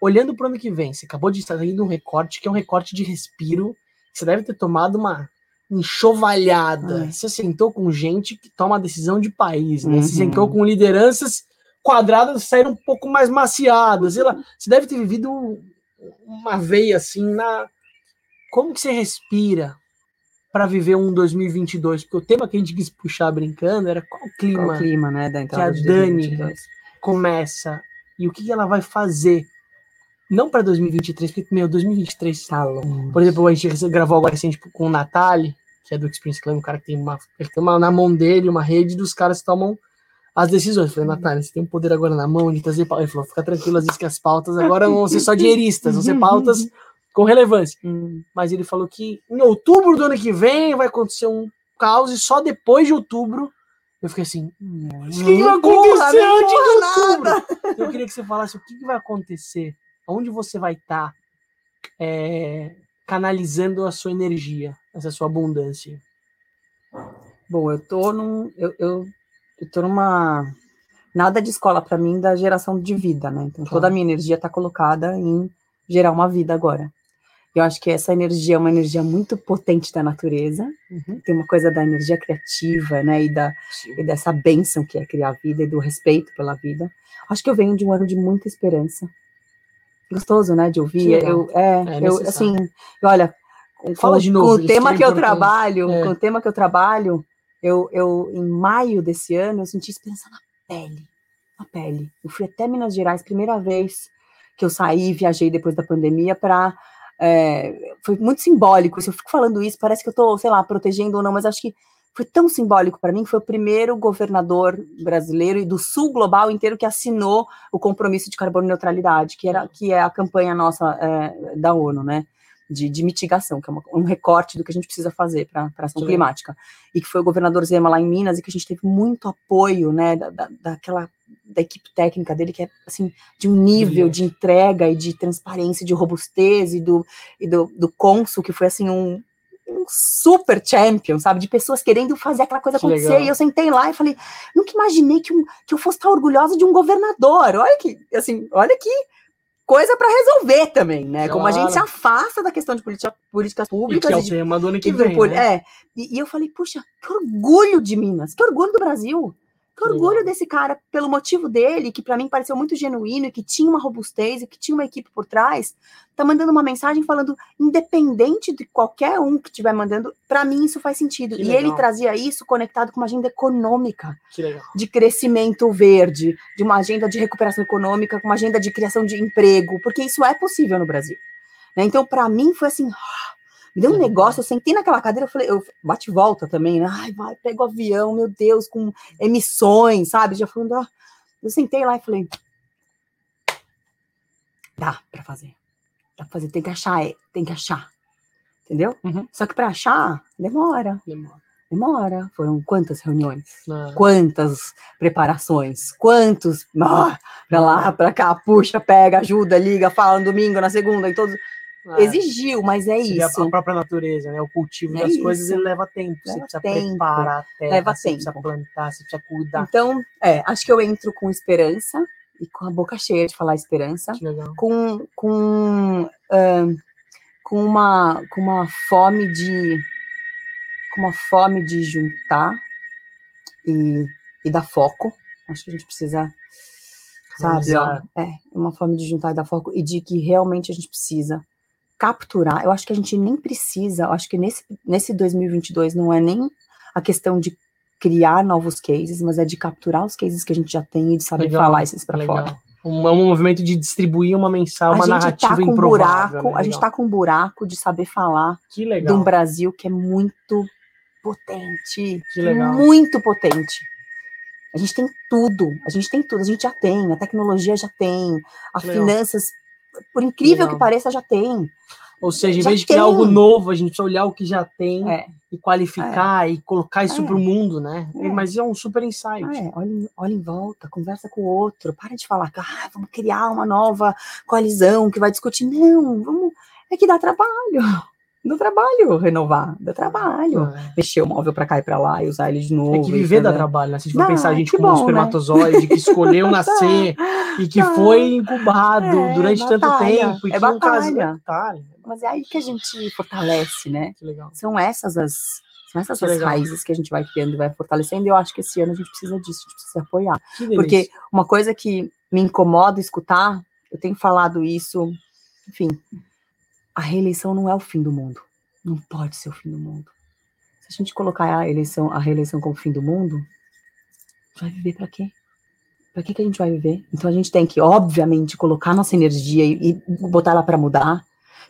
olhando para o ano que vem, você acabou de sair de um recorte que é um recorte de respiro. Você deve ter tomado uma enxovalhada. Ai. Você sentou com gente que toma decisão de país, né? Você Uhum. sentou com lideranças quadradas saíram um pouco mais maciadas. Sei lá, você deve ter vivido uma veia assim na. Como que você respira para viver um 2022? Porque o tema que a gente quis puxar brincando era qual Qual clima o clima, né, da entrada a Dani 2022. começa e o que que ela vai fazer. Não para 2023, porque, meu, 2023 Tá longe. por exemplo, a gente gravou agora recente com o Natali, que é do Experience Club, um cara que tem uma, ele tem uma na mão dele, uma rede dos caras que tomam as decisões. Eu falei, Natali, você tem um poder agora na mão de trazer pautas. Ele falou, fica tranquilo, às vezes que as pautas agora não vão ser só dinheiristas, vão ser pautas com relevância. Hum. Mas ele falou que em outubro do ano que vem vai acontecer um caos e só depois de outubro eu fiquei assim, Não, o que, vai acontecer antes de outubro? nada. Eu queria que você falasse o que, que vai acontecer, onde você vai estar canalizando a sua energia, essa sua abundância. Bom, eu tô num. Eu, eu, eu tô numa. Nada de escola para mim da geração de vida, né? Então Tá. toda a minha energia tá colocada em gerar uma vida agora. Eu acho que essa energia é uma energia muito potente da natureza. Tem uma coisa da energia criativa, né? E, da, e dessa bênção que é criar a vida e do respeito pela vida. Acho que eu venho de um ano de muita esperança. Gostoso, né? De ouvir. Eu, é, É eu, assim, olha, com, Fala de novo, com isso o tema é que eu importante. trabalho, É. com o tema que eu trabalho, eu, eu, em maio desse ano, eu senti esperança na pele. Na pele. Eu fui até Minas Gerais, primeira vez que eu saí, viajei depois da pandemia para foi muito simbólico. Se eu fico falando isso, parece que eu estou, sei lá, protegendo ou não, mas acho que foi tão simbólico para mim. Foi o primeiro governador brasileiro e do Sul global inteiro que assinou o compromisso de carbono neutralidade, que era que é a campanha nossa é, da ONU, né? De, de mitigação, que é uma, um recorte do que a gente precisa fazer para a ação Sim. climática. E que foi o governador Zema lá em Minas, e que a gente teve muito apoio, né, da, da, daquela da equipe técnica dele, que é assim, de um nível de entrega e de transparência, de robustez, e do, e do, do cônsul, que foi assim, um, um super champion, sabe? De pessoas querendo fazer aquela coisa Que acontecer. legal. E eu sentei lá e falei, nunca imaginei que, um, que eu fosse estar orgulhosa de um governador. Olha que, assim, olha que coisa para resolver também, né? Como a gente se Claro. afasta da questão de política, políticas E que públicas é o de tema do ano que do vem, né? É, e, e eu falei, puxa, que orgulho de Minas, que orgulho do Brasil, que orgulho desse cara, pelo motivo dele, que para mim pareceu muito genuíno e que tinha uma robustez e que tinha uma equipe por trás, tá mandando uma mensagem falando, independente de qualquer um que estiver mandando, para mim isso faz sentido. Que e legal. ele trazia isso conectado com uma agenda econômica de crescimento verde, de uma agenda de recuperação econômica, com uma agenda de criação de emprego, porque isso é possível no Brasil. né? Então, para mim, foi assim, me deu um negócio, eu sentei naquela cadeira, eu falei, eu bate e volta também, né? Ai, vai, pega o avião, meu Deus, com emissões, sabe? Já falando, ah, eu sentei lá e falei, dá para fazer. Dá pra fazer, tem que achar, é, tem que achar. Entendeu? Uhum. Só que para achar, demora, Demora. demora. Foram quantas reuniões? Ah, quantas preparações, quantos ah, pra lá, pra cá, puxa, pega, ajuda, liga, fala no domingo, na segunda, em todos. Exigiu, mas é você vê a- isso. A própria natureza, né? O cultivo É das isso. coisas ele leva tempo. você Leva precisa tempo. preparar a terra, Leva você precisa tempo. plantar, você precisa cuidar. Então, é, acho que eu entro com esperança e com a boca cheia de falar esperança, Que legal. com com ahn, com uma com uma fome de com uma fome de juntar e, e dar foco. Acho que a gente precisa sabe, ó, é, uma forma de juntar e dar foco e de que realmente a gente precisa capturar. Eu acho que a gente nem precisa, eu acho que nesse, nesse 2022 não é nem a questão de criar novos cases, mas é de capturar os cases que a gente já tem e de saber Legal, falar esses para fora. Um, é um movimento de distribuir uma mensagem, uma gente narrativa tá com improvável. buraco, né? a gente Legal. tá com um buraco de saber falar Que de um Brasil que é muito potente, Que legal. muito potente. A gente tem tudo, a gente tem tudo, a gente já tem, a tecnologia já tem, as finanças, por incrível Legal. que pareça, já tem. Ou seja, em já vez de criar tem. algo novo, a gente precisa olhar o que já tem É, e qualificar e colocar isso É. pro mundo, né? É. Mas é um super insight. é, olha, em- olha em volta, conversa com o outro, para de falar que ah, vamos criar uma nova coalizão que vai discutir. Não, vamos, é que dá trabalho. Dá trabalho renovar, dá trabalho. É. Mexer o móvel para cá e para lá e usar ele de novo. É que viver dá trabalho, né? Se a gente for Dá, pensar a gente como um bom, né? espermatozoide que escolheu nascer e que Dá. foi incubado É, durante tanto batalha, tempo. E é que um caso- batalha. batalha. Mas é aí que a gente fortalece, né? Que legal. São essas as, são essas Que as legal. raízes que a gente vai criando e vai fortalecendo. E eu acho que esse ano a gente precisa disso, a gente precisa se apoiar. Porque uma coisa que me incomoda escutar, eu tenho falado isso, enfim, a reeleição não é o fim do mundo. Não pode ser o fim do mundo. Se a gente colocar a eleição, a reeleição como fim do mundo, vai viver para quê? Para que, que a gente vai viver? Então a gente tem que, obviamente, colocar nossa energia e, e botar ela para mudar,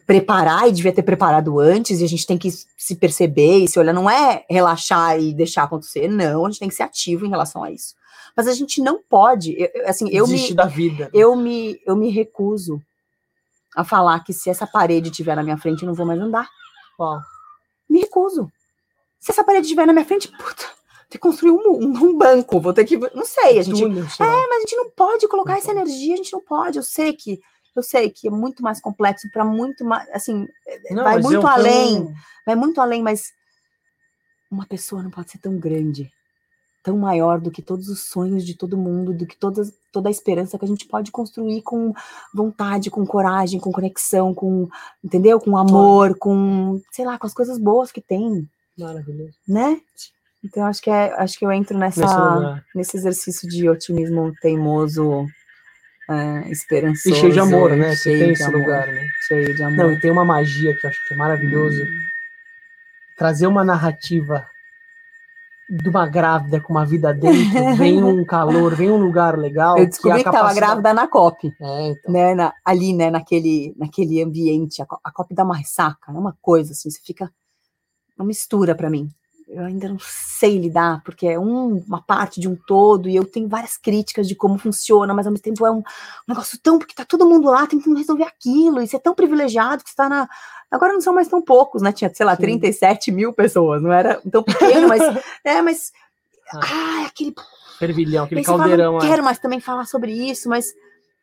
preparar e devia ter preparado antes, e a gente tem que se perceber e se olhar, não é relaxar e deixar acontecer, não, a gente tem que ser ativo em relação a isso. Mas a gente não pode, eu- assim, eu me, Desistir da vida. eu me, eu me recuso a falar que se essa parede estiver na minha frente, eu não vou mais andar. Uau. Me recuso. Se essa parede estiver na minha frente, puta, tem que construir um, um- um banco, vou ter que. Não sei, a gente. Túnel. É, mas a gente não pode colocar essa energia, a gente não pode. Eu sei que. Eu sei que é muito mais complexo para muito mais, assim, Não, vai muito além. vai muito além, mas uma pessoa não pode ser tão grande, tão maior do que todos os sonhos de todo mundo, do que todas, toda a esperança que a gente pode construir com vontade, com coragem, com conexão, com, entendeu? Com amor, com, sei lá, com as coisas boas que tem, Maravilhoso. né? Então acho que é, acho que eu entro nessa Nesse exercício de otimismo teimoso, é, esperançoso, E cheio de amor, né? Você cheio tem de esse amor, lugar, né? cheio de amor. Não, e tem uma magia que eu acho que é maravilhoso. Trazer uma narrativa de uma grávida com uma vida dentro, vem um calor, vem um lugar legal. eu descobri que, estava capacidade- grávida na COP. É, então. né, na- ali, né, naquele, naquele ambiente, a, a copa dá uma ressaca, é uma coisa assim, você fica uma mistura para mim. Eu ainda não sei lidar, porque é um- uma parte de um todo, e eu tenho várias críticas de como funciona, mas ao mesmo tempo é um, um negócio tão, porque tá todo mundo lá tentando resolver aquilo, e você é tão privilegiado que você tá na. Agora não são mais tão poucos, né? Tinha, sei lá, Sim. 37 mil pessoas, não era tão pequeno, mas. É, mas. Ah, aquele Fervilhão, aquele você fala, caldeirão. não é. quero mais também falar sobre isso, mas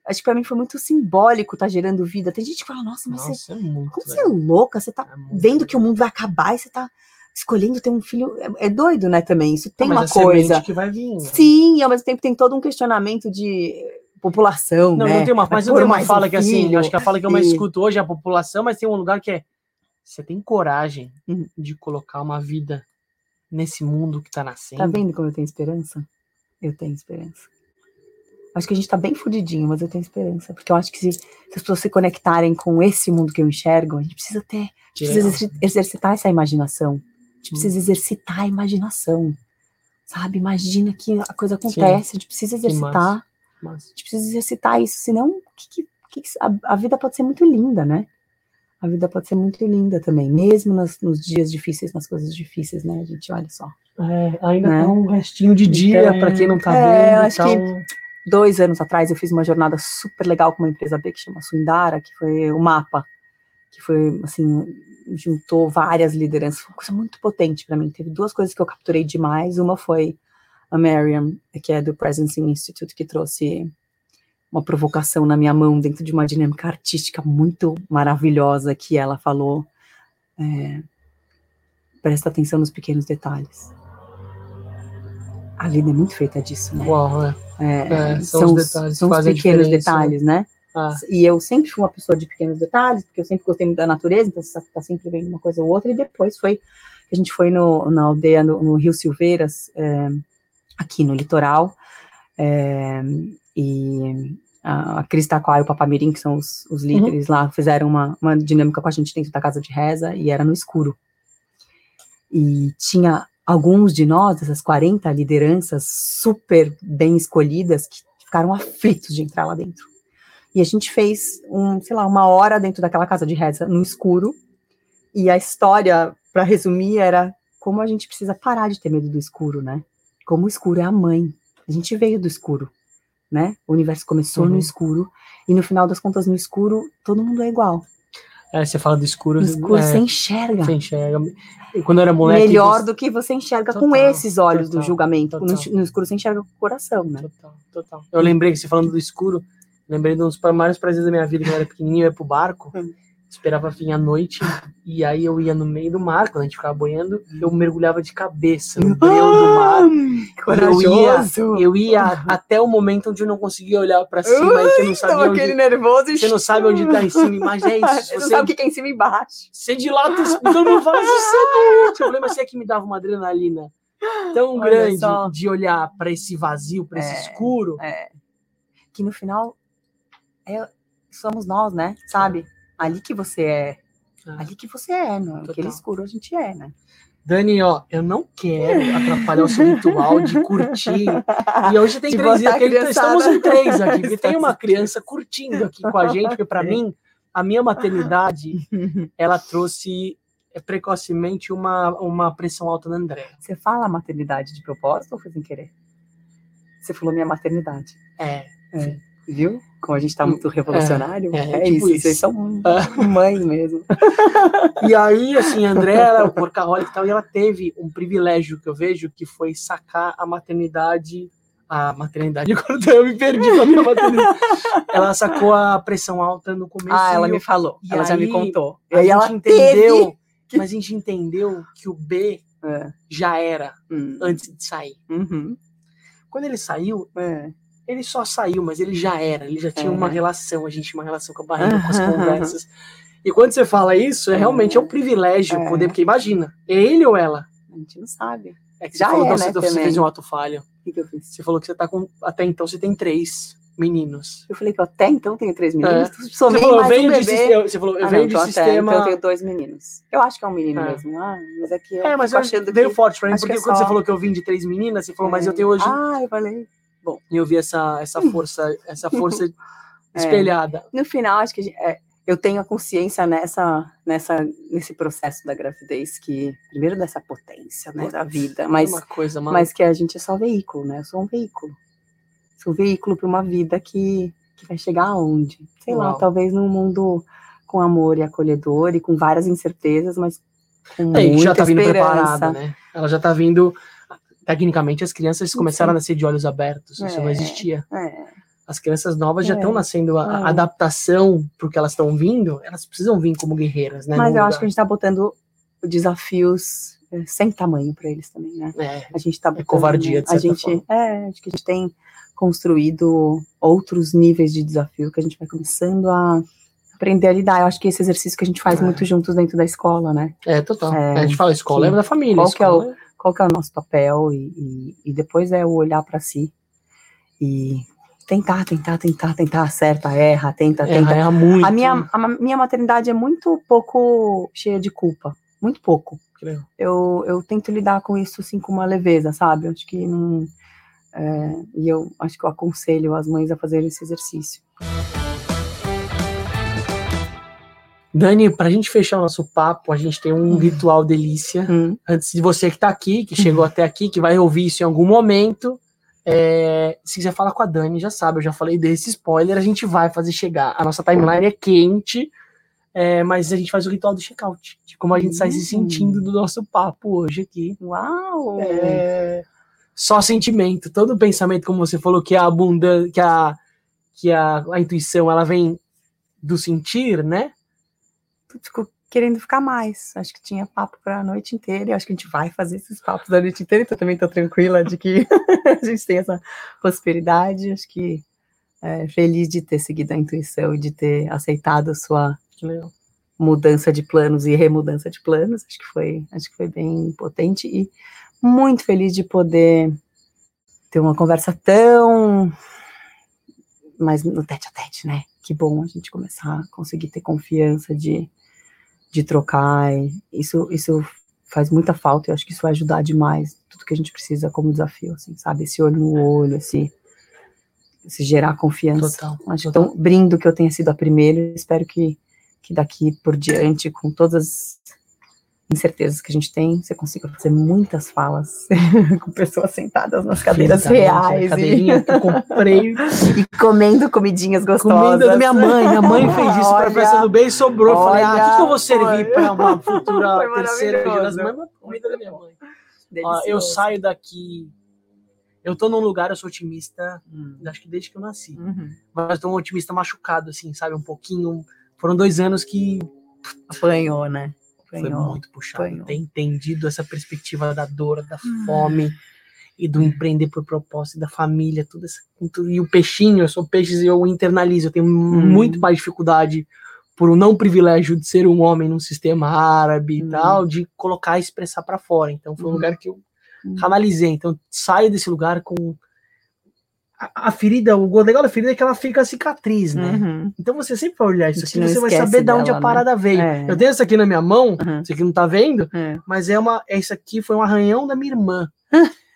acho que pra mim foi muito simbólico tá gerando vida. Tem gente que fala, nossa, mas você, Nossa, é muito. como você é louca? Você tá É vendo legal. que o mundo vai acabar e você tá escolhendo ter um filho. É, é doido, né, também. Isso tem Ah, uma coisa. que vai vir. né? Sim, ao mesmo tempo tem todo um questionamento de população, Não, né? não tem uma, mas não pôr tem uma mais um fala que assim, filho acho que a fala que eu mais escuto hoje é a população, mas tem um lugar que é você tem coragem Uhum. de colocar uma vida nesse mundo que tá nascendo. Tá vendo como eu tenho esperança? Eu tenho esperança. Acho que a gente tá bem fudidinho, mas eu tenho esperança. Porque eu acho que se, se as pessoas se conectarem com esse mundo que eu enxergo, a gente precisa ter. A gente precisa exerci- exercitar essa imaginação. A gente precisa exercitar a imaginação. Sabe? Imagina que a coisa acontece. A gente precisa exercitar. massa. A Mas, gente precisa exercitar isso. Senão, que, que, que a, a vida pode ser muito linda, né? A vida pode ser muito linda também. Mesmo nas- nos dias difíceis, nas coisas difíceis, né? A gente olha só. é, ainda Né? tá um restinho de dia Então, pra quem não tá é, eu vendo. acho tá que- dois anos atrás eu fiz uma jornada super legal com uma empresa B que chama Suindara, que foi o mapa, que foi assim, juntou várias lideranças, foi uma coisa muito potente para mim. Teve duas coisas que eu capturei demais. Uma foi a Miriam, que é do Presencing Institute, que trouxe uma provocação na minha mão dentro de uma dinâmica artística muito maravilhosa que ela falou. é, presta atenção nos pequenos detalhes. A Lida é muito feita disso, né? Uau, é. É, É, são são, os detalhes são os pequenos né? detalhes, né? Ah, E eu sempre fui uma pessoa de pequenos detalhes, porque eu sempre gostei muito da natureza, então você está sempre vendo uma coisa ou outra. E depois foi a gente foi no, na aldeia no, no Rio Silveiras, é, aqui no litoral, é, e a, Cris Taquá e o Papamirim, que são os, os Uhum. líderes lá, fizeram uma, uma dinâmica com a gente dentro da casa de reza e era no escuro. E tinha alguns de nós, essas 40 lideranças super bem escolhidas, que ficaram aflitos de entrar lá dentro. E a gente fez, um, sei lá, uma hora dentro daquela casa de reza, no escuro, e a história, para resumir, era como a gente precisa parar de ter medo do escuro, né? Como o escuro é a mãe. A gente veio do escuro, né? O universo começou uhum. no escuro, e no final das contas, no escuro, todo mundo é igual. É, você fala do escuro. No escuro é, você enxerga. Você enxerga. Quando eu era moleque. Melhor você... do que você enxerga total, com esses olhos total, do julgamento. No, no, escuro você enxerga com o coração, né? Total, total. Eu lembrei que você falando do escuro, lembrei de um dos maiores prazeres da minha vida, quando eu era pequenininho, eu ia pro barco, Hum. esperava vir à noite, e aí eu ia no meio do mar, quando a gente ficava boiando, eu mergulhava de cabeça no breu do mar. Corajoso. Eu ia até o momento onde eu não conseguia olhar pra cima e que eu não sabia Então, onde... aquele nervoso. Você não sabe onde tá em cima, mas é isso. Você não sabe o que é em cima e embaixo. você dilata, todo mundo fala você é. O problema é que me dava uma adrenalina tão Olha grande só. de olhar pra esse vazio, pra esse É. escuro. É, que no final é, somos nós, né? Sabe? Ali que você é. Ah. Ali que você é, Total. aquele escuro a gente é, né? Dani, ó, eu não quero atrapalhar o seu ritual de curtir. E hoje tem De três, porque criançada. estamos em três aqui, porque tem uma criança curtindo aqui com a gente, porque para mim, a minha maternidade, ela trouxe é, precocemente uma, uma pressão alta na André. Você fala maternidade de propósito ou foi sem querer? Você falou minha maternidade. É, Viu? Como a gente tá muito revolucionário. é, É, tipo isso, isso. Vocês são mães mesmo. E aí, assim, a André era o porcaholic e tal, e ela teve um privilégio que eu vejo, que foi sacar a maternidade. A maternidade, agora eu me perdi com a minha maternidade. Ela sacou a pressão alta no começo. Ah, ela me falou. ela já me aí, contou. E aí ela entendeu, mas a gente entendeu que o B É. já era Hum. antes de sair. Uhum. Quando ele saiu, É. ele só saiu, mas ele já era, ele já tinha É. uma relação, a gente tinha uma relação com a barriga, com as conversas. E quando você fala isso, é realmente é um privilégio É. poder, porque imagina, é ele ou ela? A gente não sabe. É que você Já falou, é, né, você, você também. fez um ato falho. O que, que eu fiz? Você falou que você tá com. Até então você tem três meninos. Eu falei que eu até então tenho três meninos. Você Somei falou, eu mais venho um de bebê. sistema. Você falou, eu Ah, venho não, de então até, sistema. então eu tenho dois meninos. Eu acho que é um menino É. mesmo. Ah, mas é que eu É, mas eu achando veio que... forte pra mim, porque é quando só- você falou que eu vim de três meninas, você falou, mas eu É. tenho hoje. Ah, eu falei. E eu vi essa, essa força, essa força É. espelhada. No final, acho que gente- é, eu tenho a consciência nessa, nessa, nesse processo da gravidez que, primeiro dessa potência, né, da vida, mas, uma coisa, mano. mas que a gente é só veículo, né? Eu sou um veículo. Sou um veículo para uma vida que, que vai chegar aonde? Sei lá, Uau. talvez num mundo com amor e acolhedor e com várias incertezas, mas com É, muita já tá vindo esperança. preparada, né? Ela já tá vindo. Tecnicamente, as crianças começaram a nascer de olhos abertos. Isso não É. existia. É, As crianças novas já É. estão nascendo. A, a É. adaptação porque elas estão vindo, elas precisam vir como guerreiras, né? mas eu lugar. acho que a gente tá botando desafios é, sem tamanho para eles também, né? É, A gente tá botando, covardia, de a certa gente, forma. É, acho que a gente tem construído outros níveis de desafio que a gente vai começando a aprender a lidar. Eu acho que esse exercício que a gente faz É. muito juntos dentro da escola, né? é total. É, a gente fala escola sim. é da família. Qual que é o- escola Qual que é o nosso papel e, e, e depois é o olhar para si e tentar, tentar, tentar, tentar, acerta, erra, tenta, é, tenta. erra muito. A minha, a minha maternidade é muito pouco cheia de culpa, muito pouco. Creio. eu, eu tento lidar com isso assim com uma leveza, sabe? Eu acho que não. é, e eu acho que eu aconselho as mães a fazerem esse exercício. Dani, pra gente fechar o nosso papo, a gente tem um ritual delícia. Hum, Antes de você que tá aqui, que chegou até aqui, que vai ouvir isso em algum momento, é, se quiser falar com a Dani, já sabe, eu já falei desse spoiler, a gente vai fazer chegar. A nossa timeline é quente, é, mas a gente faz o ritual do check-out, de como a gente sai se Hum. sentindo do nosso papo hoje aqui. Uau! É, só sentimento, todo pensamento, como você falou, que a abundância, que a, que a, a intuição, ela vem do sentir, né? Fico querendo ficar mais. Acho que tinha papo para a noite inteira. E acho que a gente vai fazer esses papos a noite inteira. Então também estou tranquila de que a gente tem essa prosperidade. Acho que é, feliz de ter seguido a intuição e de ter aceitado a sua mudança de planos e remudança de planos. Acho que foi, acho que foi bem potente e muito feliz de poder ter uma conversa tão mais no tete a tete, né? Que bom a gente começar a conseguir ter confiança de, de trocar. e isso, isso faz muita falta. Eu acho que isso vai ajudar demais tudo que a gente precisa como desafio, assim, sabe? Esse olho no olho, esse, esse gerar confiança. Total. Acho total. então brindo que eu tenha sido a primeira. Espero que, que daqui por diante, com todas as incertezas que a gente tem, você consiga fazer muitas falas com pessoas sentadas nas cadeiras a reais. e- cadeirinha que eu comprei e comendo comidinhas gostosas. Comida da minha mãe. Minha mãe fez isso para a Olha, festa do bem e sobrou. Eu falei, ah, o que, eu vou servir para uma futura terceira geração? Mas comida da minha mãe. Eu saio daqui. Eu tô num lugar, eu sou otimista, Hum. acho que desde que eu nasci. Uhum. Mas tô um otimista machucado, assim, sabe? Um pouquinho. Foram dois anos que Apanhou, né? Foi muito puxado. apanhou. Ter entendido essa perspectiva da dor, da fome e do empreender por propósito, e da família, tudo isso. E o peixinho, eu sou peixe e eu internalizo. Eu tenho muito mais dificuldade por um não privilégio de ser um homem num sistema árabe e Hum. tal, de colocar e expressar para fora. Então foi um Uhum. lugar que eu Hum. canalizei. Então saio desse lugar com a, a ferida, o legal da ferida é que ela fica cicatriz, né? Uhum. Então você sempre vai olhar isso A aqui, você vai saber de onde a né? parada veio. É. Eu tenho isso aqui na minha mão, Uhum. você que não tá vendo, É. mas é uma. Esse aqui foi um arranhão da minha irmã.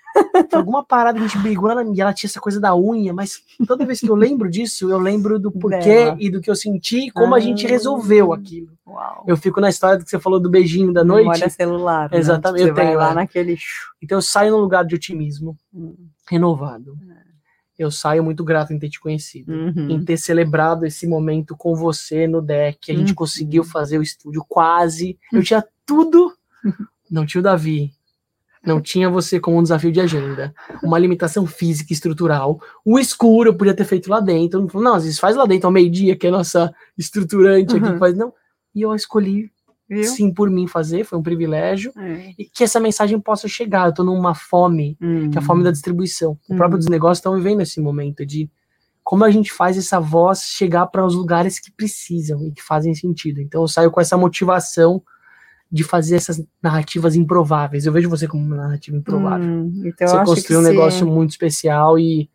Foi alguma parada que a gente brigou ela, e ela tinha essa coisa da unha, mas toda vez que eu lembro disso, eu lembro do porquê Dela. e do que eu senti e como a gente Ah. resolveu aquilo. Uau. Eu fico na história do que você falou do beijinho da noite. Memória celular. né? Exatamente, Você eu vai tenho, lá é. naquele. Então eu saio num lugar de otimismo Hum. renovado. É. Eu saio muito grato em ter te conhecido. Uhum. Em ter celebrado esse momento com você no deck. A gente Uhum. conseguiu fazer o estúdio quase. Eu tinha tudo. Não tinha o Davi. Não tinha você como um desafio de agenda. Uma limitação física e estrutural. O escuro eu podia ter feito lá dentro. Não, às vezes faz lá dentro ao meio-dia, que é a nossa estruturante aqui Uhum. que faz. Não. E eu escolhi, Viu? sim, por mim fazer. Foi um privilégio. É. E que essa mensagem possa chegar. Eu tô numa fome que é a fome da distribuição. O Uhum. próprio dos negócios estão vivendo esse momento de como a gente faz essa voz chegar para os lugares que precisam e que fazem sentido. Então eu saio com essa motivação de fazer essas narrativas improváveis. Eu vejo você como uma narrativa improvável. Hum, então você construiu um se- negócio muito especial e,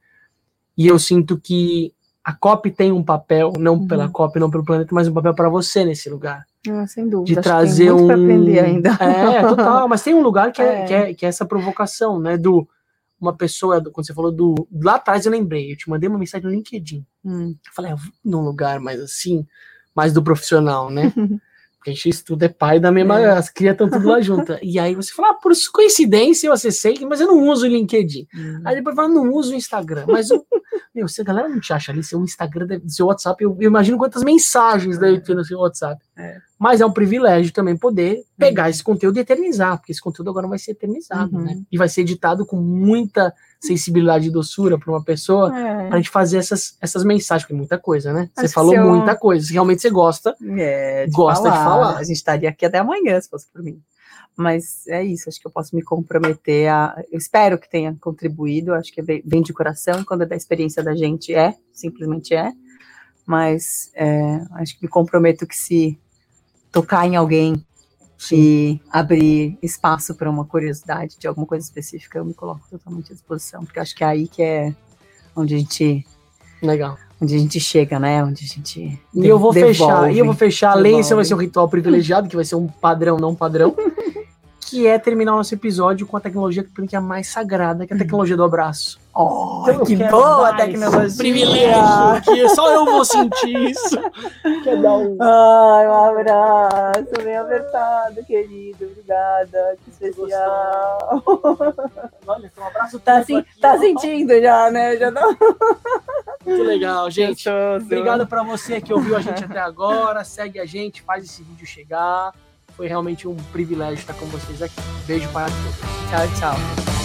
e eu sinto que a COP tem um papel, não Uhum. pela COP, não pelo planeta, mas um papel para você nesse lugar Ah, sem dúvida. de trazer tem muito um. aprender ainda. É, total. Mas tem um lugar que é, É. Que, é, que é essa provocação, né? Do uma pessoa, do- quando você falou do. Lá atrás eu lembrei, eu te mandei uma mensagem no LinkedIn. Hum. Eu falei, eu vou num lugar mais assim, mais do profissional, né? Porque a gente estuda é pai da mesma. É. As crias estão tudo lá juntas. E aí você fala, ah, por coincidência eu acessei, mas eu não uso o LinkedIn. Hum. Aí depois fala, não uso o Instagram. Mas, o- meu, se a galera não te acha ali, seu Instagram, seu WhatsApp, eu, eu imagino quantas mensagens deve ter no seu WhatsApp. É. Mas é um privilégio também poder pegar esse conteúdo e eternizar, porque esse conteúdo agora vai ser eternizado, Uhum. né? E vai ser editado com muita sensibilidade e doçura para uma pessoa, É. pra gente fazer essas, essas mensagens, porque é muita coisa, né? Você Acho que falou eu- muita coisa. Realmente você gosta, É, de Gosta de falar. A gente estaria aqui até amanhã, se fosse por mim. Mas é isso, acho que eu posso me comprometer a. Eu espero que tenha contribuído, acho que vem de coração, quando é da experiência da gente, é, simplesmente é. Mas é, acho que me comprometo que se tocar em alguém e abrir espaço para uma curiosidade de alguma coisa específica, eu me coloco totalmente à disposição, porque acho que é aí que é onde a gente, legal. onde a gente chega, né? Onde a gente. E eu vou fechar, e eu vou devolve. fechar, além Devolve. esse vai ser um ritual privilegiado, que vai ser um padrão, não padrão, que é terminar o nosso episódio com a tecnologia que que é a mais sagrada, que é a tecnologia do abraço. Oh, eu que boa tecnologia! Privilégio, que só eu vou sentir isso. Quer dar um Ai, um abraço bem apertado, querido. Obrigada, que especial. Olha, um abraço Tá, assim, aqui, tá ó. sentindo já, né? Já tá Muito legal, gente. gostoso. Obrigado pra você que ouviu a gente até agora. Segue a gente, faz esse vídeo chegar. Foi realmente um privilégio estar com vocês aqui. Beijo para todos. Tchau, tchau.